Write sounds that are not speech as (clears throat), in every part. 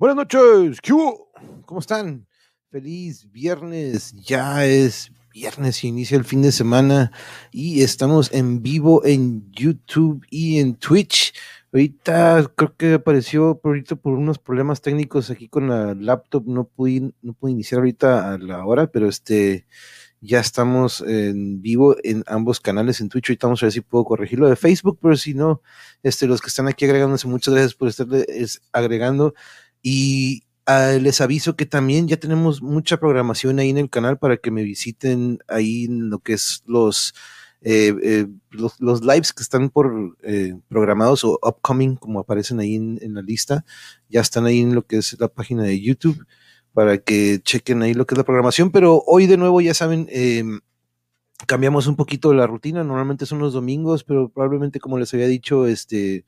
Buenas noches, ¿qué hubo? ¿Cómo están? Feliz viernes, ya es viernes y inicia el fin de semana y estamos en vivo en YouTube y en Twitch. Ahorita creo que apareció por ahorita unos problemas técnicos aquí con la laptop, no pude, no pude iniciar ahorita a la hora, pero este ya estamos en vivo en ambos canales en Twitch. Ahorita vamos a ver si puedo corregirlo de Facebook, pero si no, este, los que están aquí agregándose, muchas gracias por estar agregando. Y ah, les aviso que también ya tenemos mucha programación ahí en el canal para que me visiten ahí en lo que es los, eh, eh, los, lives que están por eh, programados o upcoming, como aparecen ahí en, en, la lista. Ya están ahí en lo que es la página de YouTube para que chequen ahí lo que es la programación. Pero hoy de nuevo, ya saben, em, cambiamos un poquito la rutina. Normalmente son los domingos, pero probablemente, como les había dicho, este,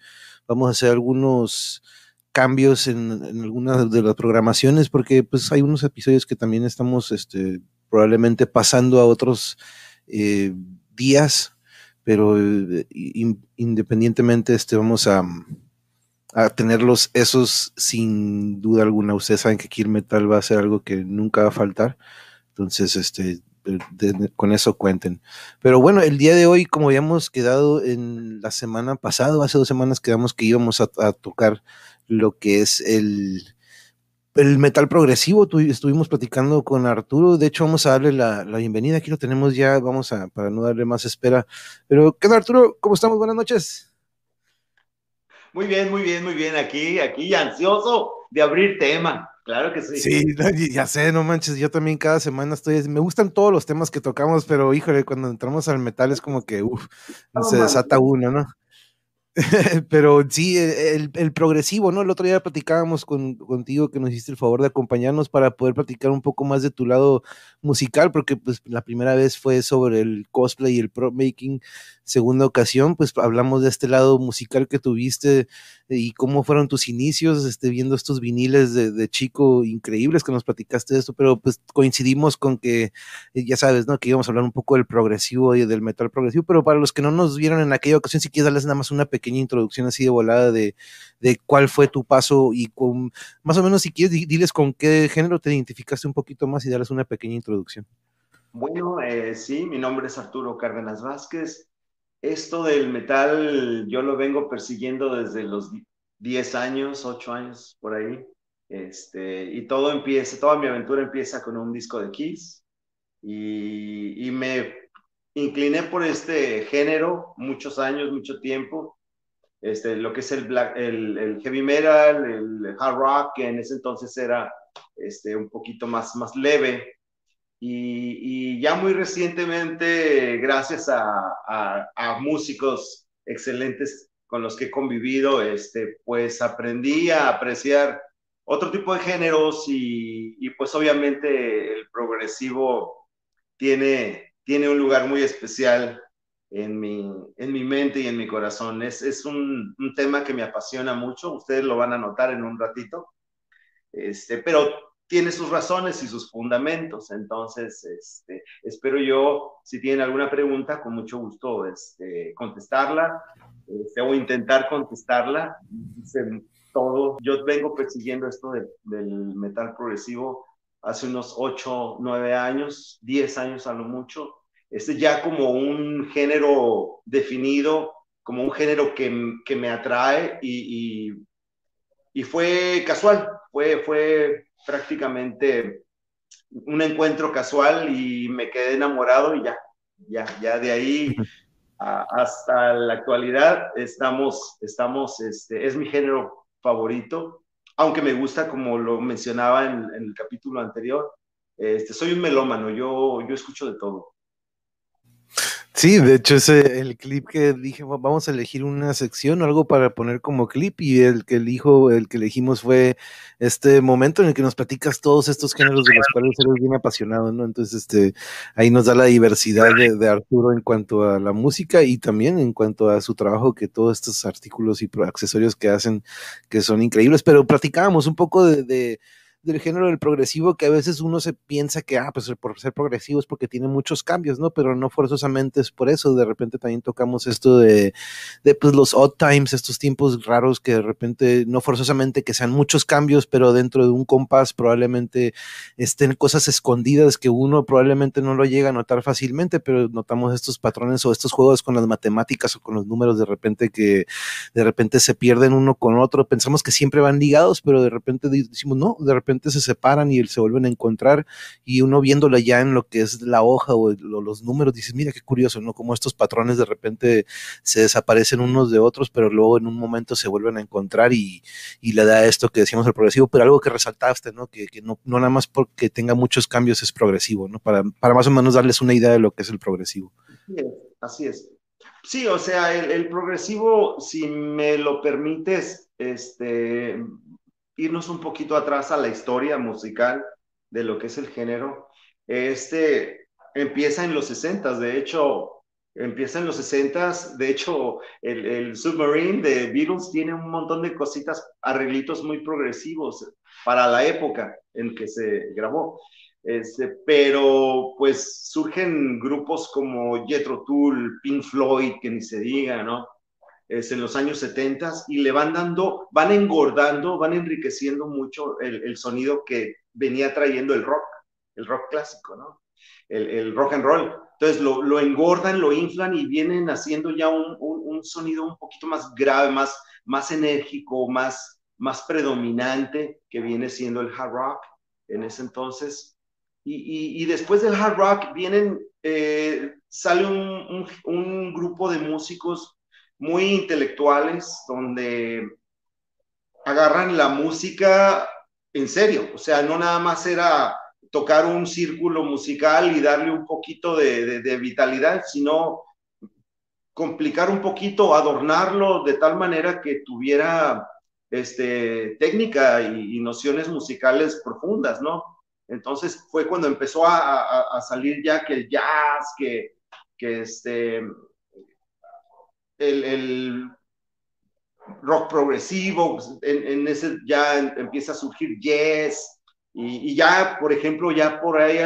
vamos a hacer algunos cambios en, algunas de las programaciones, porque pues hay unos episodios que también estamos este, probablemente pasando a otros eh, días, pero eh, independientemente este, vamos a a tenerlos esos sin duda alguna. Ustedes saben que Kill Metal va a ser algo que nunca va a faltar. Entonces, este, con eso cuenten. Pero bueno, el día de hoy, como habíamos quedado en la semana pasada, hace dos semanas quedamos que íbamos a, tocar lo que es el, el metal progresivo. estuvimos platicando con Arturo. De hecho, vamos a darle la, la, bienvenida. Aquí lo tenemos ya. Vamos a, para no darle más espera. Pero, ¿qué tal, Arturo? ¿Cómo estamos? Buenas noches. Muy bien, muy bien, muy bien. Aquí, aquí, ansioso de abrir tema. Claro que sí. Sí, ya sé, no manches. Yo también cada semana estoy. Me gustan todos los temas que tocamos, pero híjole, cuando entramos al metal es como que, uff, se desata uno, ¿no? (laughs) Pero sí, el, progresivo, ¿no? El otro día platicábamos con, contigo que nos hiciste el favor de acompañarnos para poder platicar un poco más de tu lado musical, porque pues la primera vez fue sobre el cosplay y el prop making, segunda ocasión, pues hablamos de este lado musical que tuviste y cómo fueron tus inicios, este, viendo estos viniles de, chico increíbles que nos platicaste de esto, pero pues coincidimos con que, eh, ya sabes, ¿no? Que íbamos a hablar un poco del progresivo y del metal progresivo, pero para los que no nos vieron en aquella ocasión, si quieres darles nada más una pequeña introducción así de volada de, de cuál fue tu paso y con, más o menos si quieres, diles con qué género te identificaste un poquito más y darles una pequeña introducción. Bueno, eh, sí, mi nombre es Arturo Cárdenas Vázquez, esto del metal yo lo vengo persiguiendo desde los 10 años, 8 años por ahí. Este, y todo empieza, toda mi aventura empieza con un disco de Kiss y, y me incliné por este género muchos años, mucho tiempo. Este, lo que es el, black, el, el, heavy metal, el hard rock, que en ese entonces era este, un poquito más, más leve. Y, ya muy recientemente, gracias a, a, músicos excelentes con los que he convivido, este, pues aprendí a apreciar otro tipo de géneros y, y, pues obviamente el progresivo tiene, tiene un lugar muy especial en mi, en mi mente y en mi corazón. Es, es un, un, tema que me apasiona mucho, ustedes lo van a notar en un ratito, este, pero tiene sus razones y sus fundamentos. Entonces, este, espero yo, si tienen alguna pregunta, con mucho gusto este, contestarla este, o intentar contestarla. Todo. Yo vengo persiguiendo esto del metal progresivo hace unos 8, 9 años, 10 años a lo mucho. Este ya como un género definido, como un género que, que me atrae y, y, y, fue casual, fue, fue prácticamente un encuentro casual y me quedé enamorado y ya, ya, ya de ahí hasta la actualidad estamos, estamos, este, es mi género favorito, aunque me gusta, como lo mencionaba en, el capítulo anterior, este, soy un melómano, yo, yo escucho de todo. Sí, de hecho ese el clip que dije, vamos a elegir una sección o algo para poner como clip y el que elijo, el que elegimos fue este momento en el que nos platicas todos estos géneros de los cuales eres bien apasionado, ¿no? Entonces, este, ahí nos da la diversidad de, Arturo en cuanto a la música y también en cuanto a su trabajo, que todos estos artículos y accesorios que hacen, que son increíbles, pero platicábamos un poco de del género del progresivo que a veces uno se piensa que, ah, pues por ser progresivo es porque tiene muchos cambios, ¿no? Pero no forzosamente es por eso. De repente también tocamos esto de, de pues los odd times, estos tiempos raros que de repente, no forzosamente que sean muchos cambios, pero dentro de un compás probablemente estén cosas escondidas que uno probablemente no lo llega a notar fácilmente, pero notamos estos patrones o estos juegos con las matemáticas o con los números de repente que de repente se pierden uno con otro. Pensamos que siempre van ligados, pero de repente decimos, no, de repente se separan y se vuelven a encontrar y uno viéndolo ya en lo que es la hoja o, los números, dices, mira qué curioso, ¿no? Como estos patrones de repente se desaparecen unos de otros, pero luego en un momento se vuelven a encontrar y, le da esto que decíamos el progresivo, pero algo que resaltaste, ¿no? Que, no, no, nada más porque tenga muchos cambios es progresivo, ¿no? Para, para más o menos darles una idea de lo que es el progresivo. Así es. Sí, o sea, el progresivo, si me lo permites, este, irnos un poquito atrás a la historia musical de lo que es el género. Este empieza en los 60, de hecho, empieza en los 60, de hecho, el, el, Submarine de Beatles tiene un montón de cositas, arreglitos muy progresivos para la época en que se grabó. Este, pero pues surgen grupos como Jethro Tull, Pink Floyd, que ni se diga, ¿no? Es en los años 70 y le van dando, van engordando, van enriqueciendo mucho el, sonido que venía trayendo el rock, el rock clásico, ¿no? El, rock and roll. Entonces lo, engordan, lo inflan y vienen haciendo ya un, sonido un poquito más grave, más, más enérgico, más, más predominante que viene siendo el hard rock en ese entonces. Y, después del hard rock vienen, eh, sale un, un grupo de músicos muy intelectuales, donde agarran la música en serio, o sea, no nada más era tocar un círculo musical y darle un poquito de, vitalidad, sino complicar un poquito, adornarlo de tal manera que tuviera este, técnica y, nociones musicales profundas, ¿no? Entonces fue cuando empezó a, salir ya que el jazz, que, que este, el, rock progresivo, en, ese ya empieza a surgir jazz, y, ya, por ejemplo, ya por ahí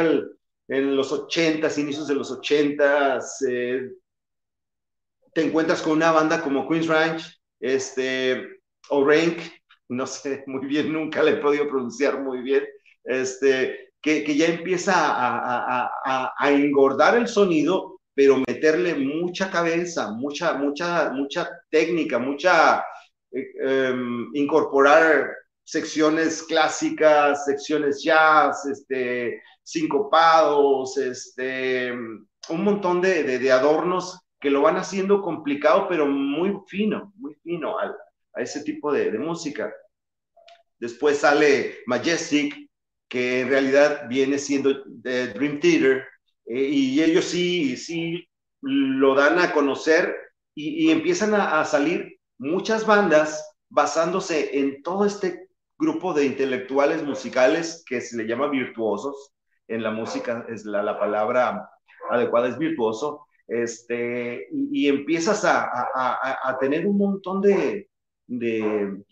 en los 80 inicios de los 80 eh, te encuentras con una banda como Queen's Ranch, este, o Rank, no sé muy bien, nunca le he podido pronunciar muy bien, este, que, ya empieza a engordar el sonido pero meterle mucha cabeza, mucha, mucha, mucha técnica, mucha, eh, em, incorporar secciones clásicas, secciones jazz, este, sincopados, este, un montón de, de, adornos que lo van haciendo complicado, pero muy fino, muy fino a, a ese tipo de, de, música. Después sale Majestic, que en realidad viene siendo Dream Theater, eh, y ellos sí, sí lo dan a conocer y, empiezan a, salir muchas bandas basándose en todo este grupo de intelectuales musicales que se le llama virtuosos. En la música es la, palabra adecuada es virtuoso. Este, y, empiezas a, tener un montón de, de,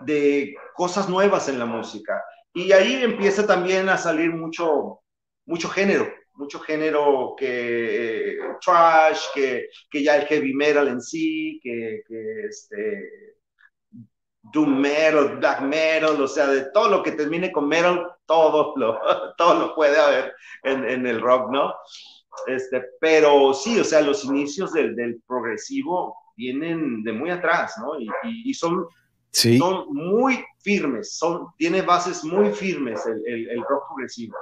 de cosas nuevas en la música. Y ahí empieza también a salir mucho, mucho género, mucho género que eh, trash, que, que, ya el heavy metal en sí, que, que este, doom metal, black metal, o sea, de todo lo que termine con metal, todo lo, (laughs) todo lo puede haber en, en el rock, ¿no? Este, pero sí, o sea, los inicios del, del progresivo vienen de muy atrás, ¿no? Y, y, son, sí. son muy firmes, son, tiene bases muy firmes el, el, el rock progresivo.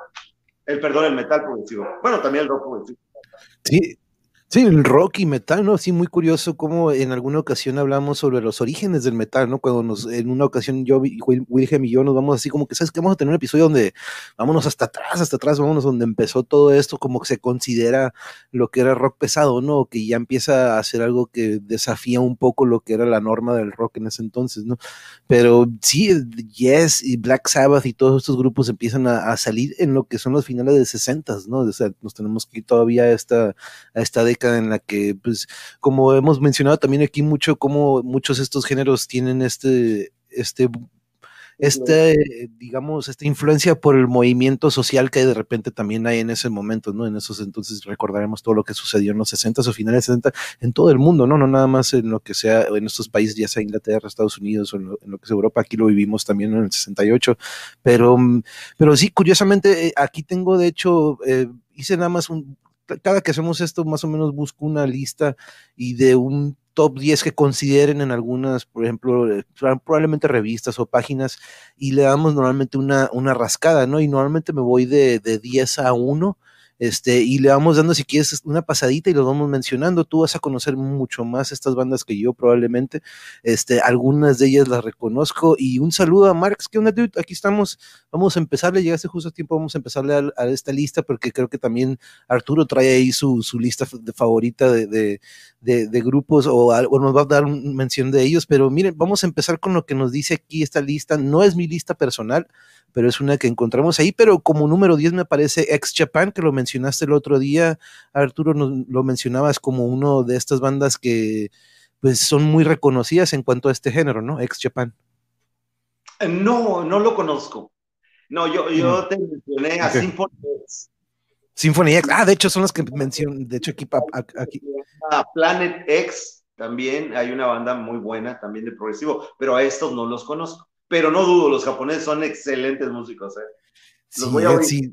El, perdón, el metal progresivo. Bueno, también el rock progresivo. Sí, Sí, el rock y metal, ¿no? Sí, muy curioso cómo en alguna ocasión hablamos sobre los orígenes del metal, ¿no? Cuando nos, en una ocasión yo, Wilhelm y yo nos vamos así como que, ¿sabes qué? Vamos a tener un episodio donde vámonos hasta atrás, hasta atrás, vámonos donde empezó todo esto, como que se considera lo que era rock pesado, ¿no? Que ya empieza a ser algo que desafía un poco lo que era la norma del rock en ese entonces, ¿no? Pero sí, Yes y Black Sabbath y todos estos grupos empiezan a, salir en lo que son los finales de 60, ¿no? O sea, nos tenemos que ir todavía a esta, a esta en la que, pues, como hemos mencionado también aquí mucho, como muchos de estos géneros tienen este, este este, digamos, esta influencia por el movimiento social que de repente también hay en ese momento, ¿no? En esos entonces recordaremos todo lo que sucedió en los 60 o finales de 60 en todo el mundo, ¿no? No nada más en lo que sea, en estos países, ya sea Inglaterra, Estados Unidos o en lo, que es Europa, aquí lo vivimos también en el 68, pero, pero sí, curiosamente, eh, aquí tengo, de hecho, eh, hice nada más un, cada que hacemos esto, más o menos busco una lista y de un top 10 que consideren en algunas, por ejemplo, eh, probablemente revistas o páginas, y le damos normalmente una, una rascada, ¿no? Y normalmente me voy de, de 10 a 1 este, y le vamos dando, si quieres, una pasadita y lo vamos mencionando. Tú vas a conocer mucho más estas bandas que yo, probablemente. Este, algunas de ellas las reconozco. Y un saludo a Marx. ¿Qué onda, dude? Aquí estamos. Vamos a empezarle. Llegaste justo a tiempo. Vamos a empezarle a, esta lista porque creo que también Arturo trae ahí su, su lista de favorita de, de, grupos o, nos va a dar una mención de ellos. Pero miren, vamos a empezar con lo que nos dice aquí esta lista. No es mi lista personal pero es una que encontramos ahí, pero como número 10 me parece Ex Japan, que lo mencionaste el otro día, Arturo, lo mencionabas como uno de estas bandas que pues son muy reconocidas en cuanto a este género, ¿no? Ex Japan. Eh, no, no lo conozco. No, yo, yo mm. te mencioné a Symphony X. Symphony X, ah, de hecho son las que mencioné, de hecho aquí, aquí. Planet X también, hay una banda muy buena también de progresivo, pero a estos no los conozco pero no dudo, los japoneses son excelentes músicos. ¿eh? Los sí, voy a sí.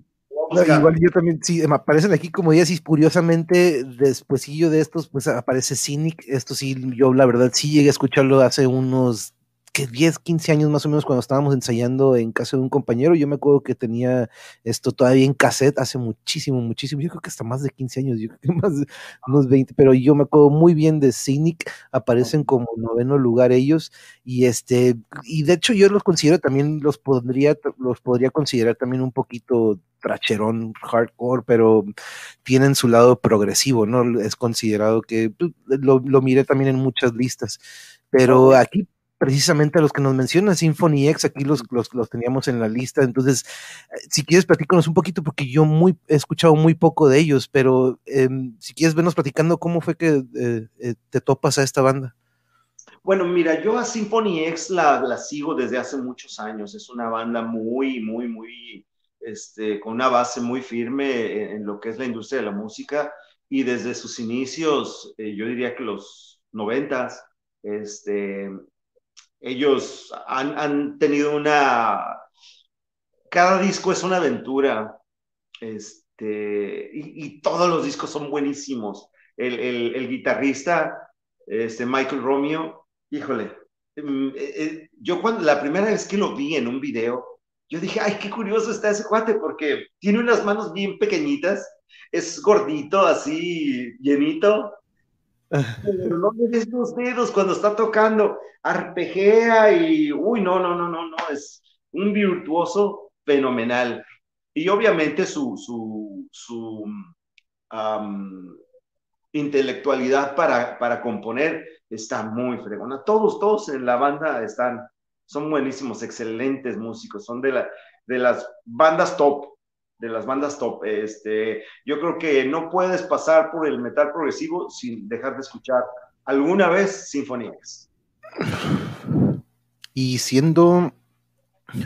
Igual yo también, sí, me aparecen aquí como dices, curiosamente, despuésillo de estos, pues aparece Cynic, esto sí, yo la verdad sí llegué a escucharlo hace unos que 10, 15 años más o menos cuando estábamos ensayando en casa de un compañero, yo me acuerdo que tenía esto todavía en cassette hace muchísimo, muchísimo, yo creo que hasta más de 15 años, yo creo que (laughs) más de unos 20, pero yo me acuerdo muy bien de Cynic, aparecen como noveno lugar ellos, y este, y de hecho yo los considero también, los podría, los podría considerar también un poquito tracherón hardcore, pero tienen su lado progresivo, ¿no? Es considerado que pues, lo, lo miré también en muchas listas. Pero aquí precisamente a los que nos menciona Symphony X, aquí los, los, teníamos en la lista, entonces, eh, si quieres platícanos un poquito, porque yo muy, he escuchado muy poco de ellos, pero em, si quieres vernos platicando cómo fue que eh, eh, te topas a esta banda. Bueno, mira, yo a Symphony X la, la, sigo desde hace muchos años, es una banda muy, muy, muy, este, con una base muy firme en, en lo que es la industria de la música, y desde sus inicios, yo diría que los noventas, este, ellos han, tenido una... Cada disco es una aventura. Este, y, todos los discos son buenísimos. El, guitarrista, este, Michael Romeo, híjole, mm, eh, eh, yo cuando la primera vez que lo vi en un video, yo dije, ay, qué curioso está ese cuate, porque tiene unas manos bien pequeñitas, es gordito, así, llenito, no le los dedos cuando está tocando, arpejea y, uy, no, no, no, no, no, es un virtuoso fenomenal. Y obviamente su, su, su intelectualidad para, para componer está muy fregona. Todos, todos en la banda están, son buenísimos, excelentes músicos, son de, la, de las bandas top de las bandas top. Este, yo creo que no puedes pasar por el metal progresivo sin dejar de escuchar alguna vez Symphony X. Y siendo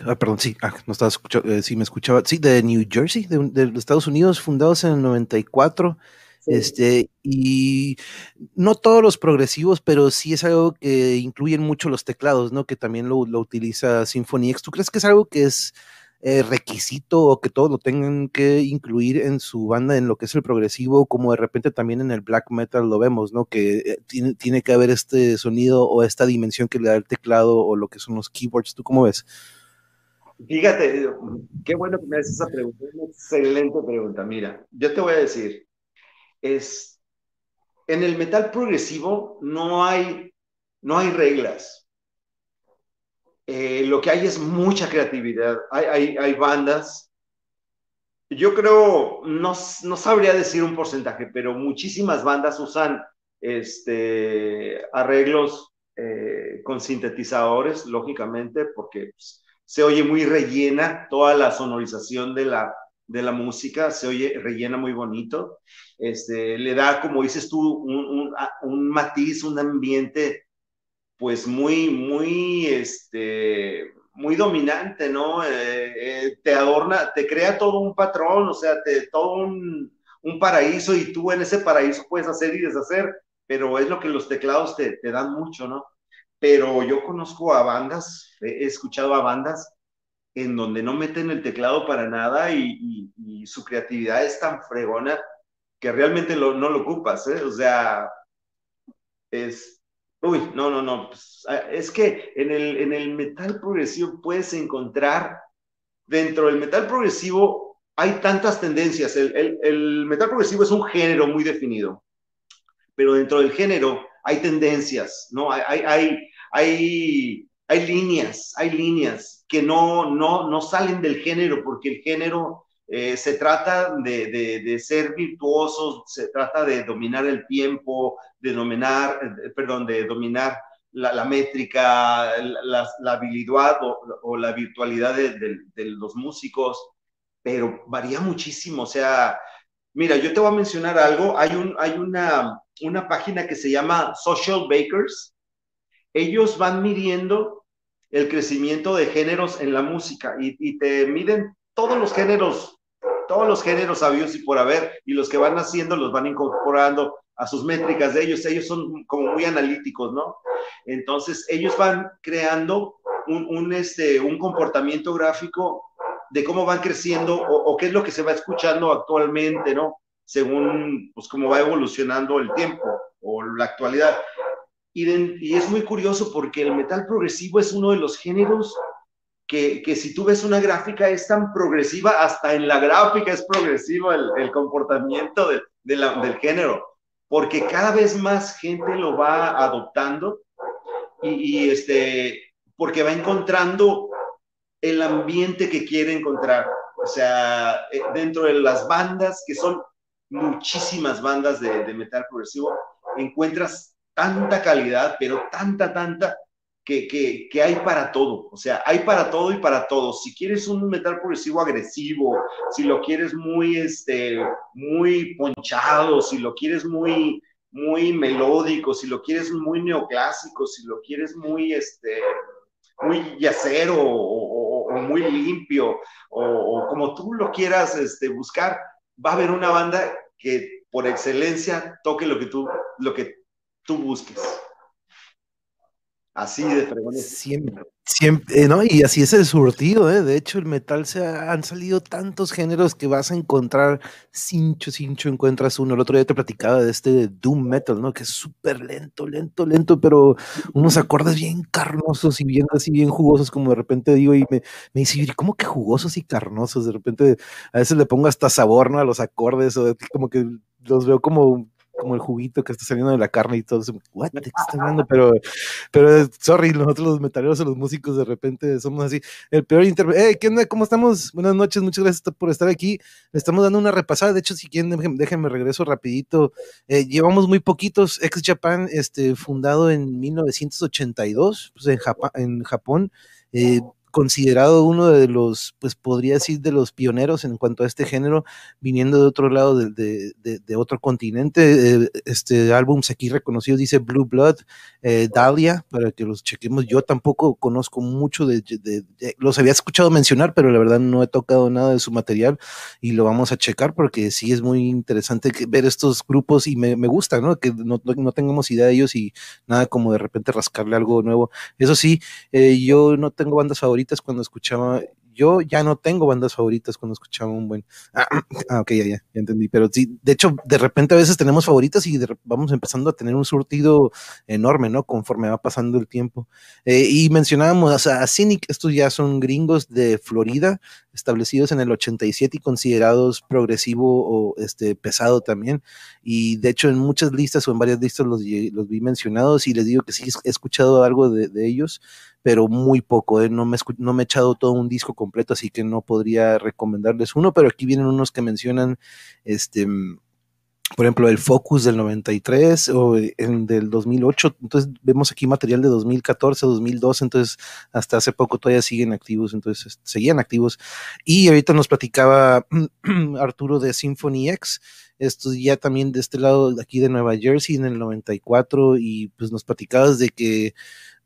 Ah, perdón, sí, ah, no estaba escuchando, eh, sí me escuchaba, sí, de New Jersey, de, de, Estados Unidos, fundados en el 94, este, y no todos los progresivos, pero sí es algo que incluyen mucho los teclados, ¿no? Que también lo, lo utiliza Symphony X. ¿Tú crees que es algo que es eh, requisito o que todos lo tengan que incluir en su banda en lo que es el progresivo, como de repente también en el black metal lo vemos, ¿no? Que eh, tiene, tiene que haber este sonido o esta dimensión que le da el teclado o lo que son los keyboards. ¿Tú cómo ves? Fíjate, qué bueno que me haces esa pregunta, una excelente pregunta. Mira, yo te voy a decir, es en el metal progresivo no hay, no hay reglas. Eh, lo que hay es mucha creatividad. Hay, hay, bandas, yo creo, no, no, sabría decir un porcentaje, pero muchísimas bandas usan este, arreglos eh, con sintetizadores, lógicamente, porque pues, se oye muy rellena toda la sonorización de la, de la música, se oye rellena muy bonito, este, le da, como dices tú, un, un, un matiz, un ambiente pues muy, muy, este, muy dominante, ¿no? Eh, te adorna, te crea todo un patrón, o sea, te, todo un, un, paraíso y tú en ese paraíso puedes hacer y deshacer, pero es lo que los teclados te, te dan mucho, ¿no? Pero yo conozco a bandas, he escuchado a bandas en donde no meten el teclado para nada y, y, su creatividad es tan fregona que realmente lo, no lo ocupas, ¿eh? O sea, es... Uy, no, no, no. Pues, ah, es que en el, en el metal progresivo puedes encontrar, dentro del metal progresivo hay tantas tendencias. El, el, el metal progresivo es un género muy definido, pero dentro del género hay tendencias, ¿no? Hay, hay, hay, hay, hay líneas, hay líneas que no, no, no salen del género, porque el género eh, se trata de, de, ser virtuosos, se trata de dominar el tiempo, de dominar, eh, perdón, de dominar la, métrica, la, la, habilidad o, la virtualidad de, de, los músicos, pero varía muchísimo. O sea, mira, yo te voy a mencionar algo. Hay, un, hay una, una página que se llama Social Bakers. Ellos van midiendo el crecimiento de géneros en la música y, y te miden todos los géneros todos los géneros sabios y por haber, y los que van haciendo los van incorporando a sus métricas de ellos. Ellos son como muy analíticos, ¿no? Entonces, ellos van creando un, un este, un comportamiento gráfico de cómo van creciendo o, qué es lo que se va escuchando actualmente, ¿no? Según, pues, cómo va evolucionando el tiempo o la actualidad. Y, y es muy curioso porque el metal progresivo es uno de los géneros que, si tú ves una gráfica es tan progresiva, hasta en la gráfica es progresivo el, comportamiento del género, porque cada vez más gente lo va adoptando y, este, porque va encontrando el ambiente que quiere encontrar. O sea, eh, dentro de las bandas, que son muchísimas bandas de, de metal progresivo, encuentras tanta calidad, pero tanta, tanta, que, que, hay para todo, o sea, hay para todo y para todo. Si quieres un metal progresivo agresivo, si lo quieres muy, este, muy ponchado, si lo quieres muy, muy melódico, si lo quieres muy neoclásico, si lo quieres muy, este, muy yacero o, o, muy limpio, o, como tú lo quieras este, buscar, va a haber una banda que por excelencia toque lo que tú, lo que tú busques. Así de fregones. Siempre, siempre, eh, ¿no? Y así es el surtido, ¿eh? De hecho, el metal se han salido tantos géneros que vas a encontrar cincho, cincho, encuentras uno. El otro día te platicaba de este Doom Metal, ¿no? Que es súper lento, lento, lento, pero unos acordes bien carnosos y bien así, bien jugosos, como de repente digo, y me, me dice, ¿cómo que jugosos y carnosos? De repente a veces le pongo hasta sabor, ¿no? A los acordes, o como que los veo como como el juguito que está saliendo de la carne y todo eso. What, ¿De qué está hablando? Pero, pero, sorry, nosotros los metaleros o los músicos de repente somos así. El peor internet. Hey, ¿qué onda? ¿Cómo estamos? Buenas noches, muchas gracias por estar aquí. Le estamos dando una repasada. De hecho, si quieren, déjenme, regreso rapidito. Eh, llevamos muy poquitos. Ex Japan, este, fundado en 1982, pues en, Japón. En Japón eh, considerado uno de los, pues podría decir, de los pioneros en cuanto a este género, viniendo de otro lado de, de, otro continente. Eh, este álbum aquí reconocido dice Blue Blood, eh, Dahlia, para que los chequemos. Yo tampoco conozco mucho de, los había escuchado mencionar, pero la verdad no he tocado nada de su material y lo vamos a checar porque sí es muy interesante ver estos grupos y me, gusta, ¿no? Que no, no, tengamos idea de ellos y nada como de repente rascarle algo nuevo. Eso sí, eh, yo no tengo bandas favoritas cuando escuchaba, yo ya no tengo bandas favoritas cuando escuchaba un buen, ah, (clears throat) ah ok, ya, ya, ya entendí, pero sí, de hecho, de repente a veces tenemos favoritas y vamos empezando a tener un surtido enorme, ¿no? Conforme va pasando el tiempo. Eh, y mencionábamos a Cynic, estos ya son gringos de Florida, establecidos en el 87 y considerados progresivo o este pesado también. Y de hecho en muchas listas o en varias listas los, los vi mencionados y les digo que sí he escuchado algo de, de ellos pero muy poco, ¿eh? no, me, no me he echado todo un disco completo, así que no podría recomendarles uno, pero aquí vienen unos que mencionan, este, por ejemplo, el Focus del 93 o el del 2008, entonces vemos aquí material de 2014, 2012, entonces hasta hace poco todavía siguen activos, entonces seguían activos. Y ahorita nos platicaba (clears throat) Arturo de Symphony X, esto ya también de este lado aquí de Nueva Jersey en el 94 y pues nos platicabas de que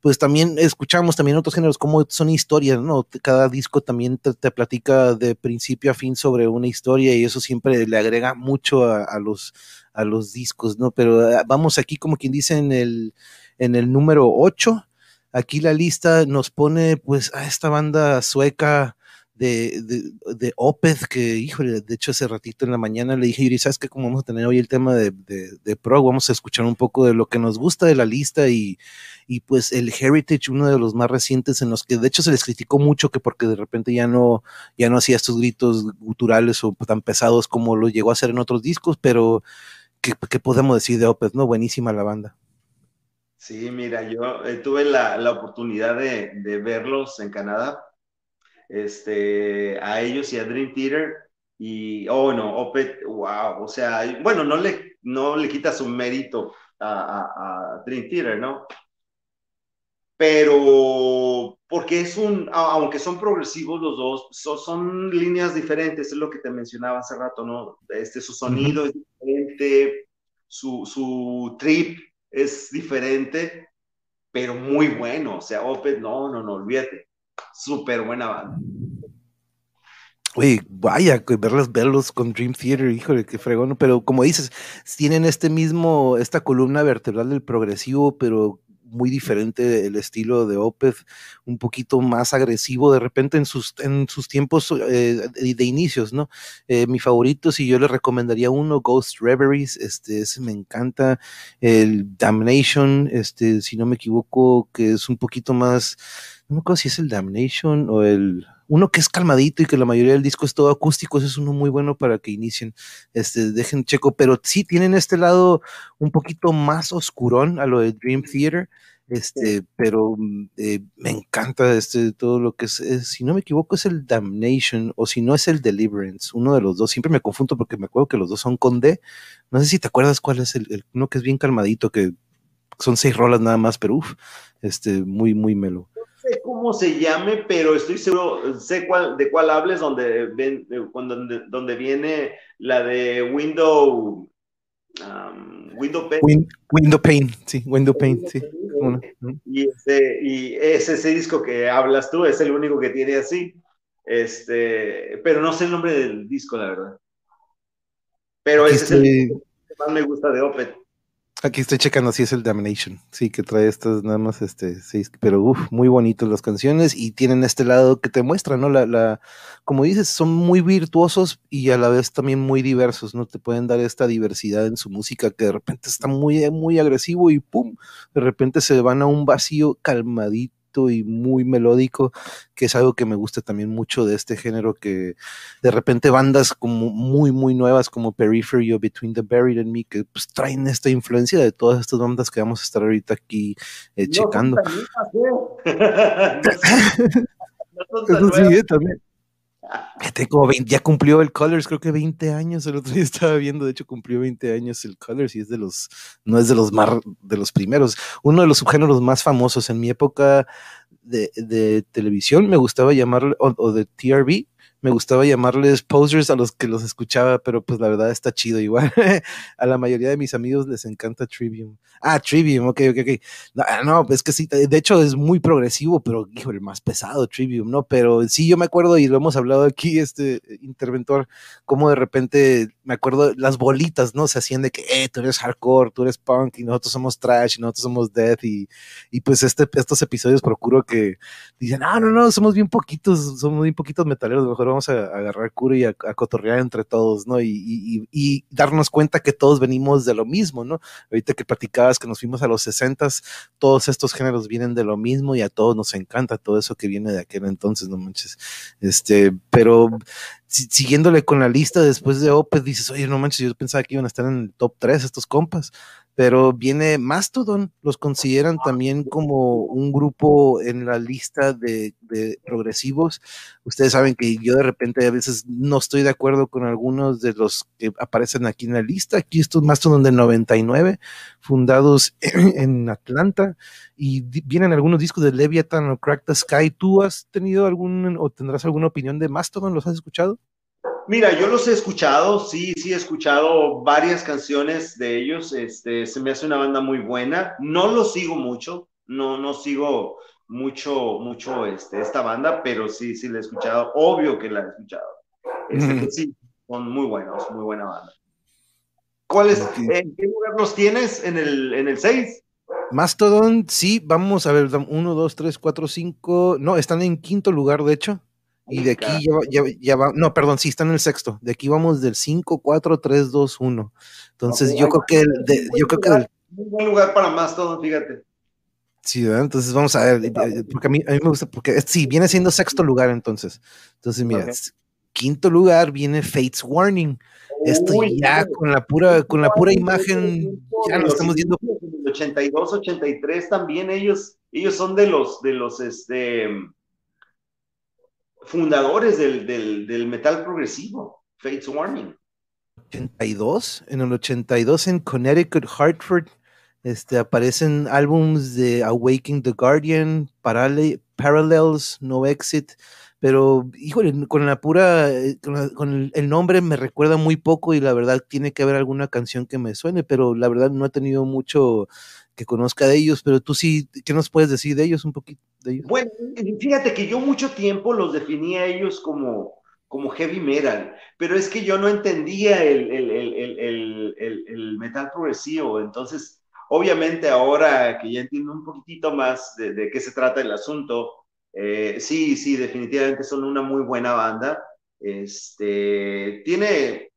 pues también escuchamos también otros géneros como son historias, ¿no? Cada disco también te, platica de principio a fin sobre una historia y eso siempre le agrega mucho a, los, a los discos, ¿no? Pero ah, vamos aquí como quien dice en el, en el número 8. Aquí la lista nos pone pues a esta banda sueca de, de, de Opeth, que, híjole, de hecho hace ratito en la mañana le dije, Yuri, ¿sabes qué? Como vamos a tener hoy el tema de, de, Pro, vamos a escuchar un poco de lo que nos gusta de la lista y, y pues el Heritage, uno de los más recientes en los que de hecho se les criticó mucho que porque de repente ya no, ya no hacía estos gritos guturales o tan pesados como lo llegó a hacer en otros discos, pero ¿qué, qué podemos decir de Opeth? ¿No? Buenísima la banda. Sí, mira, yo eh, tuve la, la oportunidad de, de verlos en Canadá este, a ellos y a Dream Theater. Y, oh no, Opet, wow, o sea, bueno, no le, no le quita su mérito a, Dream Theater, ¿no? Pero, porque es un, aunque son progresivos los dos, son, líneas diferentes, es lo que te mencionaba hace rato, ¿no? Este, su sonido es diferente, su, su trip es diferente, pero muy bueno, o sea, Opet, no, no, no, olvídate súper buena banda. Oye, vaya, verlos, verlos con Dream Theater, híjole, qué fregón, pero como dices, tienen este mismo, esta columna vertebral del progresivo, pero muy diferente el estilo de Opeth, un poquito más agresivo de repente en sus, en sus tiempos eh, de, inicios, ¿no? Eh, mi favorito, si yo le recomendaría uno, Ghost Reveries, este, ese me encanta, el Damnation, este, si no me equivoco, que es un poquito más, no me acuerdo si es el Damnation o el uno que es calmadito y que la mayoría del disco es todo acústico, ese es uno muy bueno para que inicien, este, dejen checo, pero sí tienen este lado un poquito más oscurón a lo de Dream Theater, este, pero eh, me encanta este, todo lo que es, si no me equivoco es el Damnation o si no es el Deliverance, uno de los dos, siempre me confundo porque me acuerdo que los dos son con D, no sé si te acuerdas cuál es el, uno que es bien calmadito, que son seis rolas nada más, pero uff, este, muy, muy melo cómo se llame, pero estoy seguro, sé cuál, de cuál hables, donde, ven, donde, donde viene la de Window. Um, window Pane. window Pane, sí, Window Pane, sí. Y, ese, y ese, ese disco que hablas tú es el único que tiene así. Este, pero no sé el nombre del disco, la verdad. Pero ese es el que más me gusta de Opet. Aquí estoy checando si es el Damnation. Sí, que trae estas nada más este seis, pero uff, muy bonitas las canciones y tienen este lado que te muestra, ¿no? La, la, como dices, son muy virtuosos y a la vez también muy diversos, ¿no? Te pueden dar esta diversidad en su música que de repente está muy, muy agresivo y pum, de repente se van a un vacío calmadito y muy melódico, que es algo que me gusta también mucho de este género, que de repente bandas como muy, muy nuevas como Periphery o Between the Buried and Me, que pues traen esta influencia de todas estas bandas que vamos a estar ahorita aquí eh, checando. (laughs) (laughs) Eso sí, también ya cumplió el Colors, creo que 20 años. El otro día estaba viendo, de hecho, cumplió 20 años el Colors y es de los, no es de los más, de los primeros. Uno de los subgéneros más famosos en mi época de, de televisión, me gustaba llamarlo, o de TRB, me gustaba llamarles posers a los que los escuchaba, pero pues la verdad está chido igual. (laughs) a la mayoría de mis amigos les encanta Trivium. Ah, Trivium, ok, ok, ok. No, ah, no, es que sí, de hecho es muy progresivo, pero hijo, el más pesado, Trivium, ¿no? Pero sí, yo me acuerdo, y lo hemos hablado aquí, este interventor, como de repente, me acuerdo, las bolitas, ¿no? Se hacían de que, eh, tú eres hardcore, tú eres punk, y nosotros somos trash, y nosotros somos death, y, y pues este, estos episodios procuro que dicen, ah, no, no, somos bien poquitos, somos bien poquitos metaleros, mejor vamos a, agarrar cura y a, cotorrear entre todos, ¿no? Y, y, darnos cuenta que todos venimos de lo mismo, ¿no? Ahorita que platicabas que nos fuimos a los 60, todos estos géneros vienen de lo mismo y a todos nos encanta todo eso que viene de aquel entonces, no manches. Este, pero siguiéndole con la lista después de Opeth, dices, oye, no manches, yo pensaba que iban a estar en el top 3 estos compas, pero viene Mastodon, los consideran también como un grupo en la lista de, progresivos. Ustedes saben que yo de repente a veces no estoy de acuerdo con algunos de los que aparecen aquí en la lista. Aquí estos Mastodon de 99, fundados (clears throat) en Atlanta, y vienen algunos discos de Leviathan o Crack the Sky. ¿Tú has tenido algún o tendrás alguna opinión de Mastodon? ¿Los has escuchado? Mira, yo los he escuchado, sí, sí he escuchado varias canciones de ellos. Este, se me hace una banda muy buena. No los sigo mucho, no, no sigo mucho, mucho este, esta banda, pero sí, sí la he escuchado, obvio que la he escuchado. Este, sí, son muy buenos, muy buena banda. ¿Cuáles, ¿En qué lugar los tienes? ¿En el, en el 6? Mastodon, sí, vamos a ver, 1, 2, 3, 4, 5, no, están en quinto lugar, de hecho. Y de aquí ya, ya, va, no, perdón, sí, están en el sexto. De aquí vamos del 5, 4, 3, 2, 1. Entonces yo creo que, de, yo creo que muy buen lugar para Mastodon, fíjate. Sí, ¿verdad? entonces vamos a ver, porque a mí, a mí me gusta, porque sí, viene siendo sexto lugar entonces. Entonces, mira, quinto lugar viene Fates Warning. Esto ya con la pura, con la pura imagen, ya lo estamos viendo. 82, 83 también ellos, ellos son de los, de los, este, fundadores del, del, del metal progresivo, Fates Warning. 82, en el 82 en Connecticut, Hartford, este, aparecen álbums de Awaking the Guardian, Parallels, No Exit, pero híjole, con la pura, eh, con, el, nombre me recuerda muy poco y la verdad tiene que haber alguna canción que me suene, pero la verdad no he tenido mucho que conozca de ellos, pero tú sí, ¿qué nos puedes decir de ellos un poquito? De ellos? Bueno, fíjate que yo mucho tiempo los definía a ellos como, como heavy metal, pero es que yo no entendía el, el, el, el metal progresivo, entonces Obviamente ahora que ya entiendo un poquitito más de, qué se trata el asunto, eh, sí, sí, definitivamente son una muy buena banda. Este, tiene,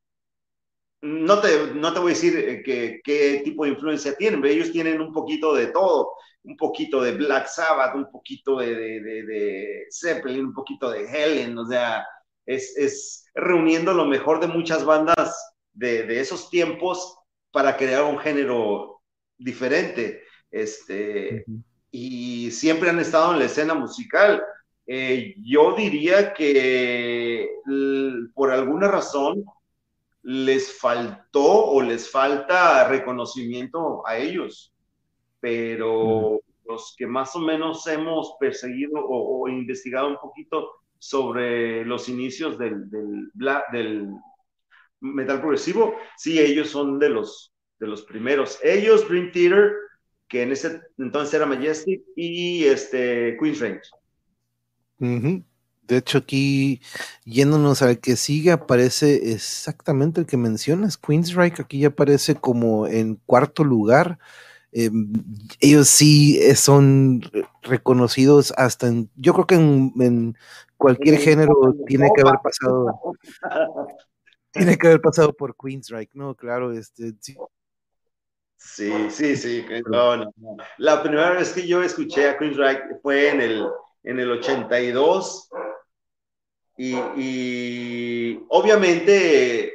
no te, no te voy a decir eh, qué tipo de influencia tienen, pero ellos tienen un poquito de todo, un poquito de Black Sabbath, un poquito de, de, Zeppelin, un poquito de Helen, o sea, es, es reuniendo lo mejor de muchas bandas de, de esos tiempos para crear un género diferente. Este, Y siempre han estado en la escena musical. Eh, yo diría que por alguna razón les faltó o les falta reconocimiento a ellos, pero los que más o menos hemos perseguido o, investigado un poquito sobre los inicios del, del, del, metal progresivo, sí, ellos son de los, de los primeros. Ellos, Dream Theater, que en ese entonces era Majestic, y este, Queen's Range. De hecho, aquí yéndonos al que sigue, aparece exactamente el que mencionas, Queensryche, aquí ya aparece como en cuarto lugar. Em, ellos sí eh, son reconocidos hasta en, yo creo que en, cualquier género tiene que haber pasado, (laughs) tiene que haber pasado por Queensryche, ¿no? Claro, este, sí, Sí, sí, sí. No, no, La primera vez que yo escuché a Queensryche fue en el, en el 82 y, obviamente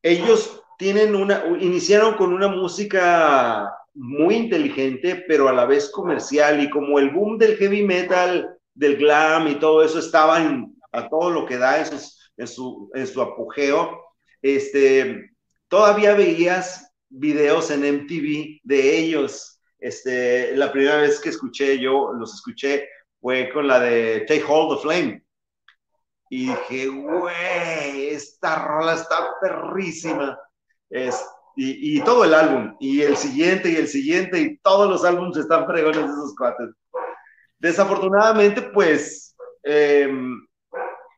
ellos tienen una, iniciaron con una música muy inteligente, pero a la vez comercial y como el boom del heavy metal, del glam y todo eso estaban a todo lo que da en, en, su, en su apogeo, este, todavía veías videos en MTV de ellos. Este, la primera vez que escuché, yo los escuché, fue con la de Take Hold of Flame. Y dije, güey, esta rola está perrísima. Es, y, todo el álbum, y el siguiente, y el siguiente, y todos los álbumes están fregones de esos cuates. Desafortunadamente, pues, em,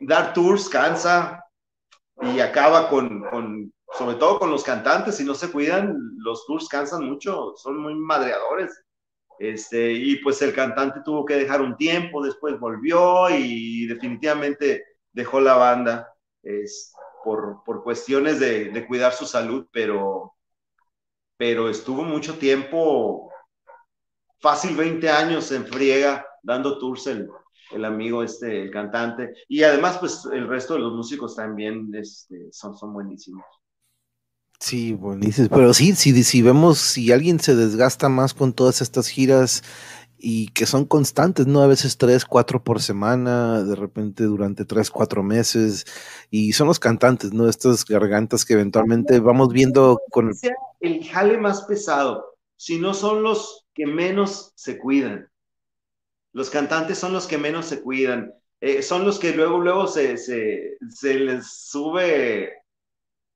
Dark Tours cansa y acaba con, con sobre todo con los cantantes, si no se cuidan, los tours cansan mucho, son muy madreadores. Este, y pues el cantante tuvo que dejar un tiempo, después volvió y definitivamente dejó la banda es, por, por cuestiones de, de, cuidar su salud, pero, pero estuvo mucho tiempo, fácil 20 años en friega, dando tours el, el amigo este, el cantante, y además pues el resto de los músicos también este, son, son buenísimos. Sí, buenísimo. Pero sí, si, si vemos, si alguien se desgasta más con todas estas giras y que son constantes, ¿no? A veces tres, cuatro por semana, de repente durante tres, cuatro meses, y son los cantantes, ¿no? Estas gargantas que eventualmente vamos viendo con el... el jale más pesado, si no son los que menos se cuidan. Los cantantes son los que menos se cuidan. Eh, son los que luego, luego se, se, se les sube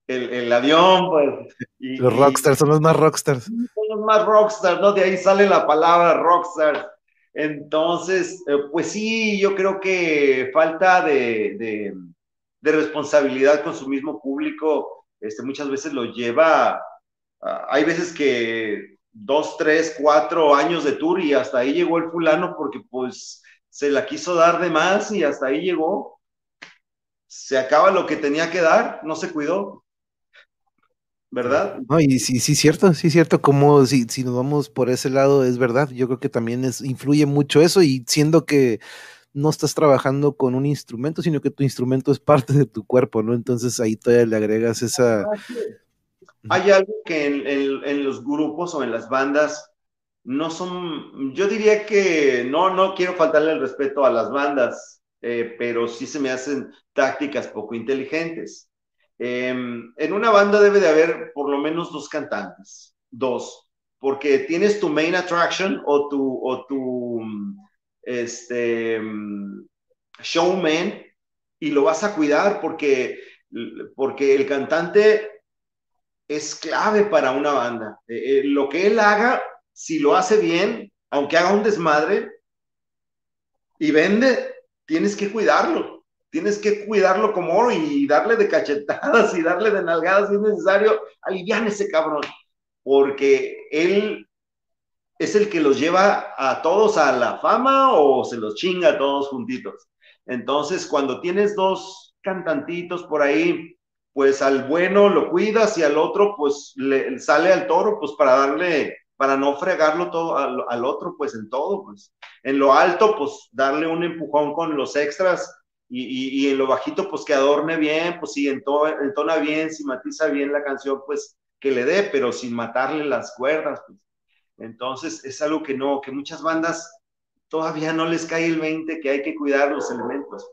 el, avión, pues. los rockstars son los más rockstars. Son los más rockstars, ¿no? De ahí sale la palabra rockstars. Entonces, eh, pues sí, yo creo que falta de, de, responsabilidad con su mismo público, este, muchas veces lo lleva, hay veces que dos, tres, cuatro años de tour y hasta ahí llegó el fulano porque pues se la quiso dar de más y hasta ahí llegó. Se acaba lo que tenía que dar, no se cuidó. ¿Verdad? No, y sí, sí, cierto, sí, cierto, como si, si nos vamos por ese lado, es verdad, yo creo que también es, influye mucho eso y siendo que no estás trabajando con un instrumento, sino que tu instrumento es parte de tu cuerpo, ¿no? Entonces ahí todavía le agregas esa... Hay algo que en, los grupos o en las bandas no son, yo diría que no, no quiero faltarle el respeto a las bandas, eh, pero sí se me hacen tácticas poco inteligentes. Em, en una banda debe de haber por lo menos dos cantantes, dos, porque tienes tu main attraction o tu, o tu este, showman y lo vas a cuidar porque, porque el cantante es clave para una banda. Eh, eh, lo que él haga, si lo hace bien, aunque haga un desmadre y vende, tienes que cuidarlo tienes que cuidarlo como oro y darle de cachetadas y darle de nalgadas si es necesario, aliviar ese cabrón, porque él es el que los lleva a todos a la fama o se los chinga a todos juntitos. Entonces, cuando tienes dos cantantitos por ahí, pues al bueno lo cuidas y al otro pues le sale al toro pues para darle para no fregarlo todo al, al, otro pues en todo pues en lo alto pues darle un empujón con los extras y, y, en lo bajito, pues que adorne bien, pues si entona bien, si matiza bien la canción, pues que le dé, pero sin matarle las cuerdas. Pues. Entonces, es algo que no, que muchas bandas todavía no les cae el 20, que hay que cuidar los elementos.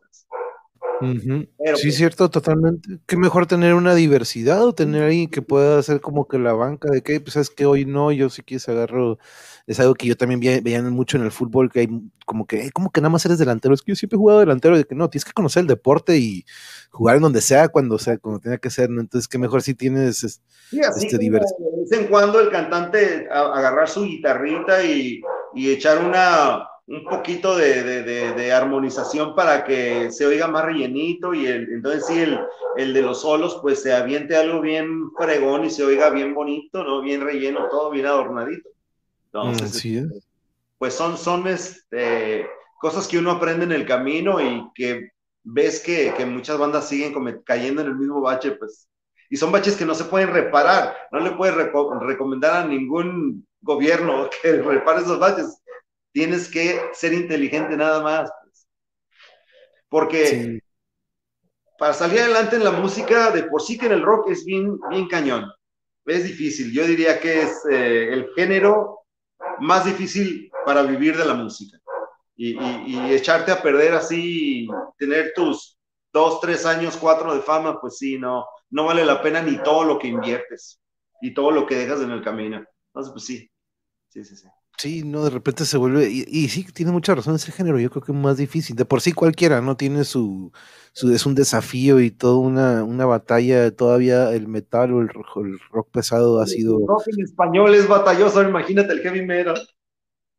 Pues. sí, pues cierto, totalmente. Qué mejor tener una diversidad o tener alguien que pueda hacer como que la banca de que, pues es que hoy no, yo sí que se agarro es algo que yo también veía, mucho en el fútbol, que hay como que, como que nada más eres delantero, es que yo siempre he jugado delantero, de que no, tienes que conocer el deporte y jugar en donde sea, cuando sea, cuando tenga que ser, ¿no? Entonces, que mejor si tienes este diverso. De vez en cuando el cantante agarrar su guitarrita y, y echar una, un poquito de, de, de, armonización para que se oiga más rellenito y el, entonces sí, el, el, de los solos pues se aviente algo bien fregón y se oiga bien bonito, ¿no? Bien relleno, todo bien adornadito. Entonces, este, pues son, son este, cosas que uno aprende en el camino y que ves que, que muchas bandas siguen cayendo en el mismo bache, pues, y son baches que no se pueden reparar. No le puedes recomendar a ningún gobierno (laughs) que repare esos baches. Tienes que ser inteligente nada más. Pues. Porque para salir adelante en la música, de por sí que en el rock es bien, bien cañón. Es difícil. Yo diría que es eh, el género más difícil para vivir de la música. Y, echarte a perder así, tener tus dos, tres años, cuatro de fama, pues sí, no, no vale la pena ni todo lo que inviertes y todo lo que dejas en el camino. Entonces, pues sí, sí, sí, sí. Sí, no, de repente se vuelve, y, sí, tiene mucha razón ese género, yo creo que es más difícil, de por sí cualquiera, ¿no? Tiene su, su es un desafío y toda una, una batalla, todavía el metal o el, rock pesado ha sido... El rock en español es batalloso, imagínate el heavy metal.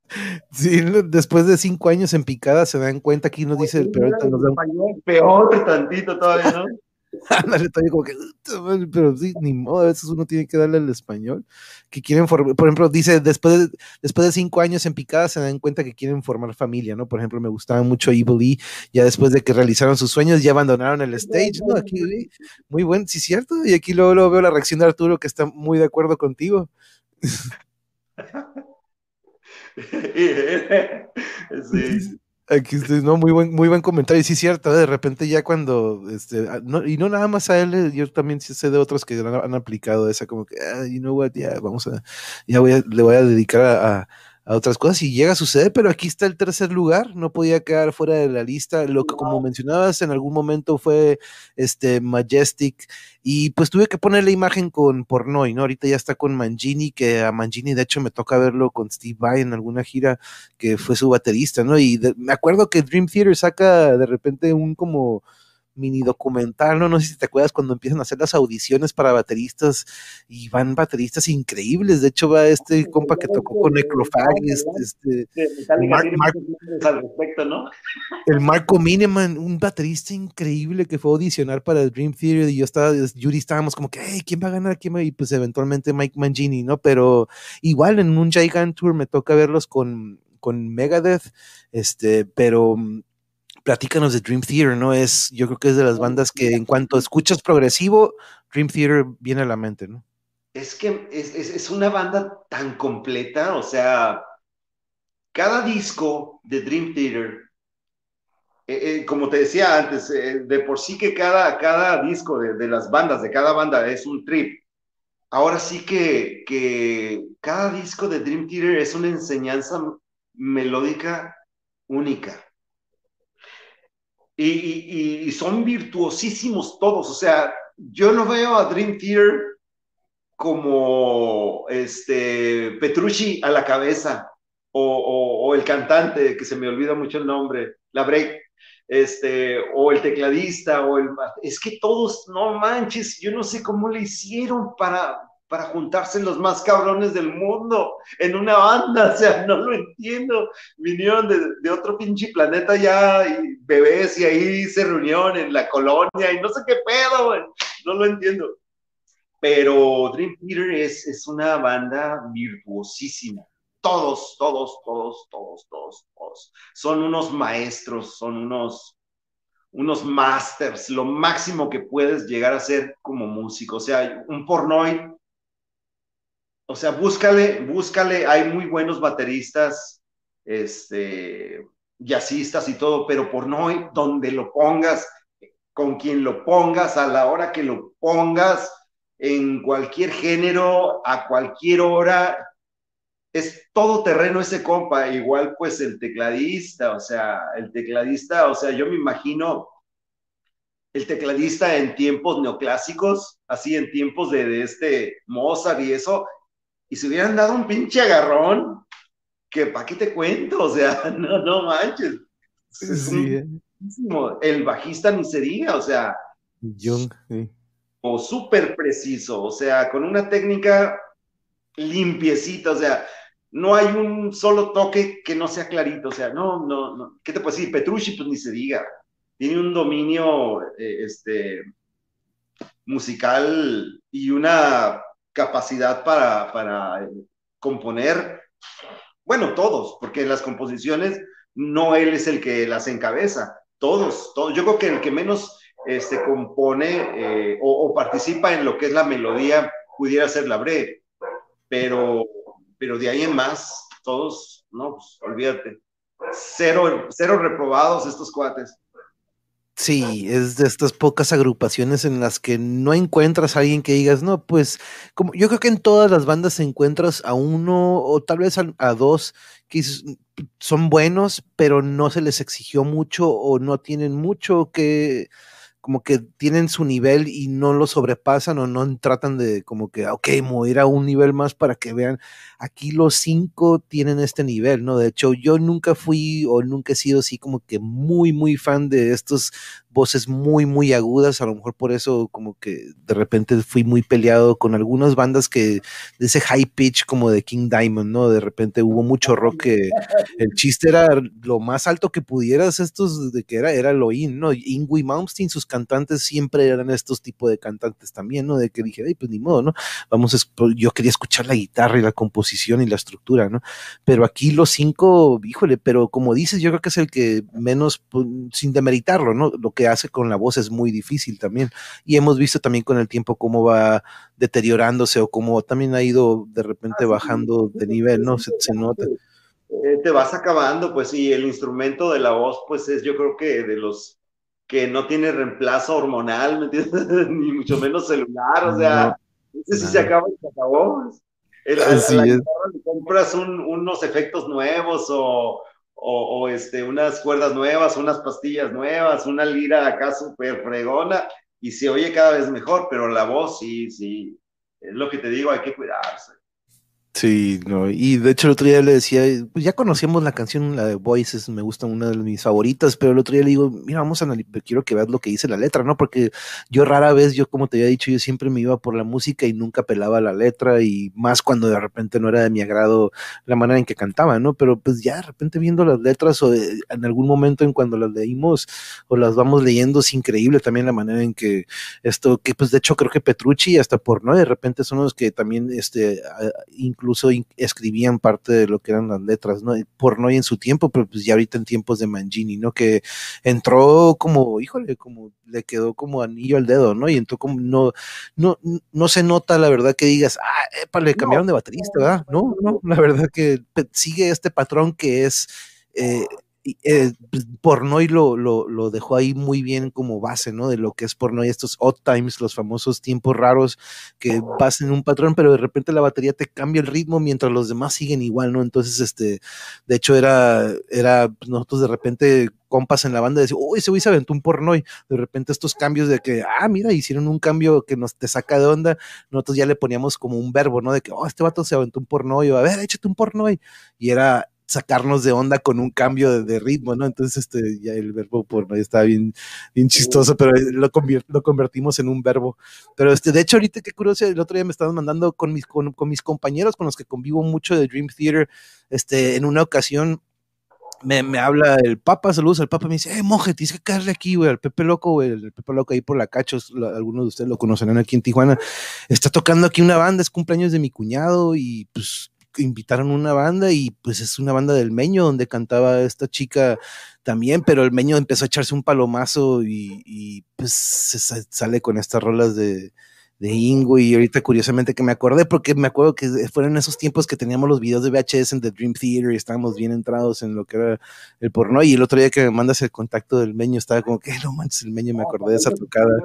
(laughs) Sí, después de cinco años en picada se dan cuenta que nos dice, pero nos Peor tantito todavía, ¿no? (laughs) Ándale, todavía como que, pero sí, ni modo, a veces uno tiene que darle al español. Que quieren formar, por ejemplo, dice, después de, después de cinco años en picada se dan cuenta que quieren formar familia, ¿no? Por ejemplo, me gustaba mucho Evil E, ya después de que realizaron sus sueños, ya abandonaron el stage, ¿no? Aquí, muy buen, sí, cierto. Y aquí luego, luego veo la reacción de Arturo, que está muy de acuerdo contigo. (laughs) sí. (laughs) Aquí no, muy buen, muy buen comentario, sí, cierto, de repente ya cuando, este, ah, y no nada más a él, yo también sé de otros que han, aplicado esa, como que, ah, you know what, ya, vamos a, ya voy le voy a dedicar a a otras cosas y llega a suceder, pero aquí está el tercer lugar, no podía quedar fuera de la lista. Lo que como mencionabas en algún momento fue este Majestic y pues tuve que poner la imagen con Pornoy, ¿no? Ahorita ya está con Mangini, que a Mangini de hecho me toca verlo con Steve Vai en alguna gira que fue su baterista, ¿no? Y me acuerdo que Dream Theater saca de repente un como mini documental, ¿no? No sé si te acuerdas cuando empiezan a hacer las audiciones para bateristas y van bateristas increíbles. De hecho, va este compa que tocó con Necrophagist, este, (laughs) el Marco Miniman, un baterista increíble que fue a audicionar para el Dream Theater y yo estaba, Yuri estábamos como que, hey, ¿quién va a ganar? ¿Quién Y pues eventualmente Mike Mangini, ¿no? Pero igual en un Gigant Tour me toca verlos con, con Megadeth, este, pero platícanos de Dream Theater, ¿no? Es, yo creo que es de las bandas que en cuanto escuchas progresivo, Dream Theater viene a la mente, ¿no? Es que es, una banda tan completa, o sea, cada disco de Dream Theater, eh, eh, como te decía antes, eh, de por sí que cada, cada disco de, de, las bandas, de cada banda es un trip. Ahora sí que, que cada disco de Dream Theater es una enseñanza melódica única y, son virtuosísimos todos. O sea, yo no veo a Dream Theater como este Petrucci a la cabeza o, el cantante, que se me olvida mucho el nombre, la break, este, o el tecladista, o el... Es que todos, no manches, yo no sé cómo le hicieron para, para juntarse los más cabrones del mundo en una banda, (laughs) o sea, no lo entiendo. Vinieron de, otro pinche planeta ya, y bebés, y ahí se reunieron en la colonia, y no sé qué pedo, güey, no lo entiendo. Pero Dream Theater es, es una banda virtuosísima. Todos, todos, todos, todos, todos, todos. Son unos maestros, son unos, unos masters, lo máximo que puedes llegar a ser como músico. O sea, un pornoid o sea, búscale, búscale, hay muy buenos bateristas, este, jazzistas y todo, pero por no donde lo pongas, con quien lo pongas, a la hora que lo pongas, en cualquier género, a cualquier hora, es todo terreno ese compa, igual pues el tecladista, o sea, el tecladista, o sea, yo me imagino el tecladista en tiempos neoclásicos, así en tiempos de, este Mozart y eso, y se hubieran dado un pinche agarrón, que pa' qué te cuento, o sea, (laughs) no, no manches. Sí, eh. El bajista ni se diga, o sea. Young, sí. O súper preciso, o sea, con una técnica limpiecita, o sea, no hay un solo toque que no sea clarito, o sea, no, no, no. ¿Qué te puedo decir? Petrucci, pues ni se diga. Tiene un dominio, eh, este, musical y una capacidad para, para componer, bueno, todos, porque en las composiciones no él es el que las encabeza, todos, todos. Yo creo que el que menos este, compone eh, o, participa en lo que es la melodía pudiera ser la Bre, pero, pero de ahí en más, todos, no, pues olvídate. Cero, cero reprobados estos cuates. Sí, es de estas pocas agrupaciones en las que no encuentras a alguien que digas, no, pues, como yo creo que en todas las bandas encuentras a uno o tal vez a, dos que son buenos, pero no se les exigió mucho o no tienen mucho que como que tienen su nivel y no lo sobrepasan o no tratan de como que, ok, mover a un nivel más para que vean, aquí los cinco tienen este nivel, ¿no? De hecho, yo nunca fui o nunca he sido así como que muy, muy fan de estos voces muy, muy agudas, a lo mejor por eso como que de repente fui muy peleado con algunas bandas que de ese high pitch como de King Diamond, ¿no? De repente hubo mucho rock que el chiste era lo más alto que pudieras estos de que era, era lo in, ¿no? Ingui Malmsteen, sus cantantes siempre eran estos tipos de cantantes también, ¿no? De que dije, ay, pues ni modo, ¿no? Vamos, yo quería escuchar la guitarra y la composición y la estructura, ¿no? Pero aquí los cinco, híjole, pero como dices, yo creo que es el que menos, pues, sin demeritarlo, ¿no? Lo que hace con la voz es muy difícil también. Y hemos visto también con el tiempo cómo va deteriorándose o cómo también ha ido de repente bajando de nivel, ¿no? Se, nota. Eh, te vas acabando, pues, y el instrumento de la voz, pues, es yo creo que de los que no tiene reemplazo hormonal, ¿me entiendes? (laughs) Ni mucho menos celular, o sea, no, sé si se acaba y se acabó. El, compras unos efectos nuevos o, o, este, unas cuerdas nuevas, unas pastillas nuevas, una lira acá súper fregona y se oye cada vez mejor, pero la voz sí, sí, es lo que te digo, hay que cuidarse. Sí, no, y de hecho el otro día le decía, pues ya conocíamos la canción, la de Voices, me gusta una de mis favoritas, pero el otro día le digo, mira, vamos a analizar, quiero que veas lo que dice la letra, ¿no? Porque yo rara vez, yo como te había dicho, yo siempre me iba por la música y nunca pelaba la letra, y más cuando de repente no era de mi agrado la manera en que cantaba, ¿no? Pero pues ya de repente viendo las letras o en algún momento en cuando las leímos o las vamos leyendo, es increíble también la manera en que esto, que pues de hecho creo que Petrucci hasta por, ¿no? De repente son los que también, este, incluso escribían parte de lo que eran las letras, ¿no? Por no y en su tiempo, pero pues ya ahorita en tiempos de Mangini, ¿no? Que entró como, híjole, como le quedó como anillo al dedo, ¿no? Y entró como, no, no, no se nota la verdad que digas, ah, epa, le cambiaron de baterista, ¿verdad? No, no, la verdad que sigue este patrón que es eh, eh, pues, Pornoy lo, lo, lo, dejó ahí muy bien como base, ¿no? De lo que es Pornoy, estos odd times, los famosos tiempos raros que pasan en un patrón, pero de repente la batería te cambia el ritmo mientras los demás siguen igual, ¿no? Entonces, este, de hecho, era, era pues, nosotros de repente compas en la banda decían, uy, ese güey se aventó un pornoy. De repente estos cambios de que, ah, mira, hicieron un cambio que nos te saca de onda, nosotros ya le poníamos como un verbo, ¿no? De que, oh, este vato se aventó un pornoy, o a ver, échate un pornoy. Y era, sacarnos de onda con un cambio de, ritmo, ¿no? Entonces, este, ya el verbo porno está bien, bien chistoso, pero lo, lo convertimos en un verbo. Pero, este, de hecho, ahorita qué curioso, el otro día me estaban mandando con mis, con, mis compañeros con los que convivo mucho de Dream Theater, este, en una ocasión me, me, habla el Papa, saludos al Papa, me dice, eh, monje, tienes que caerle aquí, güey, al Pepe Loco, güey, el Pepe Loco ahí por la Cachos, algunos de ustedes lo conocerán aquí en Tijuana, está tocando aquí una banda, es cumpleaños de mi cuñado y pues invitaron una banda y pues es una banda del Meño donde cantaba esta chica también, pero el Meño empezó a echarse un palomazo y, pues se sale con estas rolas de, de Ingo y ahorita curiosamente que me acordé porque me acuerdo que fueron esos tiempos que teníamos los videos de VHS en The Dream Theater y estábamos bien entrados en lo que era el porno y el otro día que me mandas el contacto del Meño estaba como que no manches el Meño me acordé de esa tocada.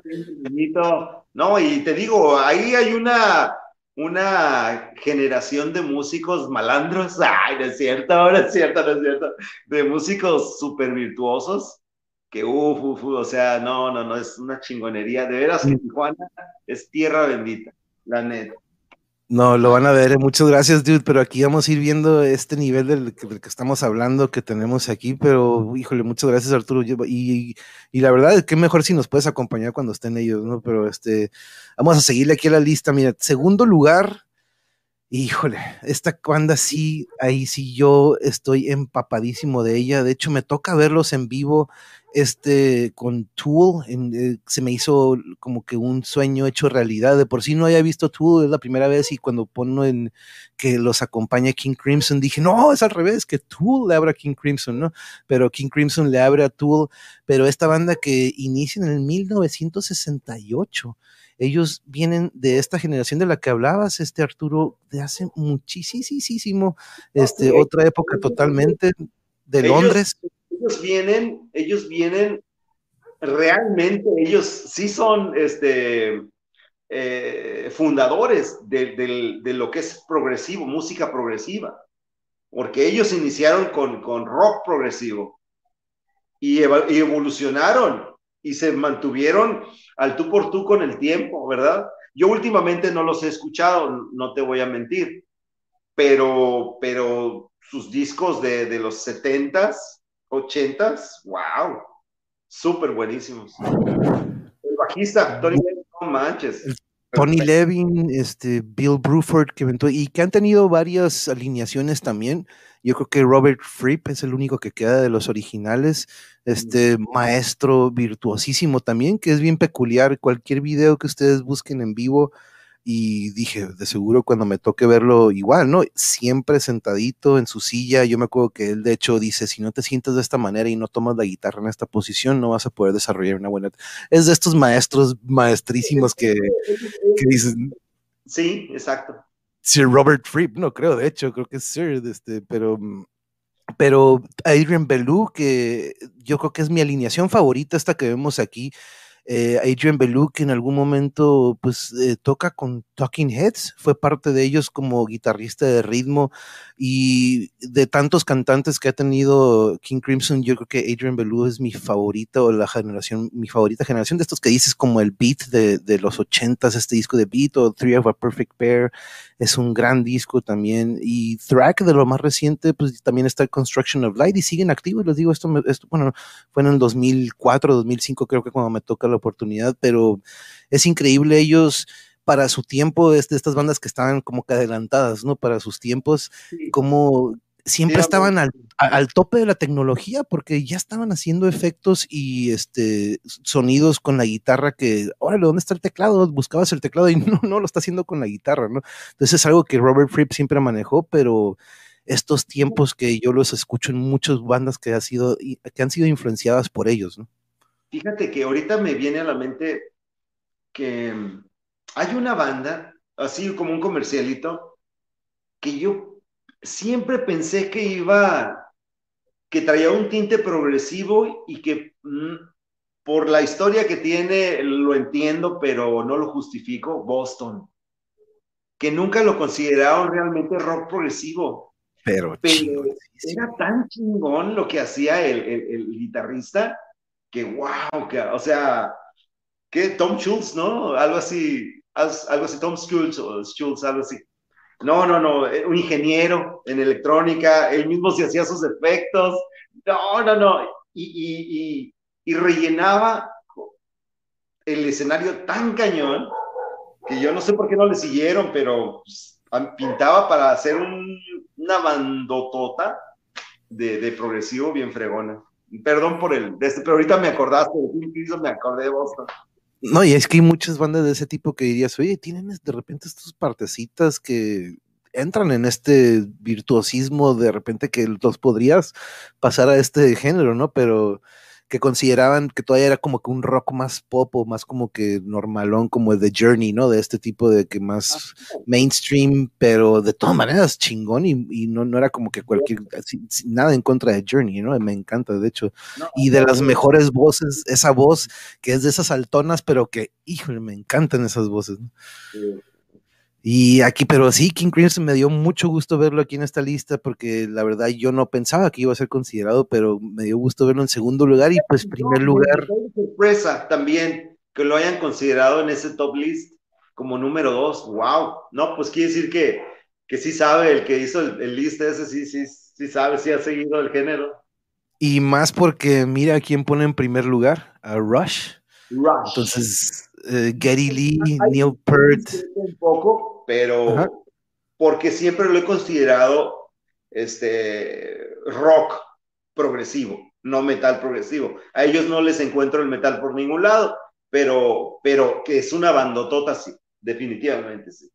No, y te digo, ahí hay una una generación de músicos malandros, (laughs) ay, no es cierto, ahora es cierto, no es cierto, de músicos súper virtuosos, que uff, uff, o sea, no, no, no, es una chingonería, de veras que. Tijuana es tierra bendita, la neta. No, lo van a ver. Muchas gracias, dude. Pero aquí vamos a ir viendo este nivel del que, estamos hablando que tenemos aquí. Pero, híjole, muchas gracias, Arturo. Y, la verdad es que mejor si nos puedes acompañar cuando estén ellos, ¿no? Pero este, vamos a seguirle aquí a la lista. Mira, segundo lugar, híjole, esta banda sí, ahí sí yo estoy empapadísimo de ella. De hecho, me toca verlos en vivo este, con Tool, eh, se me hizo como que un sueño hecho realidad. De por sí no había visto Tool, es la primera vez, y cuando pongo en que los acompaña King Crimson, dije, no, es al revés, que Tool le abre a King Crimson, ¿no? Pero King Crimson le abre a Tool, pero esta banda que inicia en el 1968 ellos vienen de esta generación de la que hablabas, este Arturo, de hace muchísimo, este, otra época totalmente de Londres ellos vienen, ellos vienen, realmente ellos sí son este, eh, fundadores de, lo que es progresivo, música progresiva, porque ellos iniciaron con, con rock progresivo y, y, evolucionaron y se mantuvieron al tú por tú con el tiempo, ¿verdad? Yo últimamente no los he escuchado, no te voy a mentir, pero, pero sus discos de, de los setentas, ochentas, wow, súper buenísimos. El bajista, Tony Levin, no manches. Tony Levin, este, Bill Bruford, que y que han tenido varias alineaciones también. Yo creo que Robert Fripp es el único que queda de los originales. Este maestro virtuosísimo también, que es bien peculiar. Cualquier video que ustedes busquen en vivo, y dije, de seguro cuando me toque verlo igual, ¿no? Siempre sentadito en su silla, yo me acuerdo que él de hecho dice, si no te sientes de esta manera y no tomas la guitarra en esta posición, no vas a poder desarrollar una buena... Es de estos maestros maestrísimos que, dicen... Sí, exacto. Sir Robert Fripp, no creo, de hecho, creo que es Sir, este, pero... Pero Adrian Bellew, que yo creo que es mi alineación favorita, esta que vemos aquí, eh, Adrian Bellew que en algún momento pues eh, toca con Talking Heads, fue parte de ellos como guitarrista de ritmo y de tantos cantantes que ha tenido King Crimson, yo creo que Adrian Belew es mi favorito, o la generación, mi favorita generación de estos que dices como el beat de, de los ochentas, este disco de beat o Three of a Perfect Pair, es un gran disco también. Y Thrack de lo más reciente, pues también está Construction of Light y siguen activos, les digo, esto, esto bueno, fue en el 2004, 2005 creo que cuando me toca la oportunidad, pero es increíble ellos para su tiempo, de estas bandas que estaban como que adelantadas, ¿no? Para sus tiempos, como siempre estaban al, al, tope de la tecnología porque ya estaban haciendo efectos y este sonidos con la guitarra que, órale, ¿dónde está el teclado? Buscabas el teclado y (laughs) no, no lo está haciendo con la guitarra, ¿no? Entonces es algo que Robert Fripp siempre manejó, pero estos tiempos que yo los escucho en muchas bandas que, ha sido, que han sido influenciadas por ellos, ¿no? Fíjate que ahorita me viene a la mente que hay una banda, así como un comercialito, que yo siempre pensé que iba, que traía un tinte progresivo y que mm, por la historia que tiene lo entiendo, pero no lo justifico, Boston, que nunca lo consideraron realmente rock progresivo. Pero, era tan chingón lo que hacía el, el guitarrista que wow, que, o sea, que Tom Schultz, ¿no? Algo así, algo así, Tom Schultz o Schultz, algo así. No, no, no, eh, un ingeniero en electrónica, él mismo se hacía sus efectos. No, no, no. Y, y, y, rellenaba el escenario tan cañón que yo no sé por qué no le siguieron, pero pues, pintaba para hacer un, una bandotota de, de progresivo bien fregona. Perdón por el, este, pero ahorita me acordaste me acordé de Boston. No, y es que hay muchas bandas de ese tipo que dirías, oye, tienen de repente estas partecitas que entran en este virtuosismo de repente que los podrías pasar a este género, ¿no? Pero que consideraban que todavía era como que un rock más pop o más como que normalón, como The Journey, ¿no? De este tipo de que más mainstream, pero de todas maneras chingón y, no, no era como que cualquier, nada en contra de Journey, ¿no? Me encanta, de hecho. y de las mejores voces, esa voz que es de esas altonas, pero que, híjole, me encantan esas voces, ¿no? Y aquí, pero sí, King Crimson me dio mucho gusto verlo aquí en esta lista porque la verdad yo no pensaba que iba a ser considerado, pero me dio gusto verlo en segundo lugar y pues primer lugar. sorpresa también que lo hayan considerado en ese top list como número dos. Wow. No, pues quiere decir que, que sí sabe el que hizo el, list ese, sí, sí, sí sabe, sí ha seguido el género. Y más porque mira a quién pone en primer lugar, a Rush. Rush. Entonces, uh, Getty Lee, Neil Peart. Un poco, pero porque siempre lo he considerado este, rock progresivo, no metal progresivo. A ellos no les encuentro el metal por ningún lado, pero, pero que es una bandotota, sí, definitivamente sí.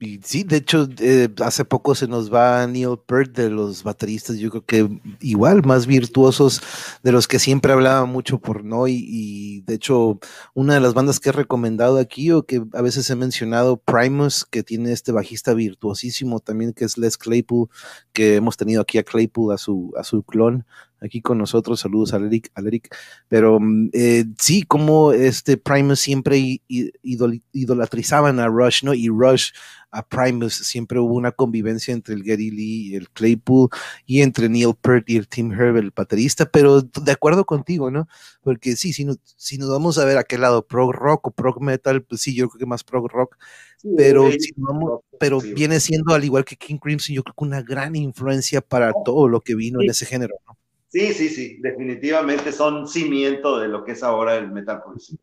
Y sí, de hecho, eh, hace poco se nos va Neil Peart de los bateristas, yo creo que igual, más virtuosos de los que siempre hablaba mucho por no, y, de hecho, una de las bandas que he recomendado aquí o que a veces he mencionado, Primus, que tiene este bajista virtuosísimo también, que es Les Claypool, que hemos tenido aquí a Claypool, a su, a su clon, aquí con nosotros. Saludos a Eric, Eric. Pero mm, eh, sí, como este Primus siempre idolatrizaban a Rush, ¿no? Y Rush a Primus siempre hubo una convivencia entre el Gary Lee y el Claypool y entre Neil Peart y el Tim Herb, el baterista, pero de acuerdo contigo, ¿no? Porque sí, si, si nos vamos a ver a qué lado, prog rock o prog metal, pues sí, yo creo que más prog rock, pero, pero viene siendo al igual que King Crimson, yo creo que una gran influencia para todo lo que vino en ese género, ¿no? Sí, sí, sí, definitivamente son cimiento de lo que es ahora el metal progresivo.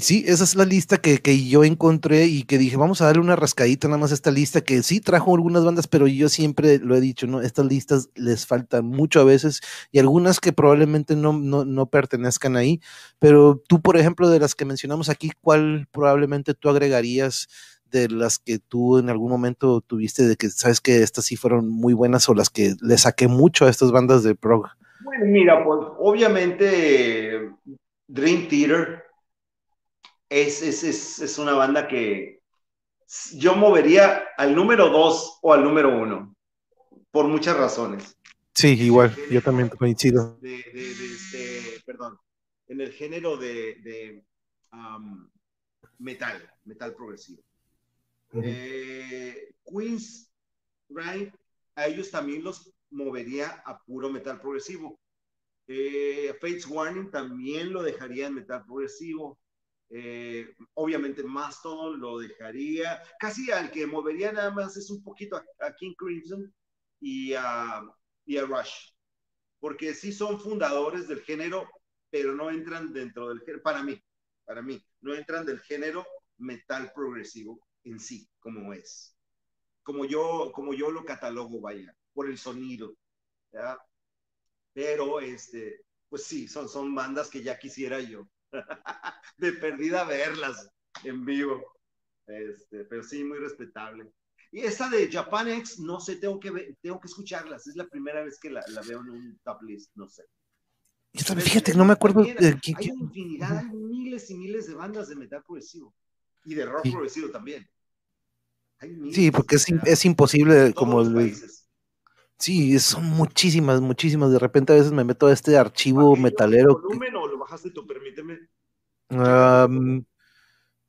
Sí, esa es la lista que, yo encontré y que dije, vamos a darle una rascadita nada más a esta lista que sí trajo algunas bandas, pero yo siempre lo he dicho, ¿no? Estas listas les faltan mucho a veces y algunas que probablemente no, no, no pertenezcan ahí, pero tú, por ejemplo, de las que mencionamos aquí, ¿cuál probablemente tú agregarías de las que tú en algún momento tuviste de que sabes que estas sí fueron muy buenas o las que le saqué mucho a estas bandas de prog? Bueno, mira, pues obviamente Dream Theater es, es, es, una banda que yo movería al número dos o al número uno, por muchas razones. Sí, igual, yo también coincido. De, perdón, en el género de, metal, metal progresivo. Eh, Queens, right, a ellos también los movería a puro metal progresivo. Eh, Fates Warning también lo dejaría en metal progresivo. Eh, obviamente todo lo dejaría. Casi al que movería nada más es un poquito a, King Crimson y a, y a Rush. Porque sí son fundadores del género, pero no entran dentro del género, para mí, para mí, no entran del género metal progresivo en sí, como es. Como yo, como yo lo catalogo, vaya, por el sonido. Pero, este, pues sí, son, son bandas que ya quisiera yo. (laughs) de perdida verlas en vivo. Este, pero sí, muy respetable. Y esa de Japan X, no sé, tengo que, tengo que escucharlas. Es la primera vez que la, la veo en un top list, no sé. fíjate, no me acuerdo. de, hay infinidad, hay miles y miles de bandas de metal progresivo y de rock progresivo también. sí, porque es, es imposible como el, Sí, son muchísimas, muchísimas. De repente a veces me meto a este archivo metalero. volumen o lo bajaste tú? Permíteme.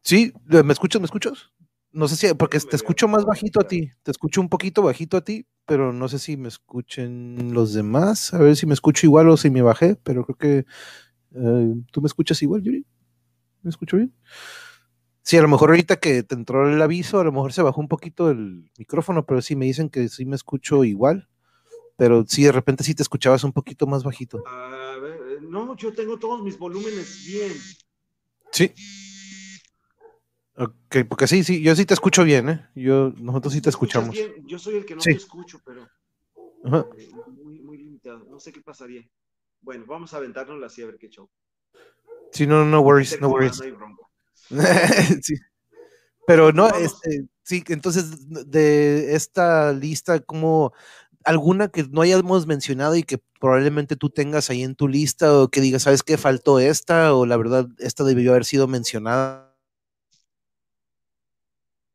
sí, ¿me escuchas? ¿Me escuchas? No sé si, porque te escucho más bajito a ti, te escucho un poquito bajito a ti, pero no sé si me escuchen los demás, a ver si me escucho igual o si me bajé, pero creo que eh, tú me escuchas igual, Yuri. ¿Me escucho bien? Sí, a lo mejor ahorita que te entró el aviso, a lo mejor se bajó un poquito el micrófono, pero sí me dicen que sí me escucho igual pero sí, de repente sí te escuchabas un poquito más bajito. A ver, eh, no, yo tengo todos mis volúmenes bien. Sí. Ok, porque sí, sí, yo sí te escucho bien, ¿eh? Yo, nosotros sí te escuchamos. Yo soy el que no te escucho, pero eh, muy, muy limitado. No sé qué pasaría. Bueno, vamos a aventarnos la ver qué show. Sí, no, no worries, no worries. (laughs) sí. Pero no, este, sí, entonces de esta lista, ¿cómo, alguna que no hayamos mencionado y que probablemente tú tengas ahí en tu lista o que digas, ¿sabes qué? Faltó esta o la verdad, esta debió haber sido mencionada.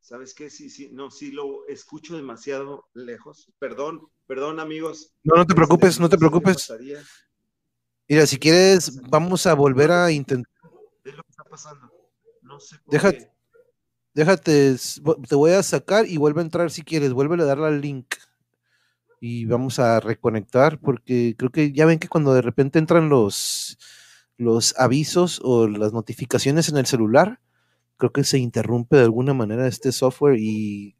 ¿Sabes qué? Sí, sí, no, sí lo escucho demasiado lejos. Perdón, perdón amigos. No, no te preocupes, no te preocupes. Mira, si quieres, vamos a volver a intentar. Es lo que está pasando. No sé por déjate, déjate, te voy a sacar y vuelve a entrar si quieres. Vuelve a darle al link y vamos a reconectar porque creo que ya ven que cuando de repente entran los, los avisos o las notificaciones en el celular, creo que se interrumpe de alguna manera este software y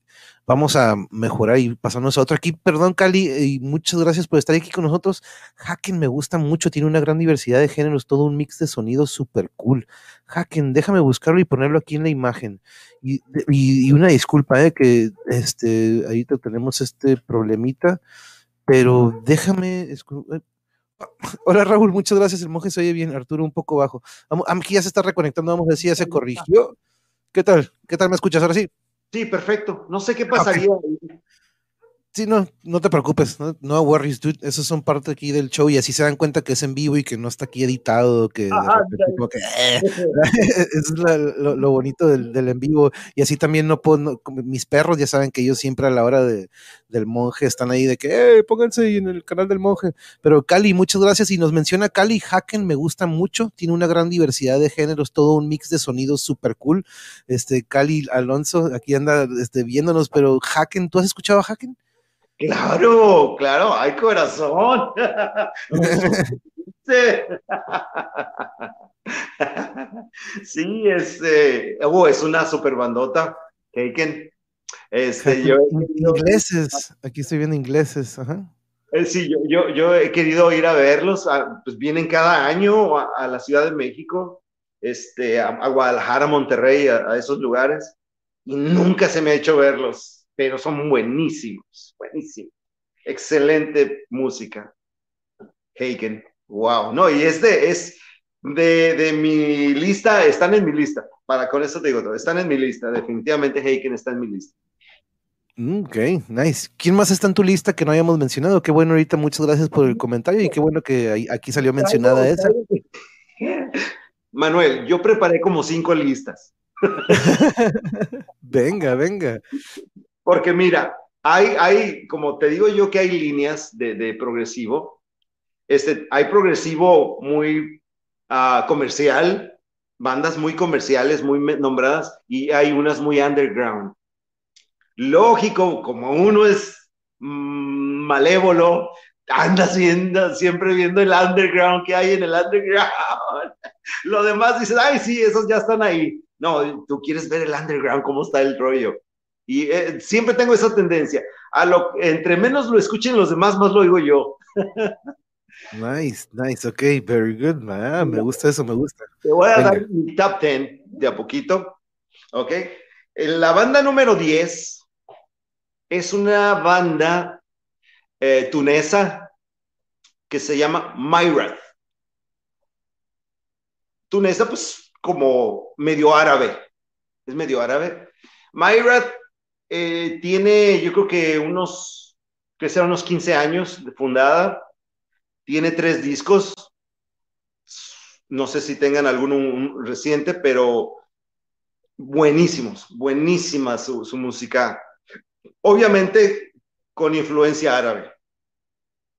vamos a mejorar y pasarnos a otro aquí. Perdón, Cali, y muchas gracias por estar aquí con nosotros. Hacken me gusta mucho, tiene una gran diversidad de géneros, todo un mix de sonidos súper cool. Hacken, déjame buscarlo y ponerlo aquí en la imagen. Y, una disculpa, eh, que este, ahí tenemos este problemita, pero déjame. Eh, (laughs) hola Raúl, muchas gracias. El monje se oye bien, Arturo un poco bajo. Aquí ya se está reconectando, vamos a decir, ya se corrigió. ¿Qué tal? ¿Qué tal me escuchas ahora sí? Sí, perfecto. No sé qué pasaría. Sí, no, no te preocupes, no, no worries, dude. Esos son parte aquí del show y así se dan cuenta que es en vivo y que no está aquí editado, que, que eh, (laughs) es lo, bonito del, en vivo. Y así también no puedo, mis perros ya saben que ellos siempre a la hora de, del monje están ahí de que, eh, pónganse en el canal del monje. Pero Cali, muchas gracias. Y nos menciona Cali, Haken me gusta mucho, tiene una gran diversidad de géneros, todo un mix de sonidos súper cool. Este, Cali Alonso, aquí anda este, viéndonos, pero Haken, ¿tú has escuchado a Haken? Claro, claro, hay corazón. (laughs) sí, este, oh, es una super bandota, Taken. Este, yo (laughs) ingleses, aquí estoy viendo ingleses, ajá. Eh, sí, yo, yo, yo, he querido ir a verlos, pues vienen cada año a, la Ciudad de México, este, a, Guadalajara, Monterrey, a, esos lugares, y nunca se me ha hecho verlos pero son buenísimos, buenísimos. Excelente música. Haken, wow. No, y este es de, de, mi lista, están en mi lista. Para con eso te digo todo, están en mi lista. Definitivamente Haken está en mi lista. Mm, ok, nice. ¿Quién más está en tu lista que no hayamos mencionado? Qué bueno ahorita, muchas gracias por el comentario y qué bueno que aquí salió mencionada esa. Manuel, yo preparé como cinco listas. (laughs) venga, venga. Porque mira, hay, hay, como te digo yo que hay líneas de, progresivo. Este, hay progresivo muy ah, comercial, bandas muy comerciales, muy nombradas, y hay unas muy underground. Lógico, como uno es mm, malévolo, andas viendo, siempre viendo el underground que hay en el underground. (laughs) Lo demás dices, ay, sí, esos ya están ahí. No, tú quieres ver el underground, cómo está el rollo. Y eh, siempre tengo esa tendencia. A lo, entre menos lo escuchen los demás, más lo oigo yo. (laughs) Nice, nice, ok, very good, man. me gusta eso, me gusta. Te voy a dar mi top 10 de a poquito, ok. La banda número 10 es una banda eh, tunesa que se llama Myrath. Tunesa, pues como medio árabe, es medio árabe. Myrath eh, tiene, yo creo que unos, que será unos 15 años de fundada tiene tres discos. No sé si tengan alguno reciente, pero buenísimos, buenísima su, música. Obviamente con influencia árabe.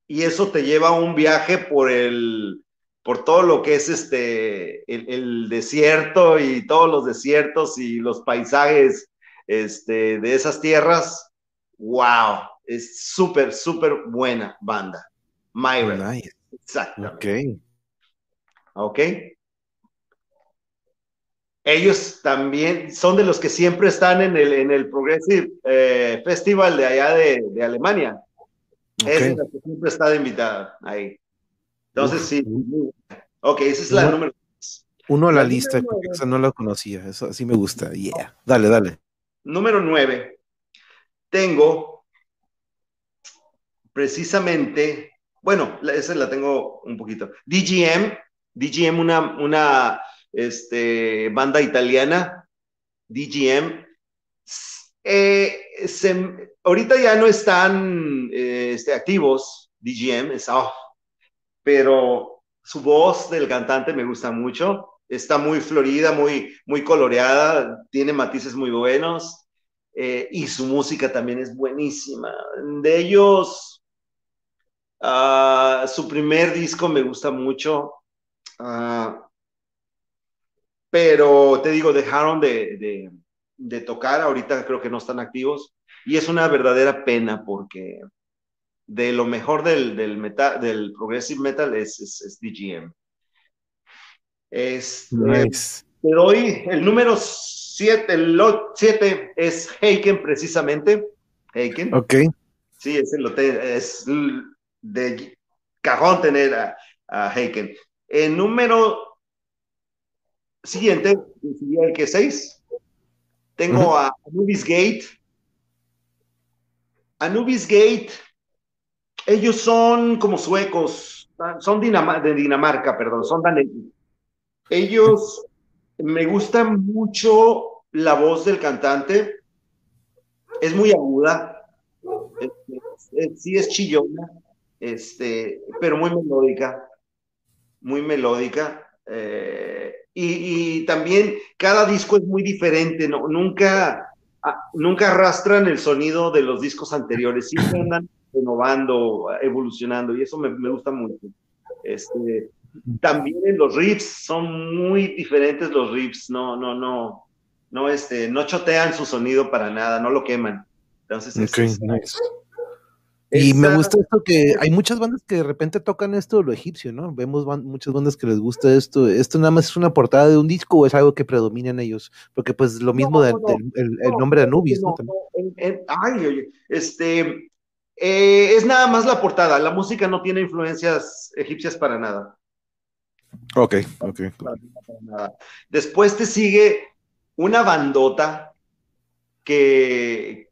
Y eso te lleva a un viaje por el, por todo lo que es este, el, desierto y todos los desiertos y los paisajes este, de esas tierras. ¡Wow! Es súper, súper buena banda. Myra. Nice. Exactamente. Ok. Ok. Ellos también son de los que siempre están en el, en el Progressive eh, Festival de allá de, de Alemania. Es la que siempre está de invitada ahí. Entonces, sí. Ok, esa es la número Uno a la, lista, esa no la conocía. Eso sí me gusta. Yeah. Dale, dale. Número nueve. Tengo precisamente bueno, esa la tengo un poquito. DGM, DGM, una, una este, banda italiana, DGM. Eh, ahorita ya no están eh, este, activos, DGM, es off, pero su voz del cantante me gusta mucho. Está muy florida, muy, muy coloreada, tiene matices muy buenos eh, y su música también es buenísima. De ellos, Ah, su primer disco me gusta mucho, ah, pero te digo, dejaron de, tocar, ahorita creo que no están activos, y es una verdadera pena porque de lo mejor del, metal, del progressive metal es, es, DGM. Es, nice. te doy el número 7, el 7 es Heiken precisamente. Heiken. Ok. Sí, es el es de cajón tener a, a Heiken. El número siguiente, el que seis, tengo a Anubis Gate. Anubis Gate, ellos son como suecos, son de Dinamarca, perdón, son daneses. Ellos, me gusta mucho la voz del cantante, es muy aguda, sí es chillona, este, pero muy melódica, muy melódica. Eh, y, también cada disco es muy diferente, ¿no? nunca, ah, nunca arrastran el sonido de los discos anteriores, siempre andan renovando, evolucionando, y eso me, me gusta mucho. Este, también en los riffs son muy diferentes los riffs, no, no, no, no, este, no chotean su sonido para nada, no lo queman. Entonces, y me gusta esto que hay muchas bandas que de repente tocan esto, lo egipcio, ¿no? Vemos muchas bandas que les gusta esto. ¿Esto nada más es una portada de un disco o es algo que predomina en ellos? Porque pues lo mismo del el, nombre de Anubis, ¿no? ay, oye, este, eh, es nada más la portada. La música no tiene influencias egipcias para nada. Ok, ok. Después te sigue una bandota que,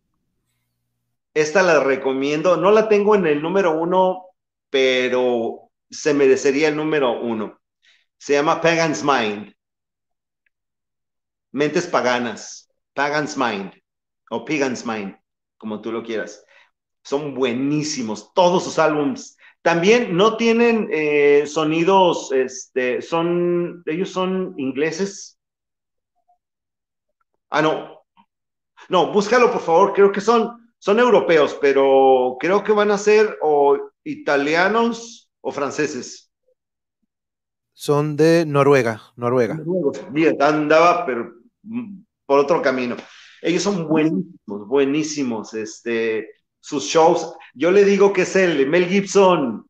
esta la recomiendo. No la tengo en el número uno, pero se merecería el número uno. Se llama Pagan's Mind. Mentes paganas. Pagan's Mind. O Pagan's Mind, como tú lo quieras. Son buenísimos. Todos sus álbums. También no tienen eh, sonidos, este, son, ellos son ingleses. Ah, no. No, búscalo por favor. Creo que son son europeos, pero creo que van a ser o italianos o franceses. Son de Noruega, Noruega. Bien, andaba, pero mm, por otro camino. Ellos son buenísimos, buenísimos. Este, sus shows, yo le digo que es el Mel Gibson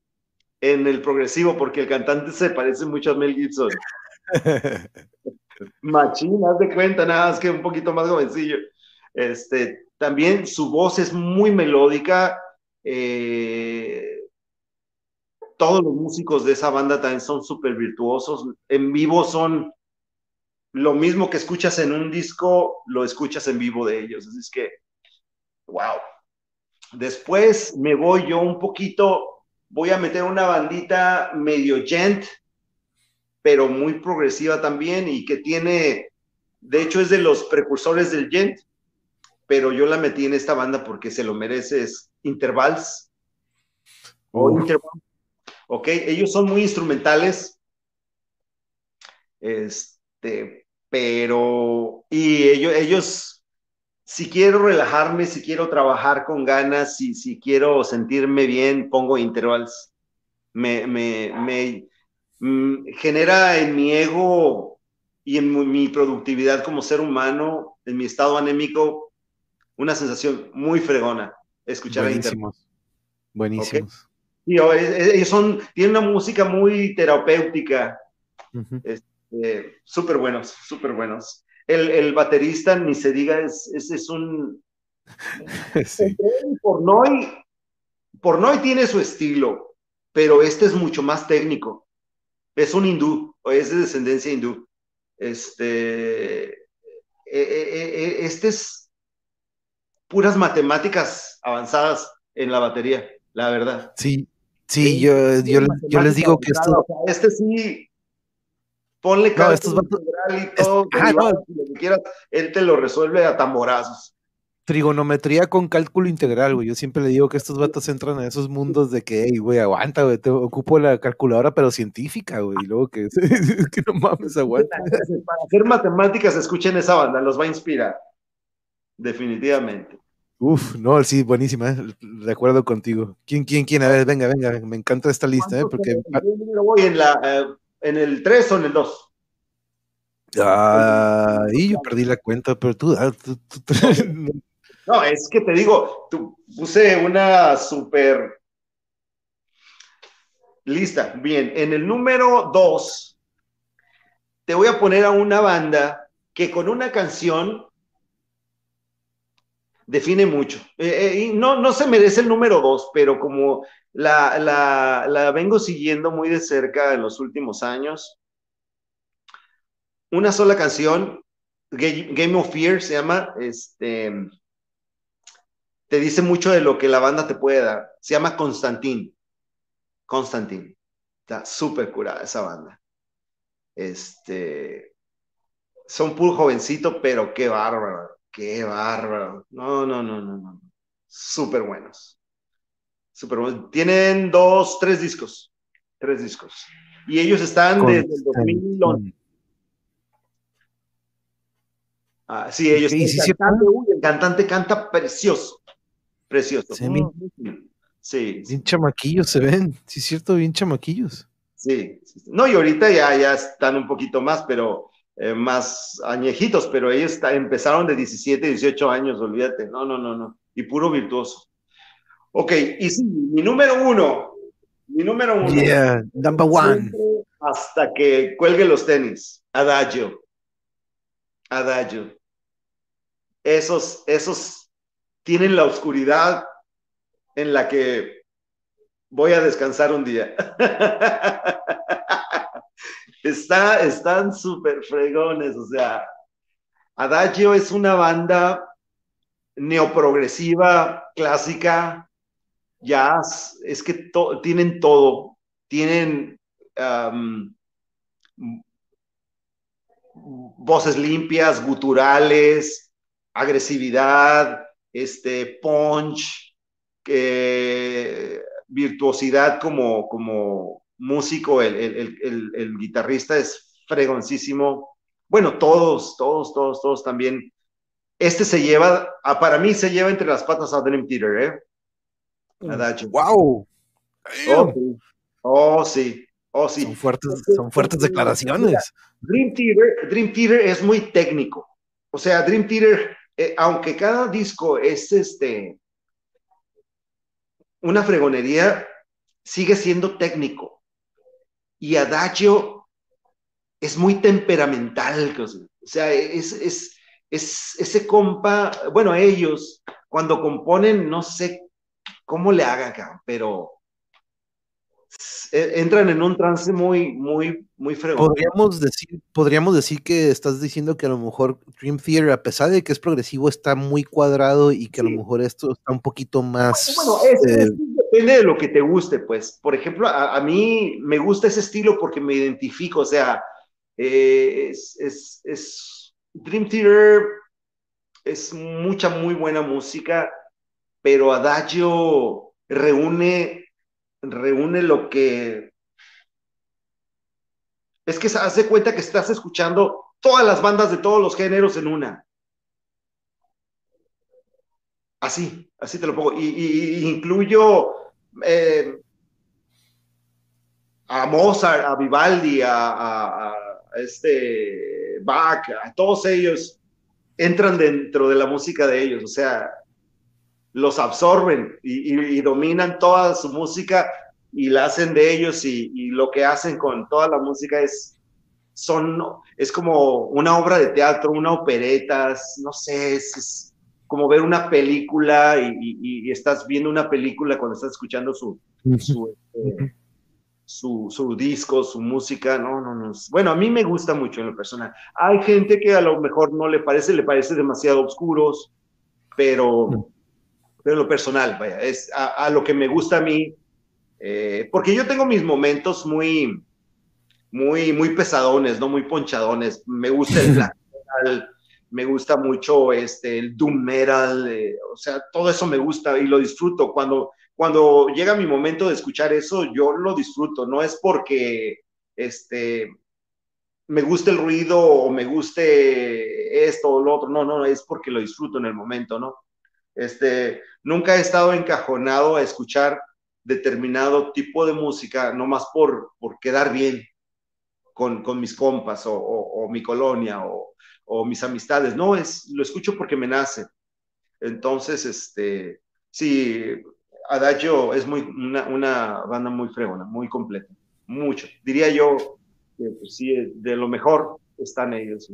en el progresivo, porque el cantante se parece mucho a Mel Gibson. (laughs) Machín, haz de cuenta, nada más que un poquito más jovencillo. Este, también su voz es muy melódica. Eh, todos los músicos de esa banda también son súper virtuosos. En vivo son lo mismo que escuchas en un disco, lo escuchas en vivo de ellos. Así es que, wow. Después me voy yo un poquito, voy a meter una bandita medio gent, pero muy progresiva también y que tiene, de hecho es de los precursores del gent, pero yo la metí en esta banda porque se lo merece, es Intervals. O Ok, ellos son muy instrumentales. Este, pero, y ellos, ellos, si quiero relajarme, si quiero trabajar con ganas, si, si quiero sentirme bien, pongo intervals. Me, me, me mm, genera en mi ego y en mi productividad como ser humano, en mi estado anémico, una sensación muy fregona escuchar Buenísimos. Buenísimos. ellos son, tienen una música muy terapéutica. Este, súper buenos, súper buenos. El, el, baterista, ni se diga, es, es, es un... (laughs) sí. Pornoy, Pornoy tiene su estilo, pero este es mucho más técnico. Es un hindú, o es de descendencia hindú. Este, e, e, e, este es puras matemáticas avanzadas en la batería, la verdad. Sí, sí, yo, yo, yo les digo que esto... este sí, ponle cálculo integral y todo, ah, lo que quieras, él te lo resuelve a tamborazos. Trigonometría con cálculo integral, güey. Yo siempre le digo que estos vatos entran a esos mundos de que, hey, güey, aguanta, güey, te ocupo la calculadora, pero científica, güey. Y luego que, (laughs) que no mames, aguanta. Para hacer matemáticas, escuchen esa banda, los va a inspirar. Definitivamente. Uf, no, sí, buenísima, ¿eh? de acuerdo contigo. ¿Quién, quién, quién? A ver, venga, venga, me encanta esta lista, ¿eh? Porque... voy en, la, eh, en el 3 o en el 2. Ah, y yo perdí la cuenta, pero tú, ah, No, es que te digo, tú, puse una super lista. Bien, en el número 2 te voy a poner a una banda que con una canción define mucho. Eh, eh, no, no se merece el número dos, pero como la, la, vengo siguiendo muy de cerca en los últimos años, una sola canción, Game of Fear se llama, este, te dice mucho de lo que la banda te puede dar. Se llama Constantín. Constantín. Está súper curada esa banda. Este, son puro jovencito, pero qué bárbaro. Qué bárbaro. No, no, no, no, no. Súper buenos. Súper buenos. Tienen dos, tres discos. Tres discos. Y ellos están desde el 2011. Ah, sí, ellos. Sí, sí, el cantante canta precioso. Precioso. Sí, sí. Bien chamaquillos se ven. Sí, es cierto, bien chamaquillos. Sí. No, y ahorita ya, ya están un poquito más, pero eh, más añejitos, pero ellos empezaron de 17, 18 años, olvídate. No, no, no, no. Y puro virtuoso. Ok, y sí, mi número uno, mi número uno. Yeah, number one. Hasta que cuelgue los tenis. Adagio. Adagio. Esos, esos tienen la oscuridad en la que voy a descansar un día. (laughs) Está, están súper fregones, o sea, Adagio es una banda neoprogresiva, clásica, jazz, es que tienen todo, tienen voces limpias, guturales, agresividad, este, punch, eh, virtuosidad como, como, músico, el, guitarrista es fregoncísimo. Bueno, todos, todos, todos, todos también. Este se lleva, ah, para mí se lleva entre las patas a Dream Theater, ¿eh? ¡Wow! Oh, oh, sí. Oh, sí. Son fuertes, son fuertes declaraciones. Dream Theater, Dream Theater es muy técnico. O sea, Dream Theater, eh, aunque cada disco es este una fregonería, sigue siendo técnico. Y Adagio es muy temperamental. O sea, es, es, es ese compa, bueno, ellos cuando componen, no sé cómo le hagan, pero e, entran en un trance muy, muy, muy fregón. Podríamos decir, podríamos decir que estás diciendo que a lo mejor Dream Theater, a pesar de que es progresivo, está muy cuadrado y que a lo mejor esto está un poquito más. Bueno, eh, depende de lo que te guste, pues. Por ejemplo, a, mí me gusta ese estilo porque me identifico, o sea, eh, es, Dream Theater es mucha, muy buena música, pero Adagio reúne reúne lo que... Es que se hace cuenta que estás escuchando todas las bandas de todos los géneros en una. Así, así te lo pongo. Y, incluyo eh, a Mozart, a Vivaldi, a, este Bach, a todos ellos entran dentro de la música de ellos. O sea, los absorben y, dominan toda su música y la hacen de ellos y, lo que hacen con toda la música es, son, es como una obra de teatro, una opereta, no sé, es, como ver una película y, estás viendo una película cuando estás escuchando su, este, su, su, disco, su música, no, no, no. Bueno, a mí me gusta mucho en lo personal. Hay gente que a lo mejor no le parece, le parece demasiado oscuros, pero pero lo personal, vaya, es a, lo que me gusta a mí, eh, porque yo tengo mis momentos muy, muy, muy pesadones, ¿no? Muy ponchadones. Me gusta el (laughs) black metal, me gusta mucho este, el doom metal, eh, o sea, todo eso me gusta y lo disfruto. Cuando, cuando llega mi momento de escuchar eso, yo lo disfruto, no es porque este, me guste el ruido o me guste esto o lo otro, no, no, es porque lo disfruto en el momento, ¿no? Este, nunca he estado encajonado a escuchar determinado tipo de música, no más por, por quedar bien con, con mis compas o, mi colonia o, mis amistades. No, es, lo escucho porque me nace. Entonces, este, sí, Adagio es muy, una, banda muy fregona, muy completa, mucho. Diría yo que pues, sí, de lo mejor están ellos.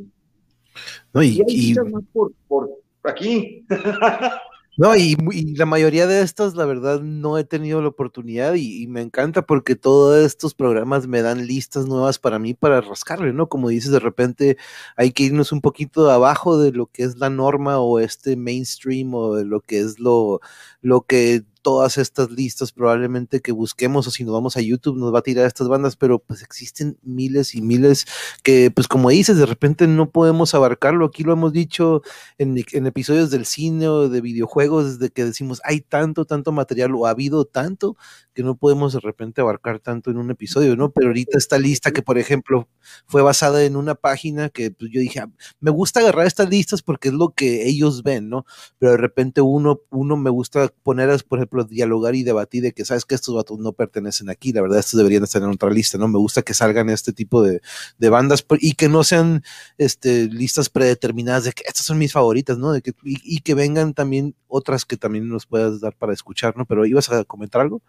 No, y, y, por, por aquí. (laughs) No, y, la mayoría de estas, la verdad, no he tenido la oportunidad y, me encanta porque todos estos programas me dan listas nuevas para mí para rascarle, ¿no? Como dices, de repente hay que irnos un poquito abajo de lo que es la norma o este mainstream o de lo que es lo, lo que todas estas listas probablemente que busquemos o si nos vamos a YouTube nos va a tirar estas bandas, pero pues existen miles y miles que pues como dices, de repente no podemos abarcarlo. Aquí lo hemos dicho en, episodios del cine o de videojuegos, desde que decimos hay tanto, tanto material o ha habido tanto que no podemos de repente abarcar tanto en un episodio, ¿no? Pero ahorita esta lista que por ejemplo fue basada en una página que pues, yo dije, ah, me gusta agarrar estas listas porque es lo que ellos ven, ¿no? Pero de repente uno, uno me gusta poner, por ejemplo, dialogar y debatir de que sabes que estos vatos no pertenecen aquí, la verdad estos deberían estar en otra lista, ¿no? Me gusta que salgan este tipo de, bandas y que no sean este, listas predeterminadas de que estas son mis favoritas, ¿no? De que, y, que vengan también otras que también nos puedas dar para escuchar, ¿no? Pero ibas a comentar algo?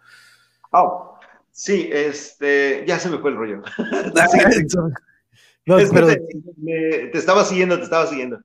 Oh, sí, este, ya se me fue el rollo. (laughs) no, pero, te, estaba siguiendo, te estaba siguiendo.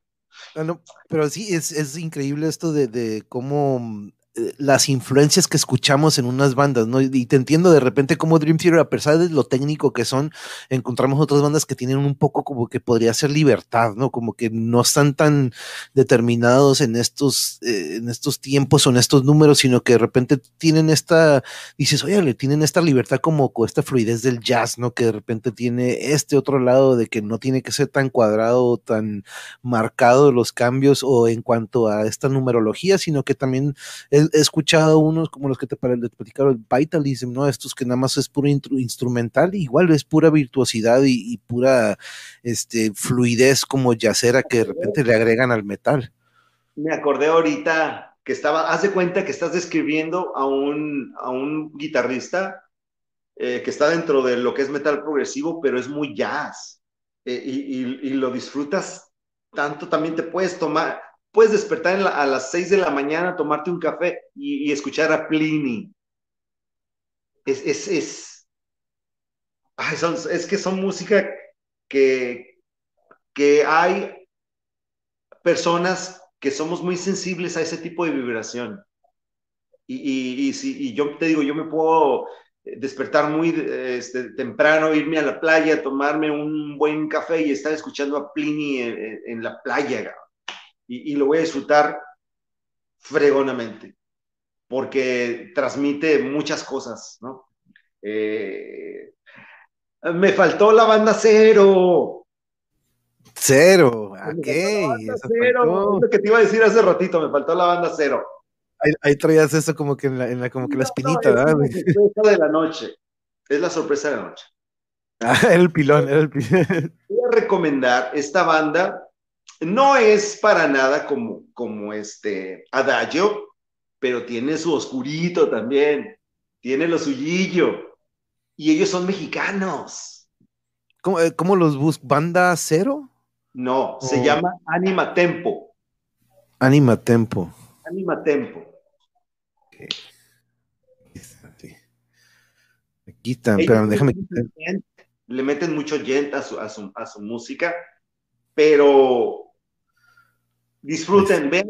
Ah, pero sí, es, es increíble esto de, de, cómo las influencias que escuchamos en unas bandas, ¿no? Y te entiendo de repente como Dream Theater, a pesar de lo técnico que son, encontramos otras bandas que tienen un poco como que podría ser libertad, ¿no? Como que no están tan determinados en estos, eh, en estos tiempos o en estos números, sino que de repente tienen esta, dices, oye, le tienen esta libertad como con esta fluidez del jazz, ¿no? Que de repente tiene este otro lado de que no tiene que ser tan cuadrado o tan marcado los cambios o en cuanto a esta numerología, sino que también he, escuchado unos como los que te platicaron, Vitalism, ¿no? Estos que nada más es puro instrumental, igual es pura virtuosidad y, pura este, fluidez como yacera que de repente le agregan al metal. Me acordé ahorita que estaba, haz de cuenta que estás describiendo a un, a un guitarrista eh, que está dentro de lo que es metal progresivo, pero es muy jazz. Eh, y, lo disfrutas tanto, también te puedes tomar, puedes despertar a las 6 de la mañana, tomarte un café y, escuchar a Pliny. Es, es, es, es que son música que, que hay personas que somos muy sensibles a ese tipo de vibración. Y, y, si, y yo te digo, yo me puedo despertar muy este, temprano, irme a la playa, tomarme un buen café y estar escuchando a Pliny en, la playa. Y, lo voy a disfrutar fregonamente, porque transmite muchas cosas, ¿no? Eh, me faltó la banda cero. Cero, ok. Cero. lo que te iba a decir hace ratito, me faltó la banda cero. Ahí, traías eso como que en la, en la como que la espinita, ¿verdad? Es la sorpresa de la noche. Es la sorpresa de la noche. (laughs) Ah, era el pilón, era el pilón. Voy a recomendar esta banda. No es para nada como, como este Adagio, pero tiene su oscurito también. Tiene lo suyillo. Y ellos son mexicanos. ¿Cómo, eh, cómo los buscan? ¿Banda cero? No, se llama Anima Tempo. Anima Tempo. Anima Tempo. Aquí están, pero déjame. Le meten mucho gent a su, a su, a su música, pero disfruten, vean,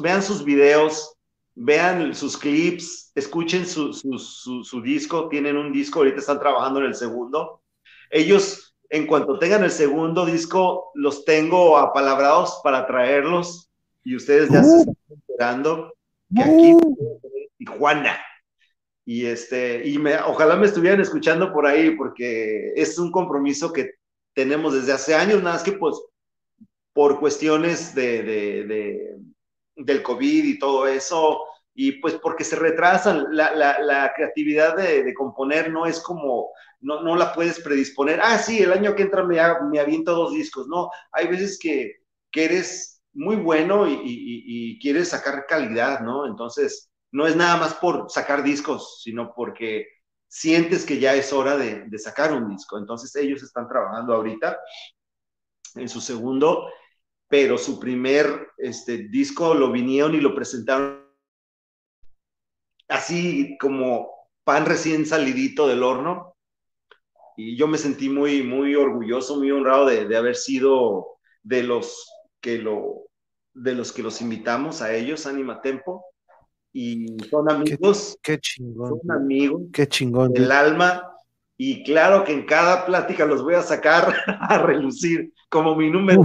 vean sus videos, vean sus clips, escuchen su, su, su, disco, tienen un disco, ahorita están trabajando en el segundo. Ellos, en cuanto tengan el segundo disco, los tengo apalabrados para traerlos y ustedes ya se uh. están enterando que aquí uh. Tijuana. Y este, y me, ojalá me estuvieran escuchando por ahí, porque es un compromiso que tenemos desde hace años, nada más que pues por cuestiones de, de, del COVID y todo eso, y pues porque se retrasan, la, la, la creatividad de, de, componer no es como, no, no la puedes predisponer, ah, sí, el año que entra me, me aviento dos discos, no, hay veces que, que eres muy bueno y, y, y, quieres sacar calidad, ¿no? Entonces, no es nada más por sacar discos, sino porque sientes que ya es hora de, sacar un disco. Entonces ellos están trabajando ahorita en su segundo, pero su primer este, disco lo vinieron y lo presentaron así como pan recién salidito del horno. Y yo me sentí muy, muy orgulloso, muy honrado de, de haber sido de los que lo de los que los invitamos a ellos, Anima Tempo y son amigos. Qué, chingón. Son amigos. Qué chingón. Del alma. Y claro que en cada plática los voy a sacar (laughs) a relucir como mi número.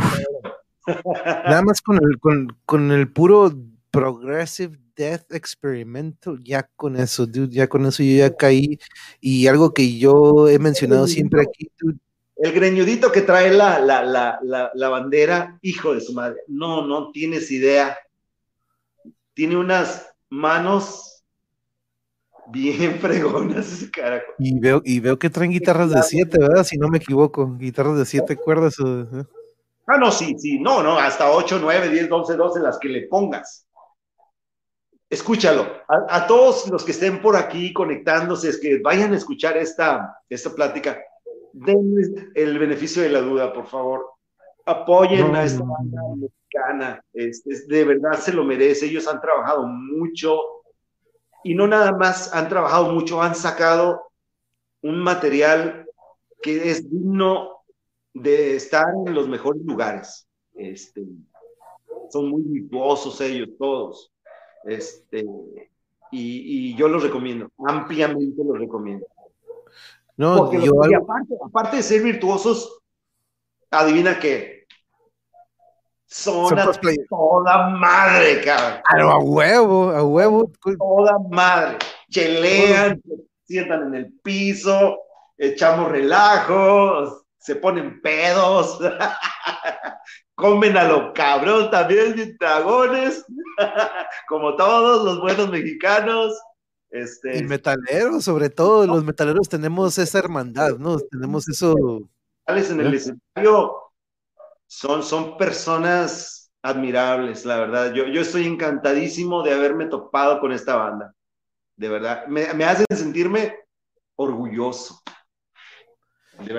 Nada más con el, con, con el puro Progressive Death Experimental, ya con eso, dude, ya con eso yo ya caí. Y algo que yo he mencionado siempre aquí, dude, el greñudito que trae la, la, la, la bandera, hijo de su madre, no, no tienes idea. Tiene unas manos bien (laughs) fregonas ese carajo. Y veo, y veo que traen guitarras de siete, ¿verdad? Si no me equivoco, guitarras de siete cuerdas. ¿eh? Ah, no, sí, sí, no, no, hasta 8, 9, 10, 11, 12, las que le pongas. Escúchalo. A, todos los que estén por aquí conectándose, es que vayan a escuchar esta, esta plática. Denles el beneficio de la duda, por favor. Apoyen a esta banda mexicana. de verdad se lo merece. Ellos han trabajado mucho y no nada más han trabajado mucho, han sacado un material que es digno de estar en los mejores lugares. Este, son muy virtuosos ellos todos. Este, y, yo los recomiendo, ampliamente los recomiendo. No, aparte, aparte de ser virtuosos, adivina qué, son, a toda madre, cabrón. a huevo, a huevo. Toda madre. Chelean, se sientan en el piso, echamos relajos, se ponen pedos, (laughs) comen a lo cabrón también, dragones, (laughs) como todos los buenos mexicanos. Este... Y metaleros, sobre todo, los metaleros tenemos esa hermandad, ¿no? Tenemos eso. En el ¿Eh? escenario son, son personas admirables, la verdad. Yo, yo estoy encantadísimo de haberme topado con esta banda. De verdad, me, me hacen sentirme orgulloso.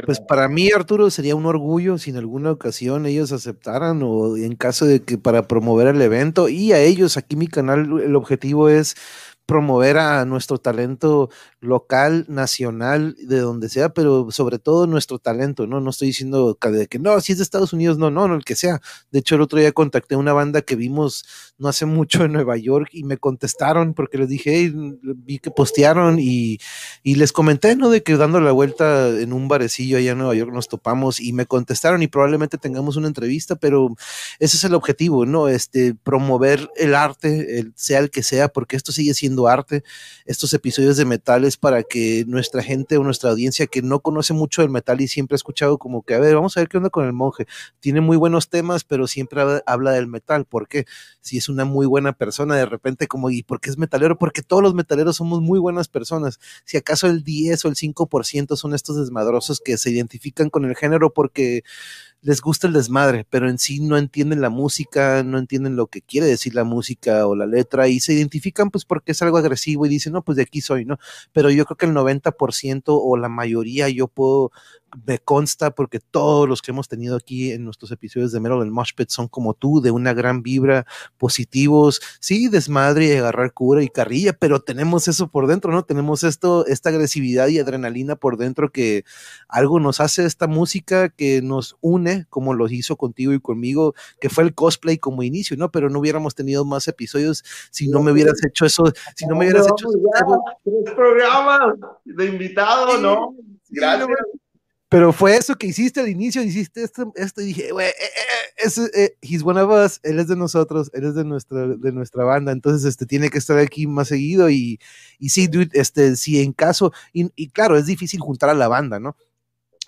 Pues para mí, Arturo, sería un orgullo si en alguna ocasión ellos aceptaran o en caso de que para promover el evento y a ellos, aquí mi canal, el objetivo es promover a nuestro talento local, nacional, de donde sea, pero sobre todo nuestro talento, ¿no? No estoy diciendo que, que no, si es de Estados Unidos, no, no, no, el que sea. De hecho, el otro día contacté a una banda que vimos no hace mucho en Nueva York y me contestaron porque les dije, vi que postearon y, y, les comenté, ¿no? De que dando la vuelta en un barecillo allá en Nueva York nos topamos y me contestaron y probablemente tengamos una entrevista, pero ese es el objetivo, ¿no? Este, promover el arte, el, sea el que sea, porque esto sigue siendo arte. Estos episodios de metales para que nuestra gente o nuestra audiencia que no conoce mucho del metal y siempre ha escuchado como que, a ver, vamos a ver qué onda con el monje. Tiene muy buenos temas, pero siempre habla del metal. ¿Por qué? Si es una muy buena persona, de repente como, ¿y por qué es metalero? Porque todos los metaleros somos muy buenas personas. Si acaso el 10 o el 5% son estos desmadrosos que se identifican con el género porque les gusta el desmadre, pero en sí no entienden la música, no entienden lo que quiere decir la música o la letra y se identifican pues porque es algo agresivo y dicen, no, pues de aquí soy, ¿no? Pero yo creo que el 90% o la mayoría yo puedo me consta porque todos los que hemos tenido aquí en nuestros episodios de Metal del Moshpit son como tú, de una gran vibra, positivos, sí, desmadre y agarrar cura y carrilla, pero tenemos eso por dentro, ¿no? Tenemos esto, esta agresividad y adrenalina por dentro que algo nos hace esta música que nos une, como lo hizo contigo y conmigo, que fue el cosplay como inicio, ¿no? Pero no hubiéramos tenido más episodios si no me hubieras hecho eso, si no me hubieras hecho eso. Tres programas de invitado, ¿no? Gracias. Pero fue eso que hiciste al inicio, hiciste esto, esto y dije, güey, eh, eh, eh, eh, he's one of us, él es de nosotros, él es de nuestra, de nuestra banda, entonces este tiene que estar aquí más seguido y, y sí, dude, este, si en caso, y, y claro, es difícil juntar a la banda, ¿no?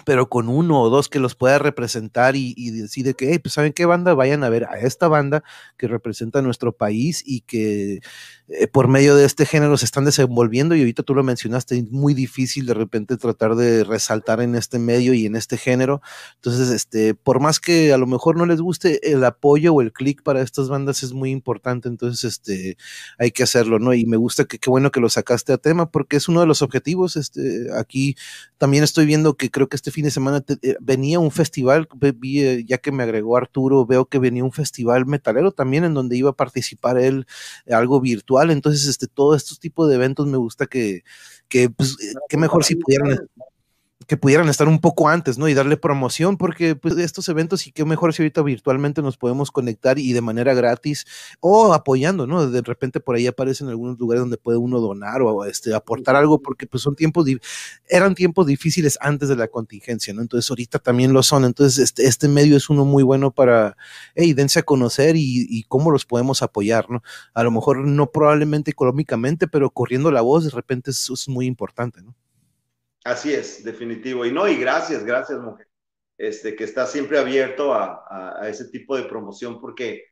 Pero con uno o dos que los pueda representar y, decide que, hey, pues saben qué banda, vayan a ver a esta banda que representa nuestro país y que eh, por medio de este género se están desenvolviendo y ahorita tú lo mencionaste, es muy difícil de repente tratar de resaltar en este medio y en este género. Entonces, este, por más que a lo mejor no les guste, el apoyo o el clic para estas bandas es muy importante, entonces este, hay que hacerlo, ¿no? Y me gusta que qué bueno que lo sacaste a tema porque es uno de los objetivos. Este, aquí también estoy viendo que creo que este fin de semana eh, venía un festival, vi, eh, ya que me agregó Arturo, veo que venía un festival metalero también en donde iba a participar él, algo virtual. Entonces, este, todos estos tipos de eventos me gusta que, que pues, eh, qué mejor si pudieran que pudieran estar un poco antes, ¿no? Y darle promoción, porque pues estos eventos y qué mejor si ahorita virtualmente nos podemos conectar y de manera gratis o apoyando, ¿no? De repente por ahí aparecen algunos lugares donde puede uno donar o este, aportar algo, porque pues son tiempos, eran tiempos difíciles antes de la contingencia, ¿no? Entonces ahorita también lo son. Entonces este, este medio es uno muy bueno para, hey, dense a conocer y, y cómo los podemos apoyar, ¿no? A lo mejor no probablemente económicamente, pero corriendo la voz de repente eso es muy importante, ¿no? Así es, definitivo. Y no, y gracias, gracias, mujer. Este, que está siempre abierto a, a, ese tipo de promoción, porque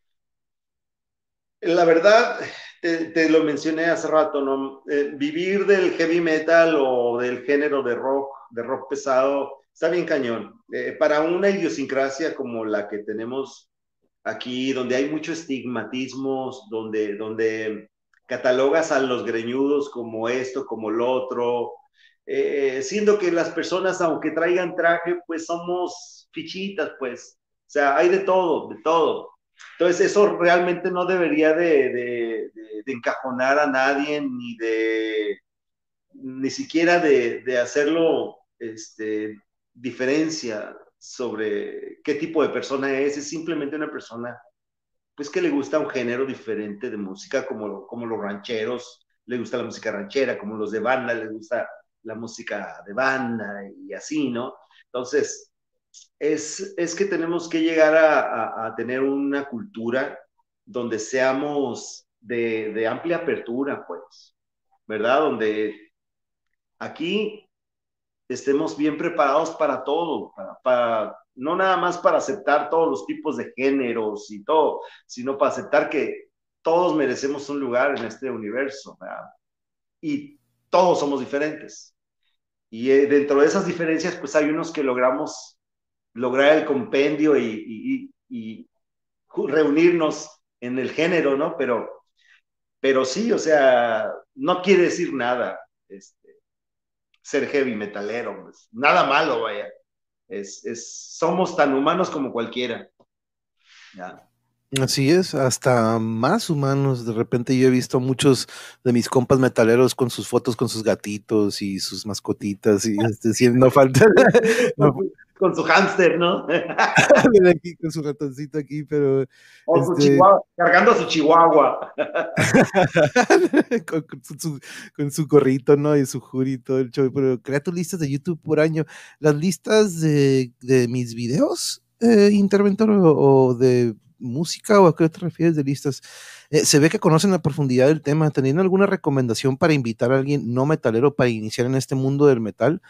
la verdad, te, lo mencioné hace rato, ¿no? Eh, vivir del heavy metal o del género de rock, de rock pesado, está bien cañón. Eh, para una idiosincrasia como la que tenemos aquí, donde hay mucho estigmatismos, donde, donde catalogas a los greñudos como esto, como lo otro, eh, siendo que las personas, aunque traigan traje, pues somos fichitas, pues, o sea, hay de todo, de todo. Entonces, eso realmente no debería de, de, encajonar a nadie, ni de, ni siquiera de, de hacerlo, este, diferencia sobre qué tipo de persona es, es simplemente una persona, pues que le gusta un género diferente de música, como, como los rancheros, le gusta la música ranchera, como los de banda, les gusta la música de banda y así, ¿no? Entonces, es, es que tenemos que llegar a, a, tener una cultura donde seamos de, de, amplia apertura, pues, ¿verdad? Donde aquí estemos bien preparados para todo, para, para, no nada más para aceptar todos los tipos de géneros y todo, sino para aceptar que todos merecemos un lugar en este universo, ¿verdad? Y todos somos diferentes. Y eh, dentro de esas diferencias, pues hay unos que logramos lograr el compendio y, reunirnos en el género, ¿no? Pero, pero sí, o sea, no quiere decir nada. Este, ser heavy metalero, pues, nada malo, vaya. Es, somos tan humanos como cualquiera. ¿ya? Así es, hasta más humanos. De repente yo he visto muchos de mis compas metaleros con sus fotos con sus gatitos y sus mascotitas y este, no falta. (laughs) (laughs) Con su hámster, ¿no? (laughs) aquí, con su ratoncito aquí, pero. O su este chihuahua, cargando a su chihuahua. con, su, con, su, gorrito, ¿no? Y su jurito, el show. Pero crea tus listas de YouTube por año. Las listas de, de mis videos, eh, interventor, o de música o a qué te refieres de listas? Eh, se ve que conocen la profundidad del tema. ¿Teniendo alguna recomendación para invitar a alguien no metalero para iniciar en este mundo del metal?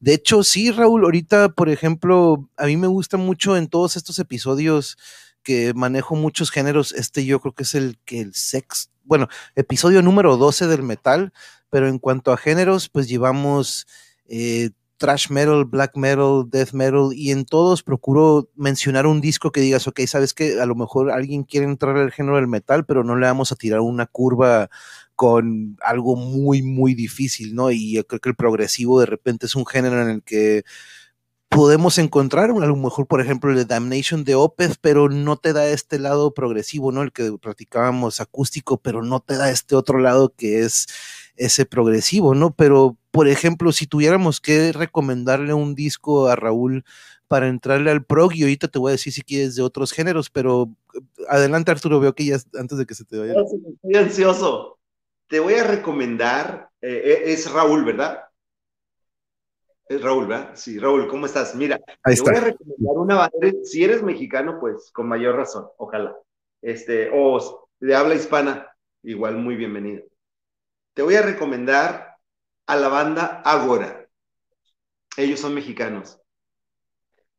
De hecho, sí, Raúl, ahorita, por ejemplo, a mí me gusta mucho en todos estos episodios que manejo muchos géneros. Este yo creo que es el que el sex, bueno, episodio número 12 del metal, pero en cuanto a géneros, pues llevamos eh, trash metal, black metal, death metal, y en todos procuro mencionar un disco que digas, ok, sabes que a lo mejor alguien quiere entrar al género del metal, pero no le vamos a tirar una curva con algo muy, muy difícil, ¿no? Y yo creo que el progresivo de repente es un género en el que podemos encontrar, a lo mejor, por ejemplo, el Damnation de Opeth, pero no te da este lado progresivo, ¿no? El que practicábamos acústico, pero no te da este otro lado que es ese progresivo, ¿no? Pero, por ejemplo, si tuviéramos que recomendarle un disco a Raúl para entrarle al prog, y ahorita te voy a decir si quieres de otros géneros, pero adelante Arturo, veo que ya antes de que se te vaya. Estoy ansioso. Te voy a recomendar, eh, eh, es Raúl, ¿verdad? Es Raúl, ¿verdad? Sí, Raúl, ¿cómo estás? Mira, te voy a recomendar una banda, si eres mexicano, pues con mayor razón, ojalá. Este, o de habla hispana, igual muy bienvenido te voy a recomendar a la banda Agora. Ellos son mexicanos.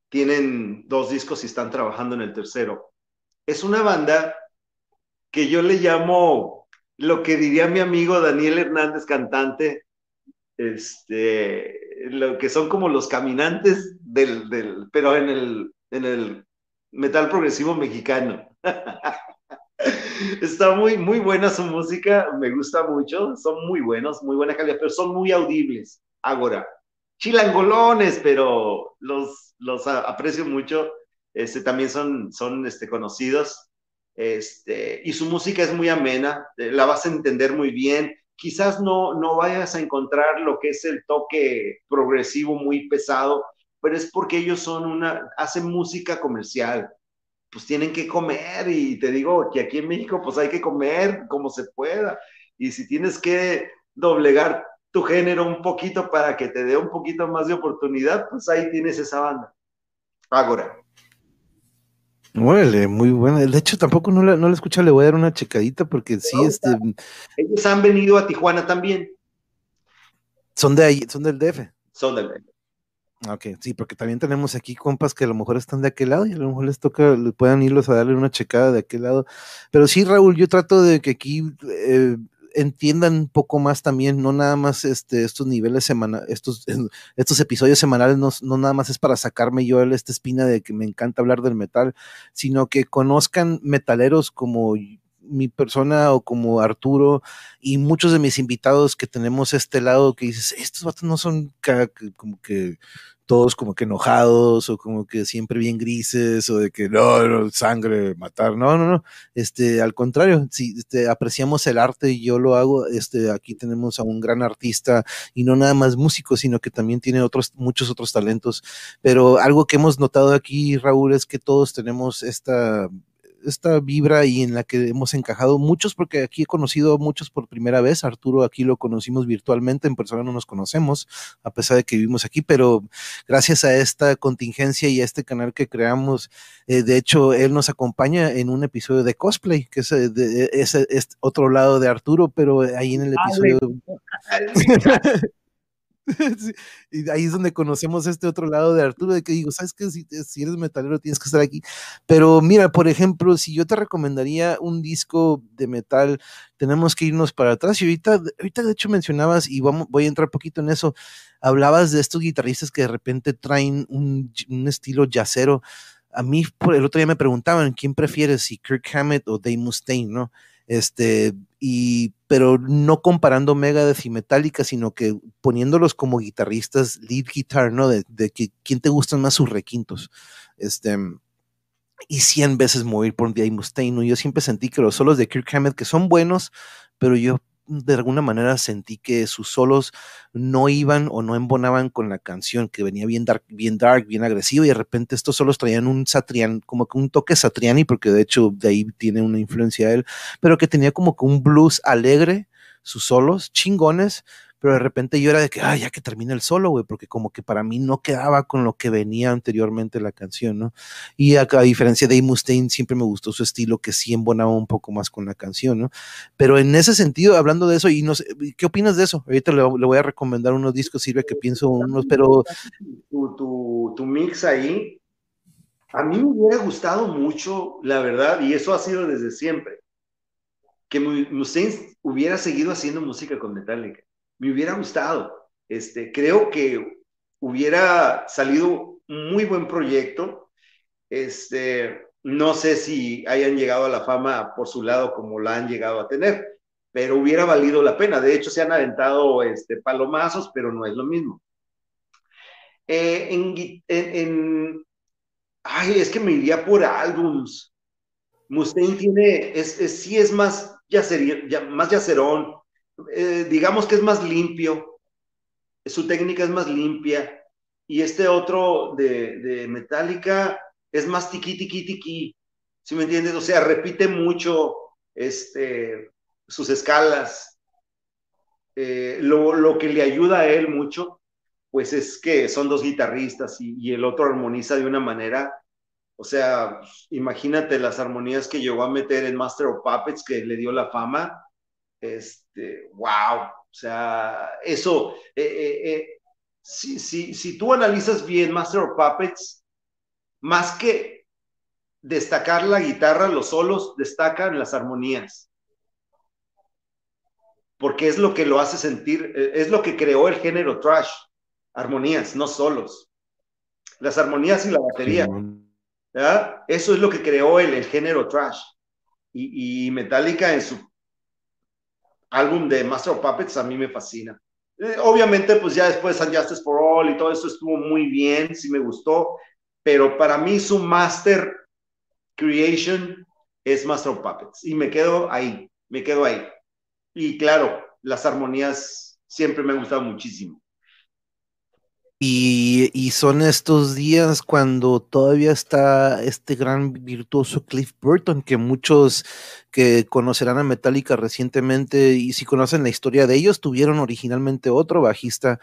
Tienen dos discos y están trabajando en el tercero. Es una banda que yo le llamo lo que diría mi amigo Daniel Hernández, cantante, este, lo que son como los caminantes del, del pero en el, en el metal progresivo mexicano. (laughs) Está muy, muy buena su música, me gusta mucho, son muy buenos, muy buena calidad, pero son muy audibles. Ahora, chilangolones, pero los, los aprecio mucho. Este, también son, son este, conocidos. Este, y su música es muy amena, eh, la vas a entender muy bien. Quizás no, no vayas a encontrar lo que es el toque progresivo muy pesado, pero es porque ellos son una, hacen música comercial pues tienen que comer y te digo que aquí en México pues hay que comer como se pueda y si tienes que doblegar tu género un poquito para que te dé un poquito más de oportunidad, pues ahí tienes esa banda. Ahora. Muele, muy buena. De hecho, tampoco no la, no la escuché, le voy a dar una checadita porque sí, este... Ellos han venido a Tijuana también. Son de ahí, son del DF. Son del DF. Ok, sí, porque también tenemos aquí compas que a lo mejor están de aquel lado y a lo mejor les toca, puedan irlos a darle una checada de aquel lado. Pero sí, Raúl, yo trato de que aquí eh, entiendan un poco más también, no nada más este, estos niveles semanales, estos, (laughs) estos episodios semanales, no, no, nada más es para sacarme yo esta espina de que me encanta hablar del metal, sino que conozcan metaleros como mi persona o como Arturo y muchos de mis invitados que tenemos este lado que dices, estos vatos no son como que todos como que enojados o como que siempre bien grises o de que no, sangre, matar, no, no, no, este, al contrario, si este, apreciamos el arte y yo lo hago, este, aquí tenemos a un gran artista y no nada más músico, sino que también tiene otros, muchos otros talentos, pero algo que hemos notado aquí, Raúl, es que todos tenemos esta esta vibra y en la que hemos encajado muchos, porque aquí he conocido a muchos por primera vez. Arturo aquí lo conocimos virtualmente, en persona no nos conocemos, a pesar de que vivimos aquí, pero gracias a esta contingencia y a este canal que creamos, eh, de hecho, él nos acompaña en un episodio de cosplay, que es, eh, de, es, es otro lado de Arturo, pero ahí en el episodio... (laughs) y ahí es donde conocemos este otro lado de Arturo, de que digo, sabes que si, si, eres metalero tienes que estar aquí. Pero mira, por ejemplo, si yo te recomendaría un disco de metal, tenemos que irnos para atrás. Y ahorita, ahorita de hecho mencionabas, y vamos, voy a entrar poquito en eso, hablabas de estos guitarristas que de repente traen un, un estilo jazzero. A mí, por el otro día me preguntaban, ¿quién prefieres, si Kirk Hammett o Dave Mustaine, no? Este, y, pero no comparando Megadeth y Metallica, sino que poniéndolos como guitarristas, lead guitar, ¿no? De, de que quién te gustan más sus requintos. Este, y 100 veces morir por Dave Mustaine. Yo siempre sentí que los solos de Kirk Hammett, que son buenos, pero yo de alguna manera sentí que sus solos no iban o no embonaban con la canción, que venía bien dark, bien dark, bien agresivo, y de repente estos solos traían un Satriani, como que un toque Satriani, porque de hecho de ahí tiene una influencia él, pero que tenía como que un blues alegre, sus solos chingones, pero de repente yo era de que, ah, ya que termine el solo, güey, porque como que para mí no quedaba con lo que venía anteriormente la canción, ¿no? Y a, diferencia de Mustaine, siempre me gustó su estilo que sí embonaba un poco más con la canción, ¿no? Pero en ese sentido, hablando de eso, y no sé, ¿qué opinas de eso? Ahorita le, voy a recomendar unos discos, sirve que pienso unos, pero... Tu, tu, tu mix ahí, a mí me hubiera gustado mucho, la verdad, y eso ha sido desde siempre, que Mustaine hubiera seguido haciendo música con Metallica me hubiera gustado. Este, creo que hubiera salido muy buen proyecto. Este, no sé si hayan llegado a la fama por su lado como la han llegado a tener, pero hubiera valido la pena. De hecho, se han aventado este, palomazos, pero no es lo mismo. Eh, en, ay, es que me iría por álbums. Mustaine tiene, es, sí es más, más yacerón, eh, digamos que es más limpio, su técnica es más limpia, y este otro de, de Metallica es más tiqui, tiqui, tiqui, ¿sí me entiendes? O sea, repite mucho este, sus escalas. Eh, lo, lo, que le ayuda a él mucho, pues es que son dos guitarristas y, y el otro armoniza de una manera o sea, imagínate las armonías que llegó a meter en Master of Puppets que le dio la fama este, wow, o sea, eso, eh, eh, eh, si, si, si, tú analizas bien Master of Puppets, más que destacar la guitarra, los solos destacan las armonías. Porque es lo que lo hace sentir, es lo que creó el género trash, armonías, no solos. Las armonías y la batería. Eso es lo que creó el, el género trash. Y, y Metallica en su álbum de Master of Puppets a mí me fascina. Eh, obviamente, pues ya después San Justice for All y todo eso estuvo muy bien, sí me gustó, pero para mí su Master Creation es Master of Puppets y me quedo ahí, me quedo ahí. Y claro, las armonías siempre me han gustado muchísimo. Y, son estos días cuando todavía está este gran virtuoso Cliff Burton, que muchos que conocerán a Metallica recientemente y si conocen la historia de ellos, tuvieron originalmente otro bajista,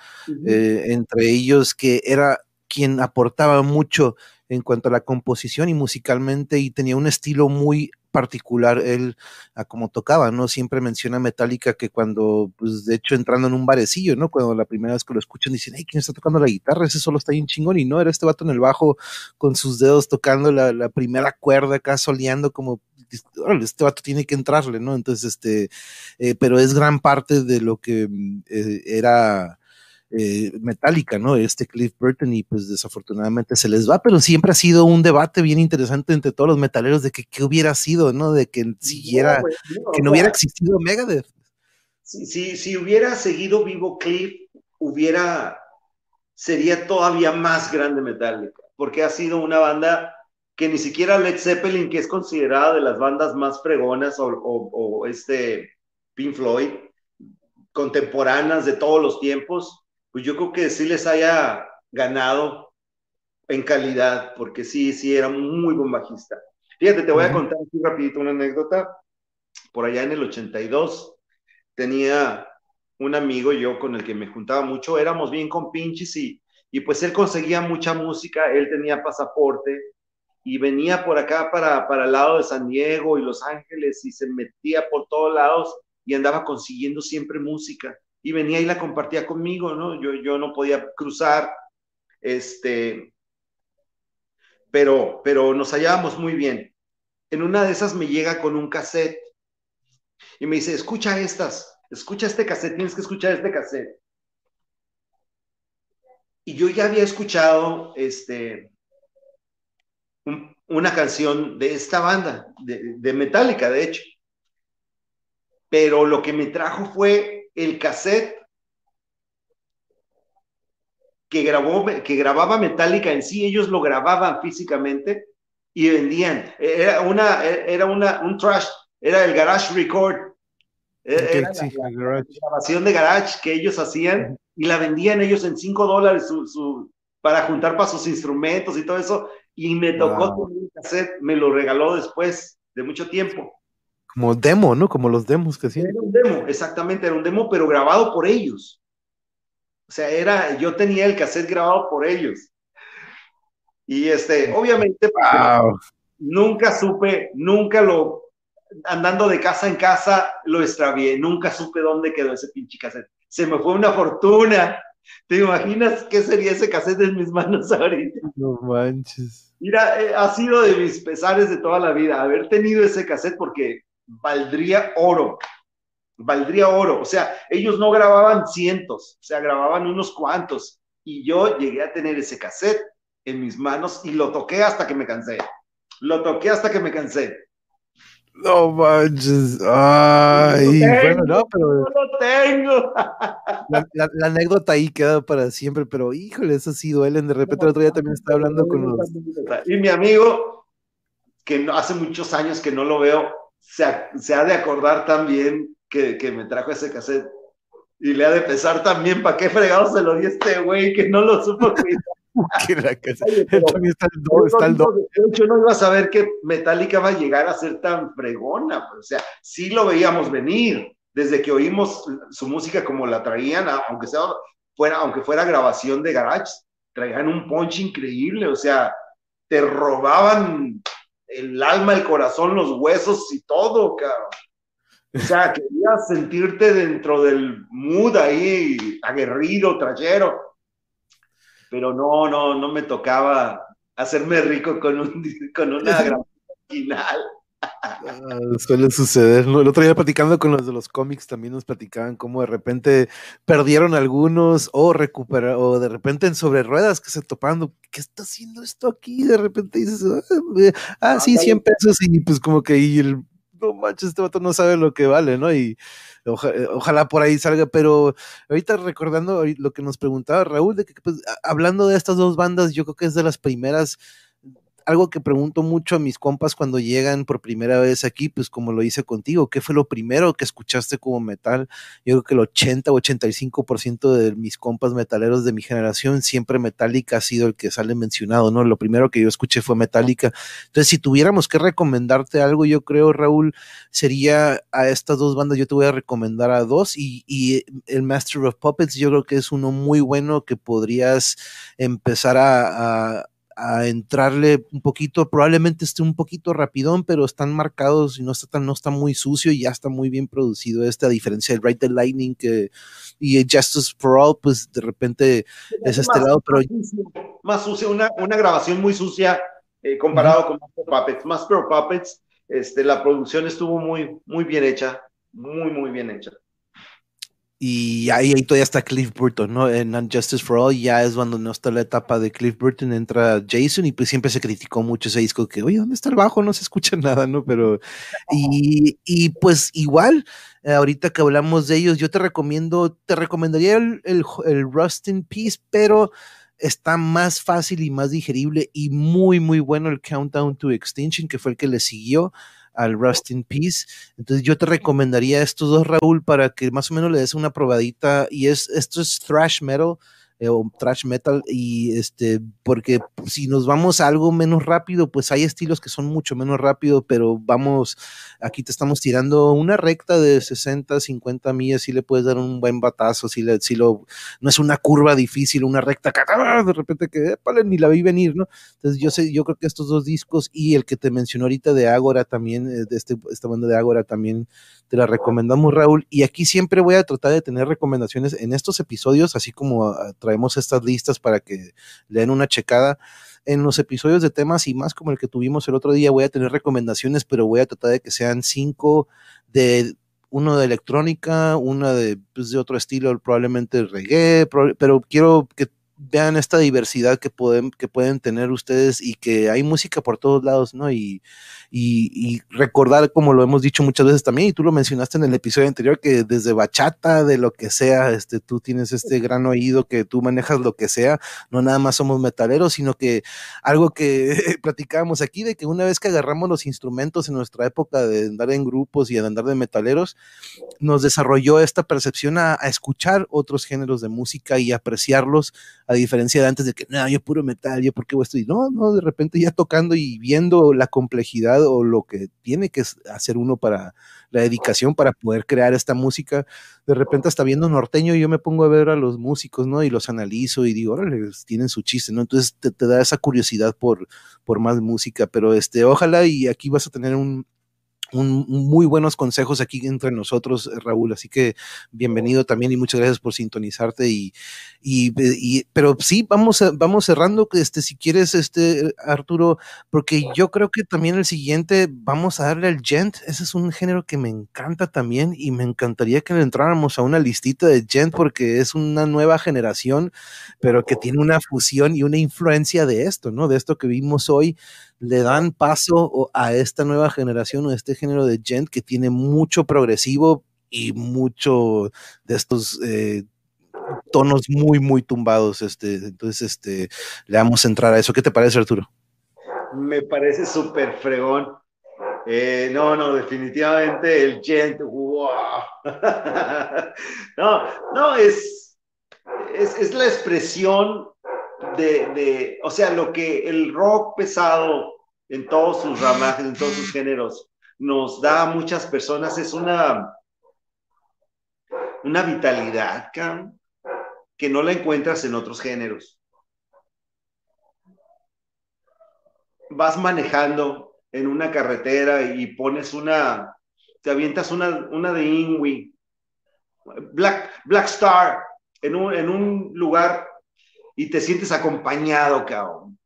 eh, entre ellos que era quien aportaba mucho en cuanto a la composición y musicalmente y tenía un estilo muy particular él a cómo tocaba, ¿no? Siempre menciona Metallica que cuando, pues de hecho entrando en un barecillo, ¿no? Cuando la primera vez que lo escuchan dicen, hey, ¿quién está tocando la guitarra? Ese solo está bien chingón y no, era este vato en el bajo con sus dedos tocando la, primera cuerda acá soleando como este vato tiene que entrarle, ¿no? Entonces, este, eh, pero es gran parte de lo que eh, era eh, metálica, ¿no? Este Cliff Burton y pues desafortunadamente se les va, pero siempre ha sido un debate bien interesante entre todos los metaleros de que qué hubiera sido, ¿no? De que siguiera, que no hubiera existido Megadeth. Si, si, hubiera seguido vivo Cliff, hubiera, sería todavía más grande Metallica, porque ha sido una banda que ni siquiera Led Zeppelin, que es considerada de las bandas más fregonas, o, o este Pink Floyd, contemporáneas de todos los tiempos, pues yo creo que sí les haya ganado en calidad, porque sí, sí, era muy buen bajista. Fíjate, te voy a contar aquí rapidito una anécdota. Por allá en el 82 tenía un amigo yo con el que me juntaba mucho, éramos bien compinches y, y pues él conseguía mucha música, él tenía pasaporte y venía por acá para, para el lado de San Diego y Los Ángeles y se metía por todos lados y andaba consiguiendo siempre música y venía y la compartía conmigo, ¿no? Yo, yo no podía cruzar, este, pero, pero nos hallábamos muy bien. En una de esas me llega con un cassette y me dice, escucha estas, escucha este cassette, tienes que escuchar este cassette. Y yo ya había escuchado este, una canción de esta banda, de, de Metallica, de hecho. pero lo que me trajo fue el cassette que, grabó, que grababa Metallica en sí, ellos lo grababan físicamente y vendían. Era, una, era una, un trash, era el Garage Record. Era la, grabación de Garage que ellos hacían y la vendían ellos en 5 dólares su, para juntar para sus instrumentos y todo eso. Y me tocó wow. un cassette, me lo regaló después de mucho tiempo. Como demo, ¿no? Como los demos que hacían. Era un demo, exactamente, era un demo, pero grabado por ellos. O sea, era, yo tenía el cassette grabado por ellos. Y este, obviamente, wow. nunca supe, nunca lo, andando de casa en casa, lo extravié, nunca supe dónde quedó ese pinche cassette. Se me fue una fortuna. ¿Te imaginas qué sería ese cassette en mis manos (laughs) ahorita? No manches. Mira, eh, ha sido de mis pesares de toda la vida haber tenido ese cassette porque valdría oro. Valdría oro. O sea, ellos no grababan cientos, o sea, grababan unos cuantos. Y yo llegué a tener ese cassette en mis manos y lo toqué hasta que me cansé. Lo toqué hasta que me cansé. No manches. Ay, no tengo, bueno, no, pero. No lo tengo. La, la, la, anécdota ahí queda para siempre, pero híjole, eso sí duelen. De repente el otro día también estaba hablando con los. Y mi amigo, que hace muchos años que no lo veo, se ha, se ha de acordar también que, que, me trajo ese cassette. Y le ha de pesar también, ¿para qué fregado se lo di este güey que no lo supo (laughs) que la casa. Oye, pero, está el do, está el do. Yo no iba a saber que Metallica va a llegar a ser tan fregona. Pues, o sea, sí lo veíamos venir. Desde que oímos su música como la traían, aunque sea fuera, aunque fuera grabación de garage, traían un punch increíble. O sea, te robaban el alma, el corazón, los huesos y todo, cabrón. O sea, (laughs) querías sentirte dentro del mood ahí, aguerrido, trayero pero no, no, no me tocaba hacerme rico con, un, (laughs) con una (laughs) grabación final. Uh, suele suceder. El otro día platicando con los de los cómics también nos platicaban cómo de repente perdieron algunos o recuperaron, o de repente en sobre ruedas que se topaban. ¿Qué está haciendo esto aquí? De repente dices, ah, ah sí, 100 pesos y pues como que y el, no manches, este vato no sabe lo que vale, ¿no? Y ojalá, ojalá por ahí salga, pero ahorita recordando lo que nos preguntaba Raúl, de que pues, hablando de estas dos bandas, yo creo que es de las primeras algo que pregunto mucho a mis compas cuando llegan por primera vez aquí, pues como lo hice contigo, ¿qué fue lo primero que escuchaste como metal? Yo creo que el 80 o 85% de mis compas metaleros de mi generación, siempre Metallica ha sido el que sale mencionado, ¿no? Lo primero que yo escuché fue Metallica. Entonces, si tuviéramos que recomendarte algo, yo creo, Raúl, sería a estas dos bandas, yo te voy a recomendar a dos y, y el Master of Puppets, yo creo que es uno muy bueno que podrías empezar a, a a entrarle un poquito, probablemente esté un poquito rapidón, pero están marcados y no está tan, no está muy sucio y ya está muy bien producido este, a diferencia del Right the Lightning que, y Justice for All, pues de repente es, es este lado, pero... Más sucio una, una, grabación muy sucia eh, comparado uh -huh. con Master Puppets. Master Puppets, este, la producción estuvo muy, muy bien hecha, muy, muy bien hecha. Y ahí, todavía está Cliff Burton, ¿no? En Unjustice for All ya es cuando no está la etapa de Cliff Burton, entra Jason y pues siempre se criticó mucho ese disco que, oye, ¿dónde está el bajo? No se escucha (laughs) nada, ¿no? Pero, y, y pues igual, eh, ahorita que hablamos de ellos, yo te recomiendo, te recomendaría el, el, el Rust in Peace, pero está más fácil y más digerible y muy, muy bueno el Countdown to Extinction, que fue el que le siguió al Rust in Peace. Entonces yo te recomendaría estos dos, Raúl, para que más o menos le des una probadita. Y es, esto es thrash metal eh, o thrash metal y este, porque si nos vamos a algo menos rápido, pues hay estilos que son mucho menos rápido, pero vamos, aquí te estamos tirando una recta de 60, 50 millas, si le puedes dar un buen batazo, si, le, si lo, no es una curva difícil, una recta, de repente que, vale, ni la vi venir, ¿no? Entonces yo sé, yo creo que estos dos discos y el que te mencionó ahorita de Ágora también, eh, de este, esta banda de Ágora también, te la recomendamos, Raúl. Y aquí siempre voy a tratar de tener recomendaciones en estos episodios, así como uh, traemos estas listas para que le den una checada. En los episodios de temas y más como el que tuvimos el otro día, voy a tener recomendaciones, pero voy a tratar de que sean cinco de uno de electrónica, una de, pues, de otro estilo, probablemente reggae, pero quiero que vean esta diversidad que pueden, que pueden tener ustedes y que hay música por todos lados, ¿no? Y, y, recordar, como lo hemos dicho muchas veces también, y tú lo mencionaste en el episodio anterior, que desde bachata, de lo que sea, este, tú tienes este gran oído, que tú manejas lo que sea, no nada más somos metaleros, sino que algo que (laughs) platicábamos aquí, de que una vez que agarramos los instrumentos en nuestra época de andar en grupos y de andar de metaleros, nos desarrolló esta percepción a, escuchar otros géneros de música y apreciarlos, a diferencia de antes de que, no, yo puro metal, yo por qué voy a estudiar, no, no, de repente ya tocando y viendo la complejidad o lo que tiene que hacer uno para la dedicación para poder crear esta música. De repente hasta viendo norteño yo me pongo a ver a los músicos, ¿no? Y los analizo y digo, órale, tienen su chiste, ¿no? Entonces te, te da esa curiosidad por, por más música, pero este, ojalá y aquí vas a tener un, un, muy buenos consejos aquí entre nosotros, eh, Raúl. Así que bienvenido también y muchas gracias por sintonizarte. Y, y, pero sí, vamos, vamos cerrando. Este, si quieres, este, Arturo, porque yo creo que también el siguiente vamos a darle al gent. Ese es un género que me encanta también y me encantaría que entráramos a una listita de gent porque es una nueva generación, pero que tiene una fusión y una influencia de esto, ¿no? De esto que vimos hoy le dan paso a esta nueva generación o a este género de gent que tiene mucho progresivo y mucho de estos eh, tonos muy, muy tumbados. Este, entonces, este, le vamos a entrar a eso. ¿Qué te parece, Arturo? Me parece súper fregón. Eh, no, no, definitivamente el gent, wow. (laughs) no, no, es, es, es la expresión de, o sea, lo que el rock pesado en todos sus ramajes, en todos sus géneros, nos da a muchas personas es una, una vitalidad, que no la encuentras en otros géneros. Vas manejando en una carretera y pones una, te avientas una, una de Ingui, Black, Black Star, en un, en un lugar y te sientes acompañado, cabrón.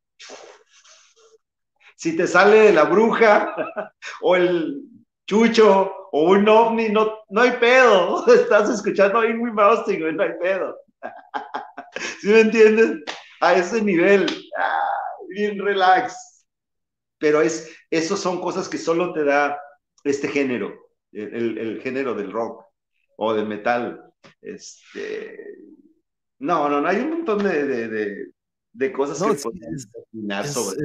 Si te sale la bruja (laughs) o el chucho o un ovni, no, no hay pedo. (laughs) Estás escuchando ahí muy Mousing, no hay pedo. (laughs) ¿Sí me entiendes? A ese nivel, ah, bien relax. Pero es, esos son cosas que solo te da este género, el, el género del rock o del metal. Este, no, no, no, hay un montón de, cosas que es, opinar sobre.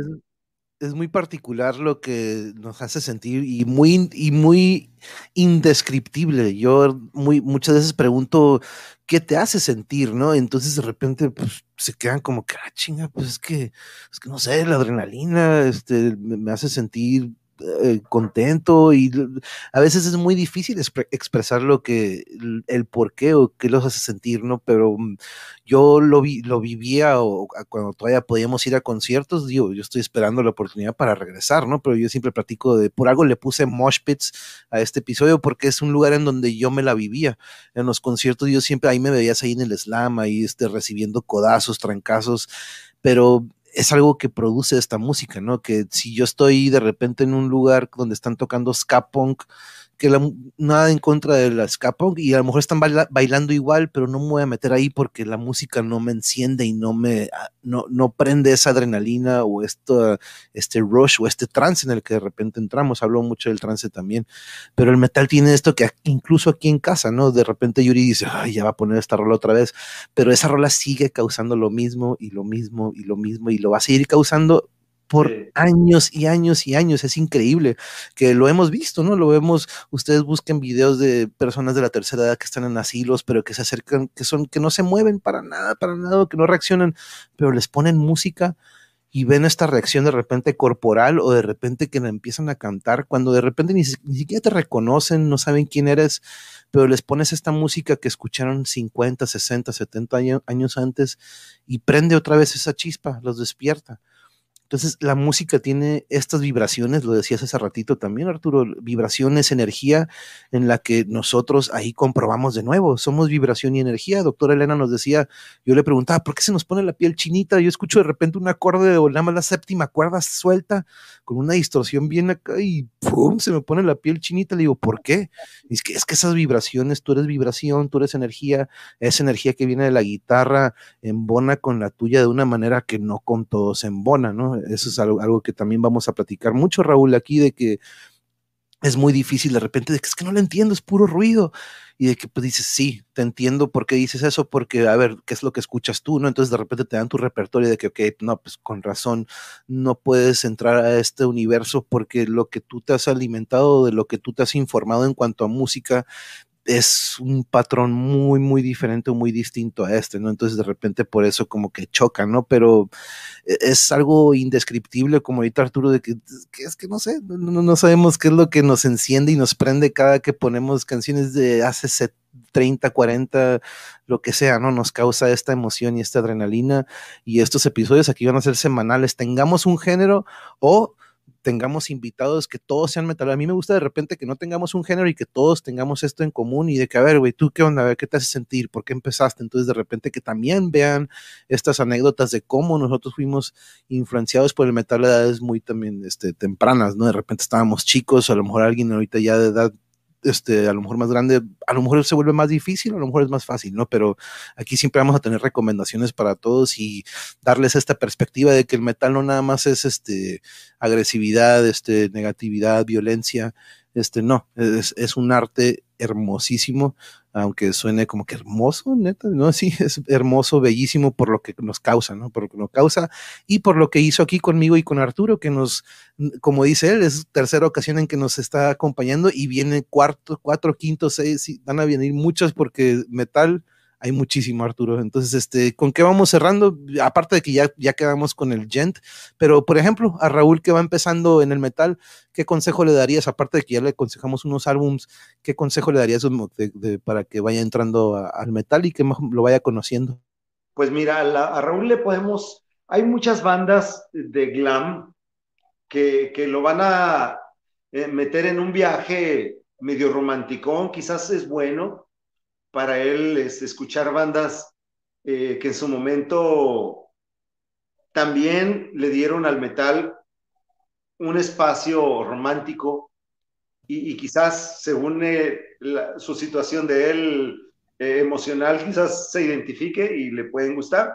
Es, muy particular lo que nos hace sentir y muy, y muy indescriptible. Yo muy, muchas veces pregunto qué te hace sentir, ¿no? Entonces de repente pues, se quedan como que, ah, chinga, pues es que, es que no sé, la adrenalina este, me hace sentir eh, contento y a veces es muy difícil expresar lo que el por qué o qué los hace sentir, ¿no? Pero mm, yo lo vi, lo vivía o, cuando todavía podíamos ir a conciertos, digo, yo estoy esperando la oportunidad para regresar, ¿no? Pero yo siempre platico de, por algo le puse Mosh Pits a este episodio porque es un lugar en donde yo me la vivía. En los conciertos yo siempre ahí me veías ahí en el slam, ahí este, recibiendo codazos, trancazos, pero es algo que produce esta música, ¿no? Que si yo estoy de repente en un lugar donde están tocando ska punk, que nada en contra de la ska y a lo mejor están bailando igual, pero no me voy a meter ahí porque la música no me enciende y no me ah, no, no prende esa adrenalina o esto, este rush o este trance en el que de repente entramos. Hablo mucho del trance también, pero el metal tiene esto que incluso aquí en casa, ¿no? De repente Yuri dice, ay, ya va a poner esta rola otra vez, pero esa rola sigue causando lo mismo y lo mismo y lo mismo y lo va a seguir causando por años y años y años. Es increíble que lo hemos visto, ¿no? Lo vemos, ustedes busquen videos de personas de la tercera edad que están en asilos, pero que se acercan, que son, que no se mueven para nada, para nada, que no reaccionan, pero les ponen música y ven esta reacción de repente corporal o de repente que la empiezan a cantar, cuando de repente ni, siquiera te reconocen, no saben quién eres, pero les pones esta música que escucharon 50, 60, 70 años antes y prende otra vez esa chispa, los despierta Entonces, la música tiene estas vibraciones, lo decías hace ratito también, Arturo, vibraciones, energía, en la que nosotros ahí comprobamos de nuevo, somos vibración y energía. Doctora Elena nos decía, yo le preguntaba, ¿por qué se nos pone la piel chinita? Yo escucho de repente un acorde o nada más la séptima cuerda suelta con una distorsión bien acá y ¡pum! se me pone la piel chinita. Le digo, ¿por qué? es que, es que esas vibraciones, tú eres vibración, tú eres energía, esa energía que viene de la guitarra embona con la tuya de una manera que no con todos embona, ¿no? Eso es algo, algo que también vamos a platicar mucho, Raúl, aquí de que es muy difícil de repente de que es que no lo entiendo, es puro ruido. Y de que pues dices, sí, te entiendo por qué dices eso, porque a ver, ¿qué es lo que escuchas tú? ¿No? Entonces de repente te dan tu repertorio de que, ok, no, pues con razón, no puedes entrar a este universo porque lo que tú te has alimentado, de lo que tú te has informado en cuanto a música, es un patrón muy, muy diferente muy distinto a este, ¿no? Entonces de repente por eso como que choca, ¿no? Pero e, es algo indescriptible, como ahorita Arturo, de que, es que no sé, no, no, sabemos qué es lo que nos enciende y nos prende cada que ponemos canciones de hace 30, 40, lo que sea, ¿no? Nos causa esta emoción y esta adrenalina y estos episodios aquí van a ser semanales, tengamos un género o tengamos invitados que todos sean metal. A mí me gusta de repente que no tengamos un género y que todos tengamos esto en común y de que, a ver, güey, ¿tú qué onda? ¿qué te hace sentir? ¿Por qué empezaste? Entonces, de repente que también vean estas anécdotas de cómo nosotros fuimos influenciados por el metal a edades muy también este, tempranas, ¿no? De repente estábamos chicos, a lo mejor alguien ahorita ya de edad este, a lo mejor más grande, a lo mejor se vuelve más difícil, a lo mejor es más fácil, ¿no? Pero aquí siempre vamos a tener recomendaciones para todos y darles esta perspectiva de que el metal no nada más es este agresividad, este negatividad, violencia, este no, es, es un arte hermosísimo aunque suene como que hermoso, neta, ¿no? (laughs) Sí, es hermoso, bellísimo por lo que nos causa, ¿no? Por lo que nos causa y por lo que hizo aquí conmigo y con Arturo, que nos, como dice él, es tercera ocasión en que nos está acompañando y viene cuarto, cuatro, quinto, seis, van a venir muchas porque metal hay muchísimo, Arturo. Entonces, este, ¿con qué vamos cerrando? Aparte de que ya, ya quedamos con el Gent, pero por ejemplo, a Raúl que va empezando en el metal, ¿qué consejo le darías? Aparte de que ya le aconsejamos unos álbums, ¿qué consejo le darías para que vaya entrando al metal y que lo vaya conociendo? Pues mira, a Raúl le podemos, hay muchas bandas de glam que, que lo van a eh, meter en un viaje medio romántico, quizás es bueno, para él es escuchar bandas eh, que en su momento también le dieron al metal un espacio romántico y, quizás según su situación de él eh, emocional, quizás se identifique y le pueden gustar.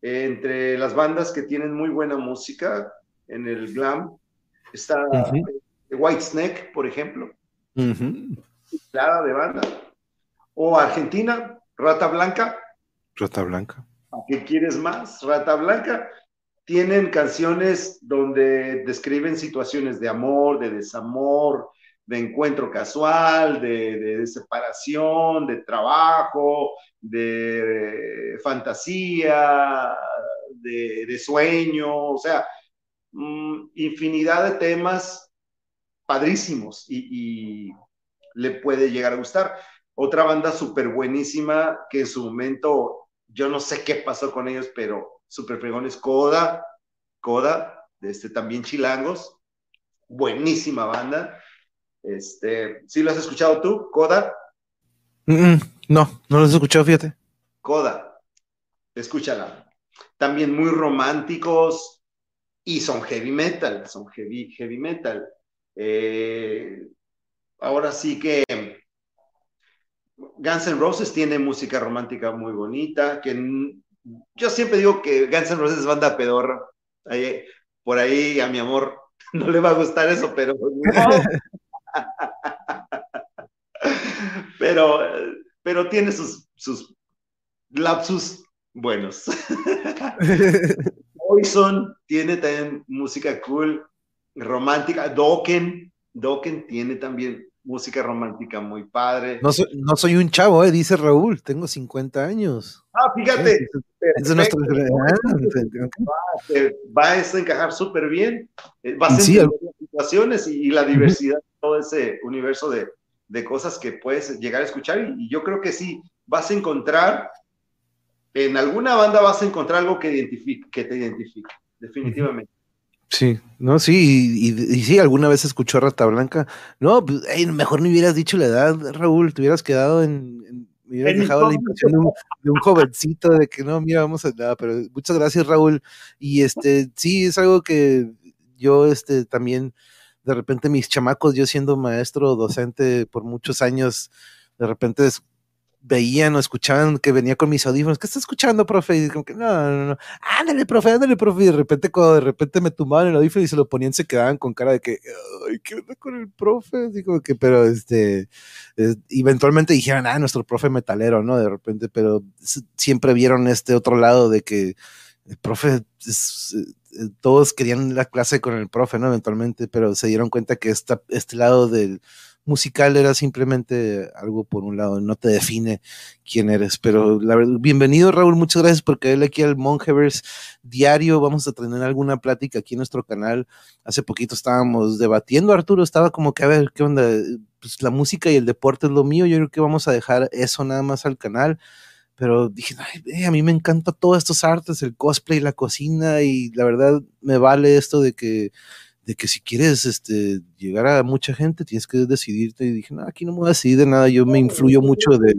entre las bandas que tienen muy buena música en el glam está White Snake, por ejemplo. Clara de banda o Argentina, Rata Blanca. Rata Blanca. ¿Qué quieres más? Rata Blanca. Tienen canciones donde describen situaciones de amor, de desamor, de encuentro casual, de, separación, de trabajo, de fantasía, de, sueño, o sea, mm, infinidad de temas padrísimos y, y, le puede llegar a gustar. Otra banda súper buenísima que en su momento, yo no sé qué pasó con ellos, pero súper fregones, Coda, Coda, este, también Chilangos, buenísima banda. Este, ¿Sí lo has escuchado tú, Coda? no, no lo has escuchado, fíjate. Coda, escúchala. También muy románticos y son heavy metal, son heavy, heavy metal. Eh, ahora sí que Guns N' Roses tiene música romántica muy bonita, que yo siempre digo que Guns N' Roses es banda pedorra. por ahí a mi amor (laughs) no le va a gustar eso, pero (laughs) pero, pero tiene sus, sus lapsus buenos. (laughs) Poison tiene también música cool, romántica. Dokken, Dokken tiene también música romántica muy padre. No soy, no soy un chavo, eh, dice Raúl, tengo 50 años. Ah, fíjate. va, a encajar súper bien. Eh, va a ser situaciones y, la diversidad, todo ese universo de, de, cosas que puedes llegar a escuchar. Y, yo creo que sí, vas a encontrar, en alguna banda vas a encontrar algo que, identifique, que te identifique, definitivamente. Sí, no, sí, y, sí, alguna vez escuchó Rata Blanca. No, pues, mejor no hubieras dicho la edad, Raúl, te hubieras quedado en, me hubieras dejado la impresión de un, jovencito de que no, mira, vamos a nada, pero muchas gracias, Raúl. Y este, sí, es algo que yo, este, también, de repente mis chamacos, yo siendo maestro docente por muchos años, de repente veían o escuchaban que venía con mis audífonos, ¿qué está escuchando, profe? Y como que, no, no, no, ándale, profe, ándale, profe. Y de repente, cuando de repente me tumbaban el audífono y se lo ponían, se quedaban con cara de que, ay, ¿qué onda con el profe? Digo que, pero este, eventualmente dijeron, ah, nuestro profe metalero, ¿no? De repente, pero siempre vieron este otro lado de que el profe eh, todos querían la clase con el profe, ¿no? Eventualmente, pero se dieron cuenta que esta, este lado del musical era simplemente algo por un lado, no te define quién eres. Pero la verdad, bienvenido Raúl, muchas gracias por caerle aquí al Monjevers diario. Vamos a tener alguna plática aquí en nuestro canal. Hace poquito estábamos debatiendo, Arturo estaba como que a ver qué onda, pues la música y el deporte es lo mío. Yo creo que vamos a dejar eso nada más al canal. Pero dije, a mí me encanta todos estos artes, el cosplay, la cocina, y la verdad me vale esto de que de que si quieres este, llegar a mucha gente, tienes que decidirte. Y dije, no, aquí no me voy a decidir de nada, yo me influyo mucho de,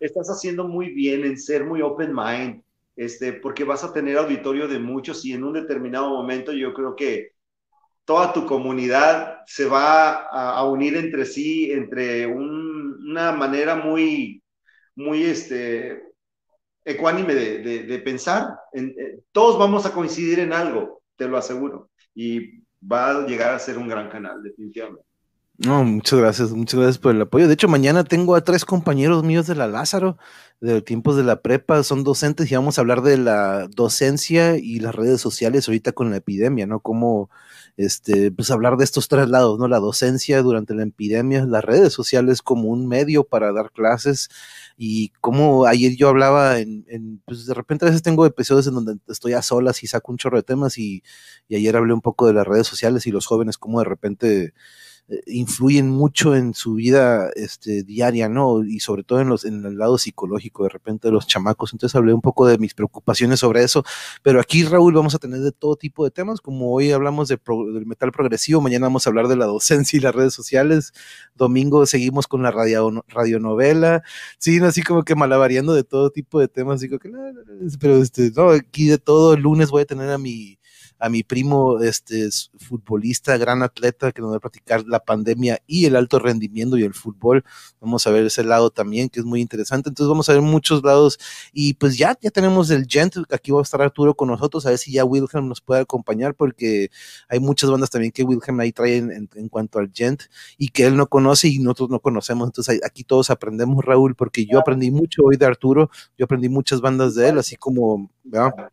Estás haciendo muy bien en ser muy open mind, este, porque vas a tener auditorio de muchos y en un determinado momento yo creo que toda tu comunidad se va a, unir entre sí, entre una manera muy, muy este, ecuánime de, de, pensar. Eh, todos vamos a coincidir en algo, te lo aseguro. Y va a llegar a ser un gran canal, definitivamente. No, muchas gracias, muchas gracias por el apoyo. De hecho, mañana tengo a tres compañeros míos de la Lázaro, de tiempos de la prepa, son docentes y vamos a hablar de la docencia y las redes sociales ahorita con la epidemia, ¿no? Cómo, este, pues hablar de estos tres lados, ¿no? La docencia durante la epidemia, las redes sociales como un medio para dar clases y como ayer yo hablaba en, pues de repente a veces tengo episodios en donde estoy a solas y saco un chorro de temas y, y ayer hablé un poco de las redes sociales y los jóvenes, cómo de repente influyen mucho en su vida este, diaria, ¿no? Y sobre todo en, los, en el lado psicológico de repente de los chamacos. Entonces hablé un poco de mis preocupaciones sobre eso. Pero aquí, Raúl, vamos a tener de todo tipo de temas, como hoy hablamos de del metal progresivo, mañana vamos a hablar de la docencia y las redes sociales, domingo seguimos con la radio, radionovela, sí, así como que malavariando de todo tipo de temas, digo que, pero este, no, aquí de todo, el lunes voy a tener a mi a mi primo, este futbolista, gran atleta, que nos va a platicar la pandemia y el alto rendimiento y el fútbol. Vamos a ver ese lado también, que es muy interesante. Entonces vamos a ver muchos lados y pues ya, ya tenemos el Gent, aquí va a estar Arturo con nosotros, a ver si ya Wilhelm nos puede acompañar, porque hay muchas bandas también que Wilhelm ahí trae en, cuanto al Gent y que él no conoce y nosotros no conocemos. Entonces aquí todos aprendemos, Raúl, porque yo aprendí mucho hoy de Arturo, yo aprendí muchas bandas de él, así como, ¿verdad?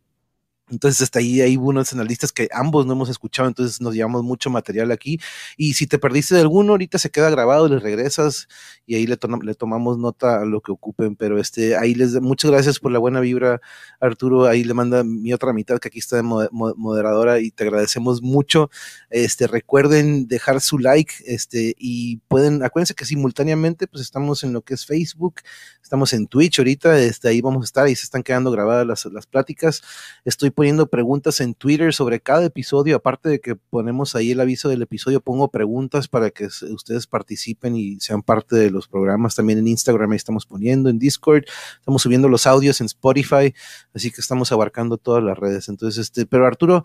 Entonces, hasta ahí hay unos analistas que ambos no hemos escuchado, entonces nos llevamos mucho material aquí. Y si te perdiste de alguno, ahorita se queda grabado, le regresas y ahí le, le tomamos nota a lo que ocupen. Pero este, ahí les muchas gracias por la buena vibra, Arturo. Ahí le manda mi otra mitad que aquí está de moderadora y te agradecemos mucho. Este, recuerden dejar su like, este, y pueden, acuérdense que simultáneamente, pues estamos en lo que es Facebook, estamos en Twitch ahorita, este, ahí vamos a estar, ahí se están quedando grabadas las, las pláticas. Estoy poniendo preguntas en Twitter sobre cada episodio, aparte de que ponemos ahí el aviso del episodio, pongo preguntas para que ustedes participen y sean parte de los programas. También en Instagram ahí estamos poniendo, en Discord, estamos subiendo los audios en Spotify, así que estamos abarcando todas las redes. Entonces, este, pero Arturo,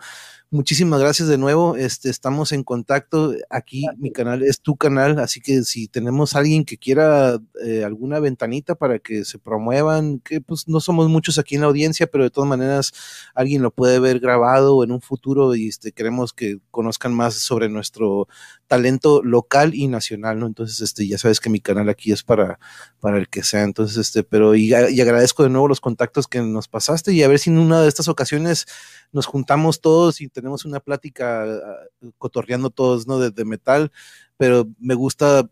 muchísimas gracias de nuevo. Este, estamos en contacto. Aquí mi canal es tu canal, así que si tenemos alguien que quiera eh, alguna ventanita para que se promuevan, que pues no somos muchos aquí en la audiencia, pero de todas maneras alguien lo puede ver grabado en un futuro y este, queremos que conozcan más sobre nuestro talento local y nacional, ¿no? Entonces, este, ya sabes que mi canal aquí es para, para el que sea. Entonces, este, pero y, y agradezco de nuevo los contactos que nos pasaste y a ver si en una de estas ocasiones nos juntamos todos y tenemos una plática ah, cotorreando todos, ¿no? De, metal, pero me gusta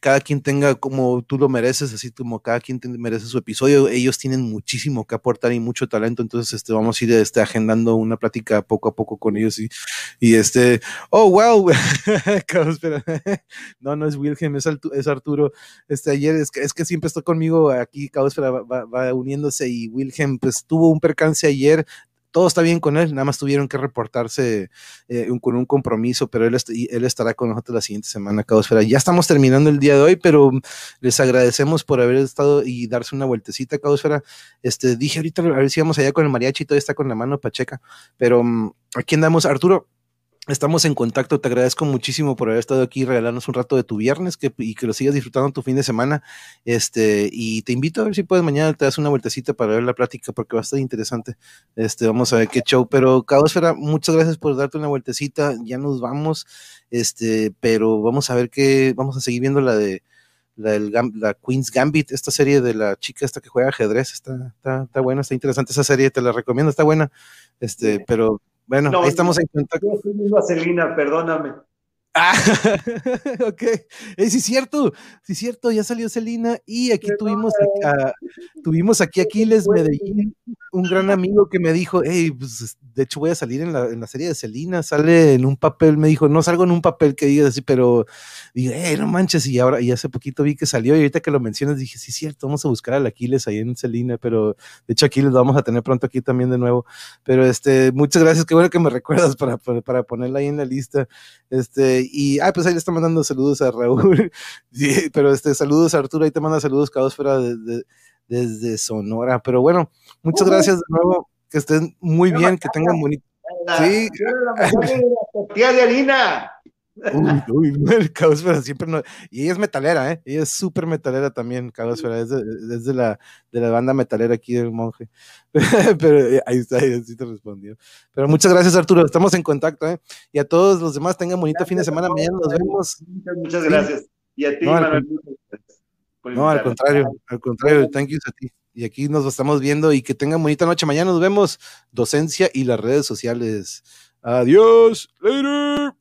cada quien tenga como tú lo mereces, así como cada quien merece su episodio. Ellos tienen muchísimo que aportar y mucho talento, entonces este, vamos a ir este, agendando una plática poco a poco con ellos y, y este, oh, wow, (laughs) (laughs) no, no es Wilhelm, es, es, Arturo. Este, ayer es que, es que siempre está conmigo aquí, Caos va, va, va uniéndose y Wilhelm pues tuvo un percance ayer, todo está bien con él, nada más tuvieron que reportarse eh, con un compromiso, pero él, él estará con nosotros la siguiente semana, Caosfera. Ya estamos terminando el día de hoy, pero les agradecemos por haber estado y darse una vueltecita, Caosfera. Este, dije ahorita a ver si vamos allá con el mariachi, todo está con la mano pacheca, pero um, aquí andamos, Arturo. Estamos en contacto, te agradezco muchísimo por haber estado aquí, regalarnos un rato de tu viernes que, y que lo sigas disfrutando tu fin de semana. Este, y te invito a ver si puedes mañana te das una vueltecita para ver la plática porque va a estar interesante. Este, vamos a ver qué show. Pero Caosfera, muchas gracias por darte una vueltecita. Ya nos vamos. Este, pero vamos a ver qué, vamos a seguir viendo la de la, la Queen's Gambit, esta serie de la chica esta que juega ajedrez, está, está, está buena, está interesante esa serie, te la recomiendo, está buena. Este, pero bueno, ahí estamos en contacto. Yo estoy viendo a Celina, perdóname. Ah, (laughs) ok. Eh, sí, es cierto, sí, es cierto, ya salió Celina y aquí tuvimos, a, tuvimos aquí Aquiles Medellín, un gran amigo que me dijo, hey, pues, de hecho voy a salir en la, en la serie de Celina, sale en un papel, me dijo, no salgo en un papel que diga así, pero digo, hey, no manches, y ahora, y hace poquito vi que salió y ahorita que lo mencionas dije, sí, es cierto, vamos a buscar al Aquiles ahí en Celina, pero de hecho Aquiles lo vamos a tener pronto aquí también de nuevo, pero este, muchas gracias, qué bueno que me recuerdas para, para, para ponerla ahí en la lista, este, y, ah, pues ahí le está mandando saludos a Raúl. (laughs) Sí, pero este, saludos a Arturo, ahí te manda saludos Caosfera desde, desde Sonora. Pero bueno, muchas gracias de nuevo, que estén muy bien, que tengan bonito. Sí. Tía de harina. (laughs) Uy, uy, Caosfera siempre no. Y ella es metalera, ¿eh? Ella es súper metalera también, Caosfera. Es, de, es de, la, de la banda metalera aquí del monje. (laughs) Pero eh, ahí está, ahí sí te respondió. Pero muchas gracias, Arturo. Estamos en contacto, ¿eh? Y a todos los demás, tengan bonito gracias fin de semana. Mañana nos vemos. Muchas, muchas gracias. Y a ti, no, Manuel. Al, no, al contrario, al contrario, thank you a ti. Y aquí nos estamos viendo y que tengan bonita noche. Mañana nos vemos. Docencia y las redes sociales. Adiós. Later.